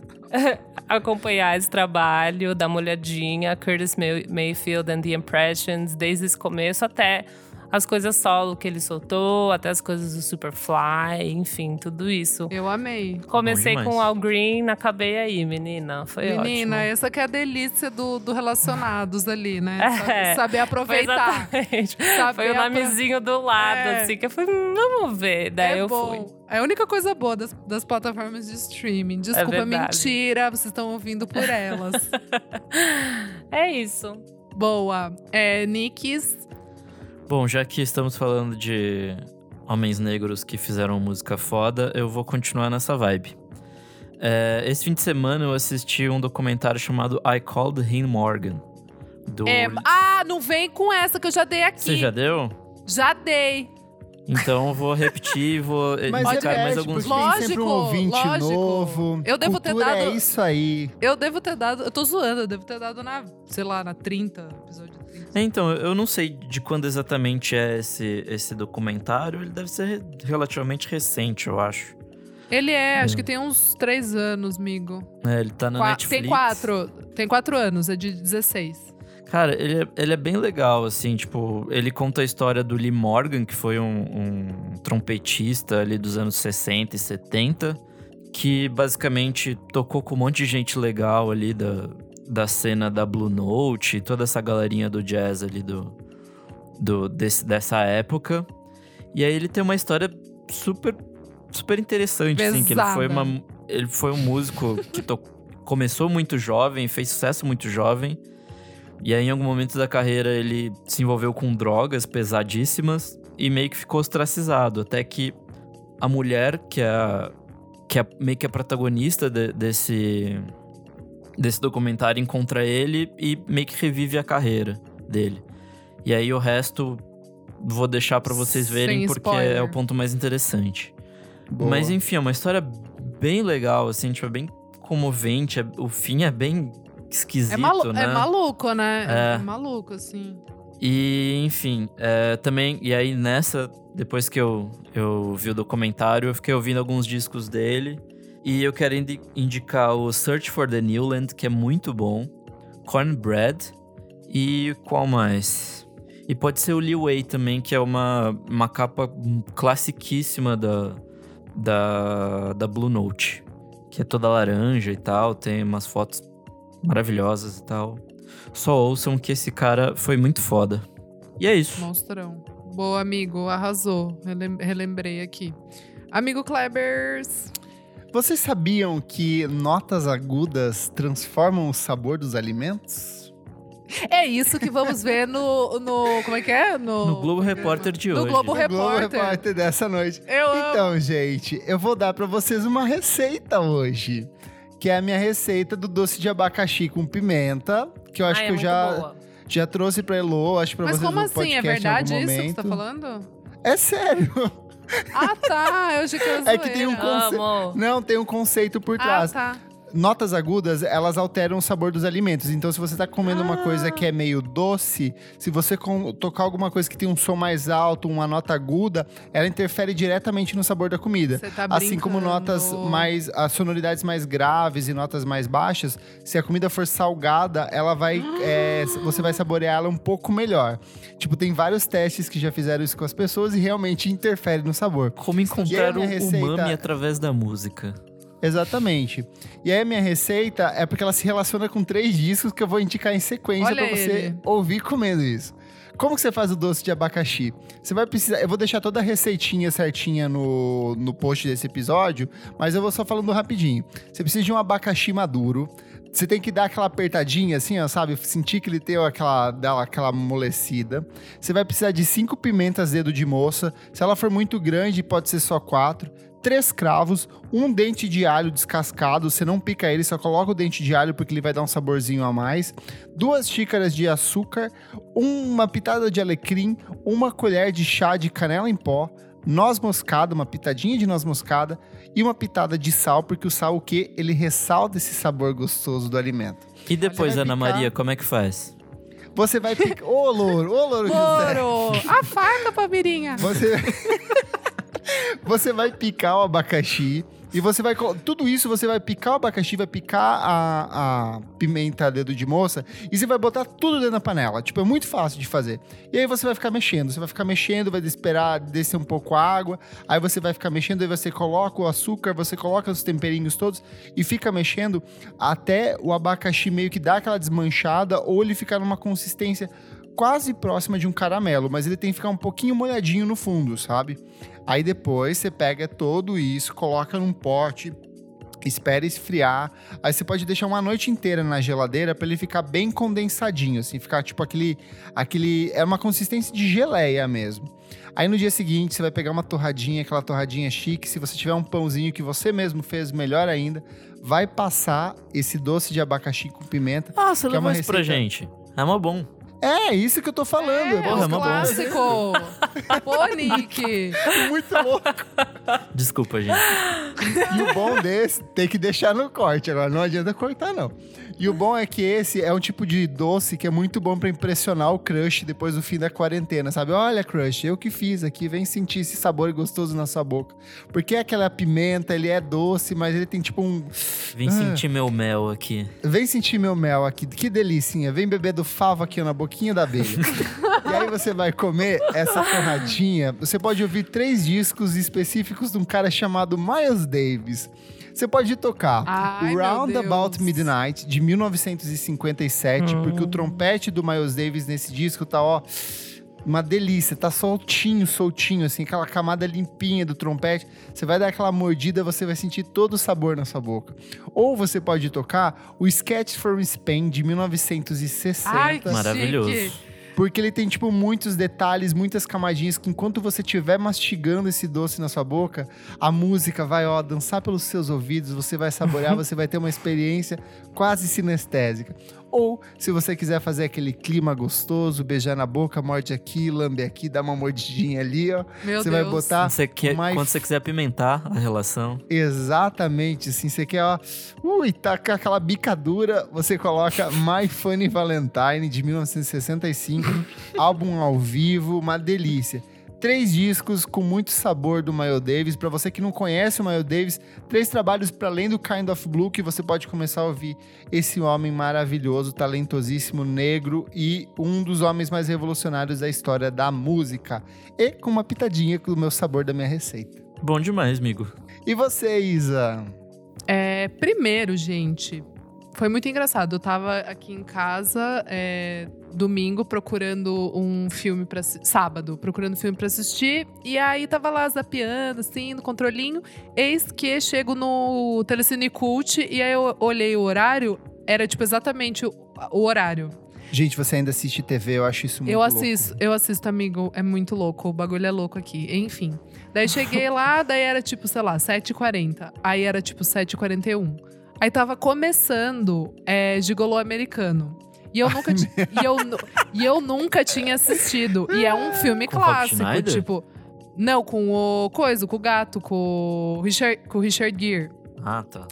acompanhar esse trabalho, dar uma olhadinha, Curtis May- Mayfield and the Impressions, desde esse começo até as coisas solo que ele soltou, até as coisas do Superfly, enfim, tudo isso. Eu amei. Comecei com o. Al Green, acabei aí, menina. Foi Menina, ótimo. essa que é a delícia do, do relacionados ali, né? [LAUGHS] Sabe- É. Saber Foi aproveitar. exatamente. [LAUGHS] Saber Foi o apro- nomezinho do lado, É. assim, que eu falei, hum, vamos ver. Daí é eu bom. fui. É a única coisa boa das, das plataformas de streaming. Desculpa, verdade. mentira. Vocês estão ouvindo por elas. [LAUGHS] É isso. Boa. É, Nicks. Bom, já que estamos falando de homens negros que fizeram música foda, eu vou continuar nessa vibe. É, esse fim de semana eu assisti um documentário chamado I Called Him Morgan. Do... É, ah, não vem com essa que eu já dei aqui. Você já deu? Já dei. Então eu vou repetir e vou [LAUGHS] Mas indicar é mais alguns tem sempre um Lógico, ouvinte lógico. novo. Eu devo ter Cultura dado- é isso aí. Eu devo ter dado. Eu tô zoando, eu devo ter dado na, sei lá, na 30, episódio 30. É, Então, eu não sei de quando exatamente é esse, esse documentário. Ele deve ser re- relativamente recente, eu acho. Ele é, acho que tem uns 3 anos, amigo. É, ele tá na Qua- Netflix. Tem quatro. Tem quatro anos, é de 16. Cara, ele é, ele é bem legal, assim, tipo, ele conta a história do Lee Morgan, que foi um, um trompetista ali dos anos 60 e 70, que basicamente tocou com um monte de gente legal ali da, da cena da Blue Note, toda essa galerinha do jazz ali do, do desse, dessa época. E aí ele tem uma história super, super interessante, assim, que ele foi, Pesada. uma, ele foi um músico que to- começou muito jovem, fez sucesso muito jovem. E aí, em algum momento da carreira, ele se envolveu com drogas pesadíssimas e meio que ficou ostracizado. Até que a mulher, que é, a- que é meio que a protagonista de- desse, desse documentário, encontra ele e meio que revive a carreira dele. E aí, o resto vou deixar pra vocês verem, Sem porque spoiler. é o ponto mais interessante. Boa. Mas enfim, é uma história bem legal, assim, tipo, é bem comovente. é- o fim é bem esquisito, É, malu né? é maluco, né? É. É. maluco, assim. E, enfim, é, também... E aí, nessa... Depois que eu, eu vi o documentário, eu fiquei ouvindo alguns discos dele. E eu quero indi- indicar o Search for the Newland, que é muito bom. Cornbread. E qual mais? E pode ser o Lee Way também, que é uma, uma capa classiquíssima da, da, da Blue Note. Que é toda laranja e tal, tem umas fotos maravilhosas e tal. Só ouçam que esse cara foi muito foda. E é isso. Monstrão. Boa, amigo. Arrasou. Relem- relembrei aqui. Amigo Klebers. Vocês sabiam que notas agudas transformam o sabor dos alimentos? É isso que vamos ver no. no como é que é? No, No Globo Repórter de No hoje. Globo No Globo Repórter. Repórter dessa noite. Eu amo. Então, gente, eu vou dar pra vocês uma receita hoje. Que é a minha receita do doce de abacaxi com pimenta. Que eu acho Ai, que é eu já, boa. já trouxe pra Elo, acho pra Mas vocês como no assim? podcast É verdade isso que momento. você tá falando? É sério. [LAUGHS] Ah, tá. Eu achei que era É que tem um zoeira. conce- Amo. Não, tem um conceito por Ah, trás. tá. Notas agudas, elas alteram o sabor dos alimentos. Então, se você tá comendo uma Ah. coisa que é meio doce, se você com- tocar alguma coisa que tem um som mais alto, uma nota aguda, ela interfere diretamente no sabor da comida. Você tá Assim como notas mais. as sonoridades mais graves e notas mais baixas, se a comida for salgada, ela vai. é, você vai saborear ela um pouco melhor. Tipo, tem vários testes que já fizeram isso com as pessoas e realmente interfere no sabor. Como encontrar o receita- umami através da música. Exatamente. E aí a minha receita é porque ela se relaciona com três discos que eu vou indicar em sequência pra você ouvir comendo isso. Como que você faz o doce de abacaxi? Você vai precisar. Eu vou deixar toda a receitinha certinha no, no post desse episódio, mas eu vou só falando rapidinho. Você precisa de um abacaxi maduro. Você tem que dar aquela apertadinha, assim, ó, sabe? Sentir que ele tem aquela, dá aquela amolecida. Você vai precisar de cinco pimentas dedo de moça. Se ela for muito grande, pode ser só quatro. Três cravos, um dente de alho descascado. Você não pica ele, só coloca o dente de alho porque ele vai dar um saborzinho a mais. Duas xícaras de açúcar, uma pitada de alecrim, uma colher de chá de canela em pó, noz moscada, uma pitadinha de noz moscada e uma pitada de sal, porque o sal o quê? Ele ressalta esse sabor gostoso do alimento. E depois, Ana picar. Maria, como é que faz? Você vai picar. Ô, louro, ô, louro José. Ouro! A Palmeirinha! Você. [LAUGHS] você vai picar o abacaxi. E você vai. Tudo isso você vai picar o abacaxi, vai picar a, a pimenta dedo de moça e você vai botar tudo dentro da panela. Tipo, é muito fácil de fazer. E aí você vai ficar mexendo. Você vai ficar mexendo, vai esperar descer um pouco a água. Aí você vai ficar mexendo, aí você coloca o açúcar, você coloca os temperinhos todos e fica mexendo até o abacaxi meio que dar aquela desmanchada ou ele ficar numa consistência quase próxima de um caramelo, mas ele tem que ficar um pouquinho molhadinho no fundo, sabe? Aí depois você pega todo isso, coloca num pote, espera esfriar. Aí você pode deixar uma noite inteira na geladeira para ele ficar bem condensadinho, assim, ficar tipo aquele aquele é uma consistência de geleia mesmo. Aí no dia seguinte você vai pegar uma torradinha, aquela torradinha chique, se você tiver um pãozinho que você mesmo fez, melhor ainda, vai passar esse doce de abacaxi com pimenta. Ah, você Que é levou uma isso pra receita- gente. É uma bom. É, isso que eu tô falando. É, Porra, é o uma clássico! Pô, [LAUGHS] Nick! muito louco. Desculpa, gente. E o bom desse tem que deixar no corte agora, não adianta cortar não. E o bom é que esse é um tipo de doce que é muito bom pra impressionar o crush depois do fim da quarentena, sabe? Olha, crush, eu que fiz aqui, vem sentir esse sabor gostoso na sua boca. Porque aquela pimenta, ele é doce, mas ele tem tipo um Vim Ah. sentir meu mel aqui. Vem sentir meu mel aqui, que delicinha. Vem beber do favo aqui na boquinha da abelha. [LAUGHS] e aí você vai comer essa torradinha. Você pode ouvir três discos específicos de um cara chamado Miles Davis. Você pode tocar Ai, meu Round Deus. About Midnight, de 1957, porque o trompete do Miles Davis nesse disco tá, ó, uma delícia, tá soltinho, soltinho, assim, aquela camada limpinha do trompete. Você vai dar aquela mordida, você vai sentir todo o sabor na sua boca. Ou você pode tocar o Sketch from Spain, de 1960. Ai, que Maravilhoso. chique. Porque ele tem, tipo, muitos detalhes, muitas camadinhas que enquanto você estiver mastigando esse doce na sua boca, a música vai, ó, dançar pelos seus ouvidos, você vai saborear, [LAUGHS] você vai ter uma experiência quase sinestésica. Ou, se você quiser fazer aquele clima gostoso, beijar na boca, morde aqui, lambe aqui, dá uma mordidinha ali, ó. Meu você Deus. vai botar Quando você, quer, mais- quando você quiser apimentar a relação. Exatamente, assim, você quer, ó, ui, tá com aquela bicadura, você coloca My Funny Valentine, de 1965, álbum ao vivo, uma delícia. Três discos com muito sabor do Miles Davis. Pra você que não conhece o Miles Davis, três trabalhos para além do Kind of Blue que você pode começar a ouvir esse homem maravilhoso, talentosíssimo, negro e um dos homens mais revolucionários da história da música. E com uma pitadinha do meu sabor da minha receita. Bom demais, amigo. E você, Isa? É, primeiro, gente, foi muito engraçado. Eu tava aqui em casa é, domingo procurando um filme para sábado, procurando um filme pra assistir, e aí tava lá zapeando assim no controlinho, eis que chego no Telecine Cult e aí eu olhei o horário, era tipo exatamente o, o horário. Gente, você ainda assiste TV, eu acho isso muito eu louco. assisto, eu assisto, amigo, é muito louco, o bagulho é louco aqui. Enfim. Daí cheguei lá, [LAUGHS] daí era tipo, sei lá, 7h40. Aí era tipo 7h41. Aí tava começando é, Gigolô Americano. E eu, nunca, e, eu, e eu nunca tinha assistido. E é um [LAUGHS] filme Com clássico, tipo. Não, com o coisa, com o gato, com o Richard, com o Richard Gere. Ah, tá.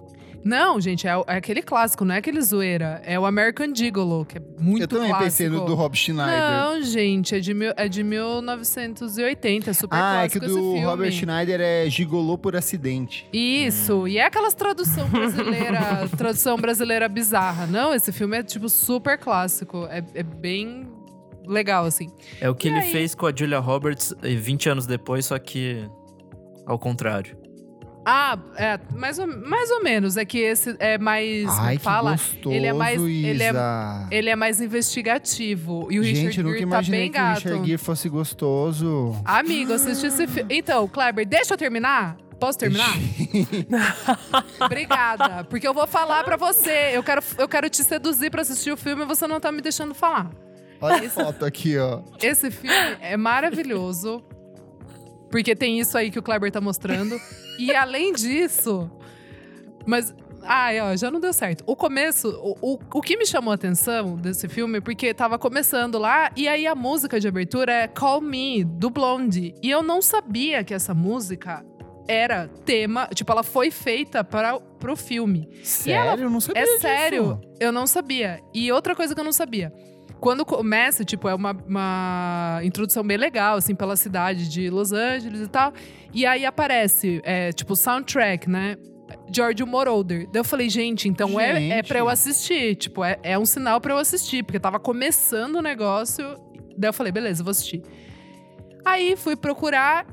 Não, gente, é, é aquele clássico, não é aquele zoeira. É o American Gigolo, que é muito Eu também clássico. pensei no do Rob Schneider. Não, gente, é de, mil, é de 1980, é super ah, é que clássico do esse filme. Robert Schneider é gigolô por acidente. Isso, e é aquelas tradução brasileira, [LAUGHS] tradução brasileira bizarra. Não, esse filme é tipo super clássico, é, é bem legal assim. É o que E ele aí? fez com a Julia Roberts eh, 20 anos depois, só que ao contrário. Ah, é, mais ou, mais ou menos. É que esse é mais. Ai, que fala? gostoso, ele é mais- ele é-. Ele é mais investigativo. E o Gente, Richard Gere tá imaginei bem que o gato. Richard Gere fosse gostoso. Amigo, assisti esse filme. Então, Kleber, deixa eu terminar? Posso terminar? [LAUGHS] [LAUGHS] Obrigada. Porque eu vou falar pra você. Eu quero, eu quero te seduzir pra assistir o filme e você não tá me deixando falar. Olha a foto aqui, ó. Esse filme é maravilhoso. Porque tem isso aí que o Kleber tá mostrando. E [LAUGHS] além disso. Mas. Ai, ó, já não deu certo. O começo, o, o, o que me chamou a atenção desse filme, porque tava começando lá, e aí a música de abertura é Call Me, do Blondie. E eu não sabia que essa música era tema, tipo, ela foi feita para pro filme. Sério? Eu não sabia É disso. sério, eu não sabia. E outra coisa que eu não sabia. Quando começa, tipo, é uma, uma introdução bem legal, assim, pela cidade de Los Angeles e tal. E aí aparece, é, tipo, soundtrack, né? George Moroder. Daí eu falei, gente, então é, é Gente. pra eu assistir. Tipo, é, é um sinal pra eu assistir. Porque tava começando o negócio. Daí eu falei, beleza, vou assistir. Aí fui procurar.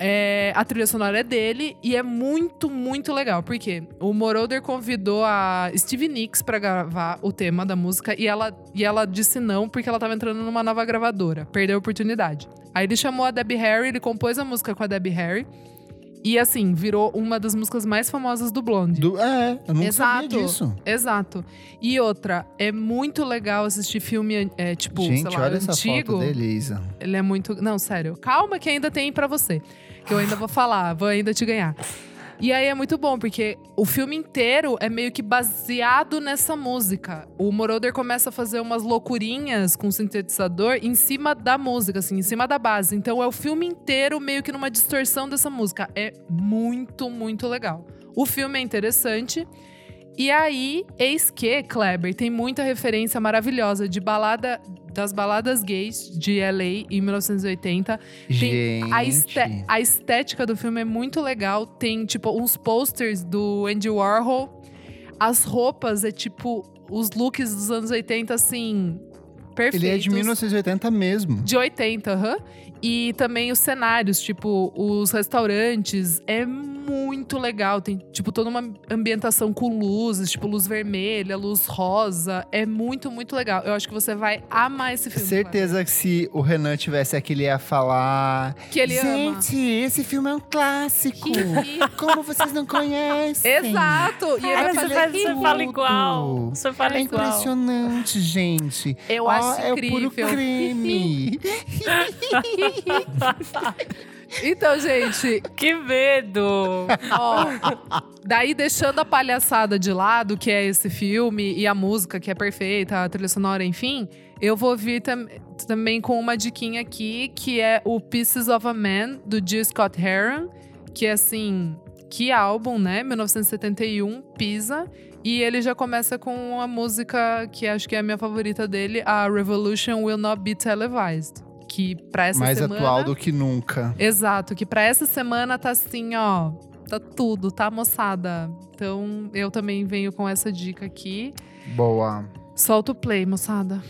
É, a trilha sonora é dele e é muito, muito legal. Por quê? O Moroder convidou a Stevie Nicks pra gravar o tema da música e ela, e ela disse não porque ela tava entrando numa nova gravadora. Perdeu a oportunidade. Aí ele chamou a Debbie Harry, ele compôs a música com a Debbie Harry. E assim, virou uma das músicas mais famosas do Blonde. Do- é, eu não sabia Exato. disso. Exato. E outra, é muito legal assistir filme, é, tipo, Gente, sei lá, olha essa antigo. foto dele, Isa. Ele é muito. Não, sério. Calma que ainda tem pra você. Que eu ainda vou falar, vou ainda te ganhar. E aí é muito bom, porque o filme inteiro é meio que baseado nessa música. O Moroder começa a fazer umas loucurinhas com o sintetizador em cima da música, assim, em cima da base. Então é o filme inteiro meio que numa distorção dessa música. É muito, muito legal. O filme é interessante. E aí, eis que, Kleber, tem muita referência maravilhosa de balada das baladas gays de LA em 1980. Gente. A, este- a estética do filme é muito legal. Tem, tipo, uns posters do Andy Warhol. As roupas é tipo os looks dos anos 80, assim, perfeitos. Ele é de 1980 mesmo. De 80, aham. E também os cenários, tipo, os restaurantes. É muito legal. Tem, tipo, toda uma ambientação com luzes, tipo, luz vermelha, luz rosa. É muito, muito legal. Eu acho que você vai amar esse filme. Certeza que se o Renan tivesse aqui, ele ia falar. Que ele ama. Gente, esse filme é um clássico. Como vocês não conhecem? Exato! E ele vai fazer faz, você tudo. fala igual. Você fala É igual. impressionante, gente. Eu Ó, acho é o incrível. puro creme. [LAUGHS] [LAUGHS] [LAUGHS] Então, gente, Que medo! ó. daí deixando a palhaçada de lado, que é esse filme, e a música, que é perfeita, a trilha sonora, enfim, eu vou vir tam- também com uma diquinha aqui, que é o Pieces of a Man, do G. Scott Heron, que é assim. Que álbum, né? 1971, Pisa. E ele já começa com a música que acho que é a minha favorita dele, a Revolution Will Not Be Televised. Que pra essa Mais semana. atual do que nunca. Exato, que pra essa semana tá assim, ó. Tá tudo, tá, moçada? Então eu também venho com essa dica aqui. Boa. Solta o play, moçada.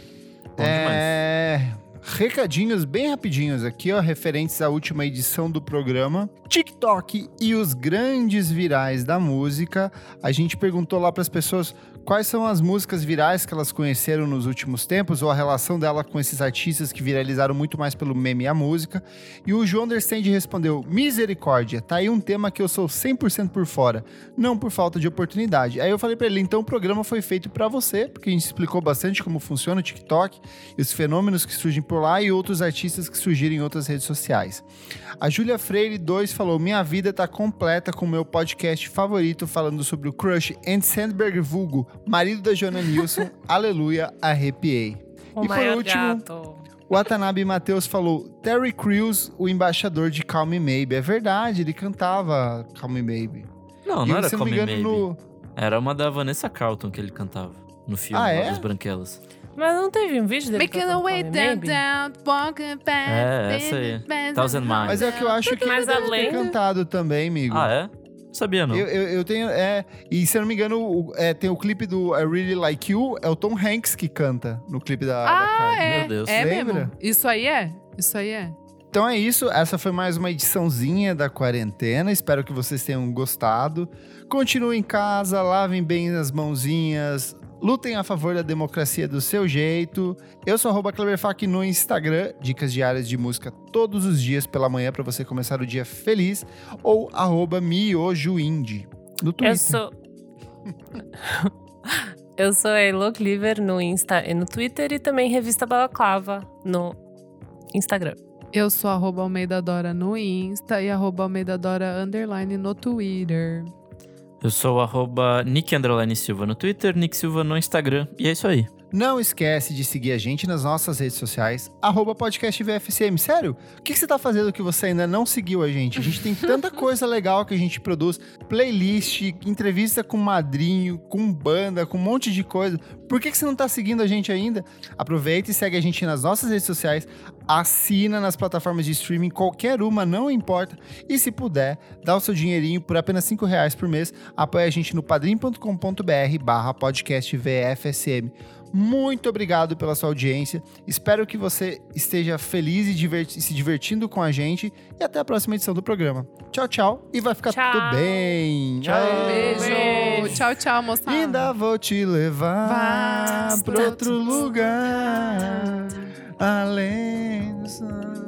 Bom demais. É. Recadinhos bem rapidinhos aqui, ó, referentes à última edição do programa. TikTok e os grandes virais da música. A gente perguntou lá para as pessoas quais são as músicas virais que elas conheceram nos últimos tempos, ou a relação dela com esses artistas que viralizaram muito mais pelo meme e a música. E o João Understand respondeu: Misericórdia, tá aí um tema que eu sou 100% por fora, não por falta de oportunidade. Aí eu falei para ele: então o programa foi feito para você, porque a gente explicou bastante como funciona o TikTok, os fenômenos que surgem por lá e outros artistas que surgirem em outras redes sociais. A Júlia Freire 2 falou: Minha vida tá completa com o meu podcast favorito falando sobre o crush Andy Sandberg vulgo, marido da Joana Nilsson. [LAUGHS] Aleluia, arrepiei. O E por último, gato. O Watanabe Matheus falou: Terry Crews, o embaixador de Calm Me Maybe. É verdade, ele cantava Calm Me Maybe. Não, E, não era se não Come me Maybe. no. Era uma da Vanessa Carlton que ele cantava. No filme Ah, é? das Branquelas. Mas não teve um vídeo dele Making a way down, down, walking back. É, essa aí. Thousand Miles. Mas é que eu acho que Mas ele deve além cantado também, amigo. Ah, é? Sabia não. Eu, eu, eu tenho. É, e se eu não me engano, o- é, tem o clipe do I Really Like You, é o Tom Hanks que canta no clipe da, da Ah, Kylie. é. Meu Deus. É Lembra? mesmo. Isso aí é. Isso aí é. Então é isso, essa foi mais uma ediçãozinha da quarentena. Espero que vocês tenham gostado. Continuem em casa, lavem bem as mãozinhas, lutem a favor da democracia do seu jeito. Eu sou arroba Kleberfac no Instagram, dicas diárias de música todos os dias pela manhã para você começar o dia feliz, ou arroba miojoindie no Twitter. Eu sou. [LAUGHS] Eu sou a Elo Cleaver no Insta e no Twitter e também Revista Balaclava no Instagram. Eu sou arroba Almeida Dora no Insta e arroba Almeida Dora underline no Twitter. Eu sou o arroba Nick Silva no Twitter, Nick Silva no Instagram. E é isso aí. Não esquece de seguir a gente nas nossas redes sociais, arroba podcast VFCM. Sério, o que, que você tá fazendo que você ainda não seguiu a gente? A gente tem tanta [LAUGHS] coisa legal que a gente produz. Playlist, entrevista com madrinho, com banda, com um monte de coisa. Por que, que você não tá seguindo a gente ainda? Aproveita e segue a gente nas nossas redes sociais, assina nas plataformas de streaming, qualquer uma, não importa. E se puder, dá o seu dinheirinho por apenas 5 reais por mês. Apoia a gente no padrim.com.br barra podcast VFSM. Muito obrigado pela sua audiência. Espero que você esteja feliz e diverti se divertindo com a gente. E até a próxima edição do programa. Tchau, tchau. E vai ficar Tchau. tudo bem. Tchau. Beijo. Beijo. Tchau, tchau, moçada. Ainda vou te levar Vai. pra outro lugar. Além do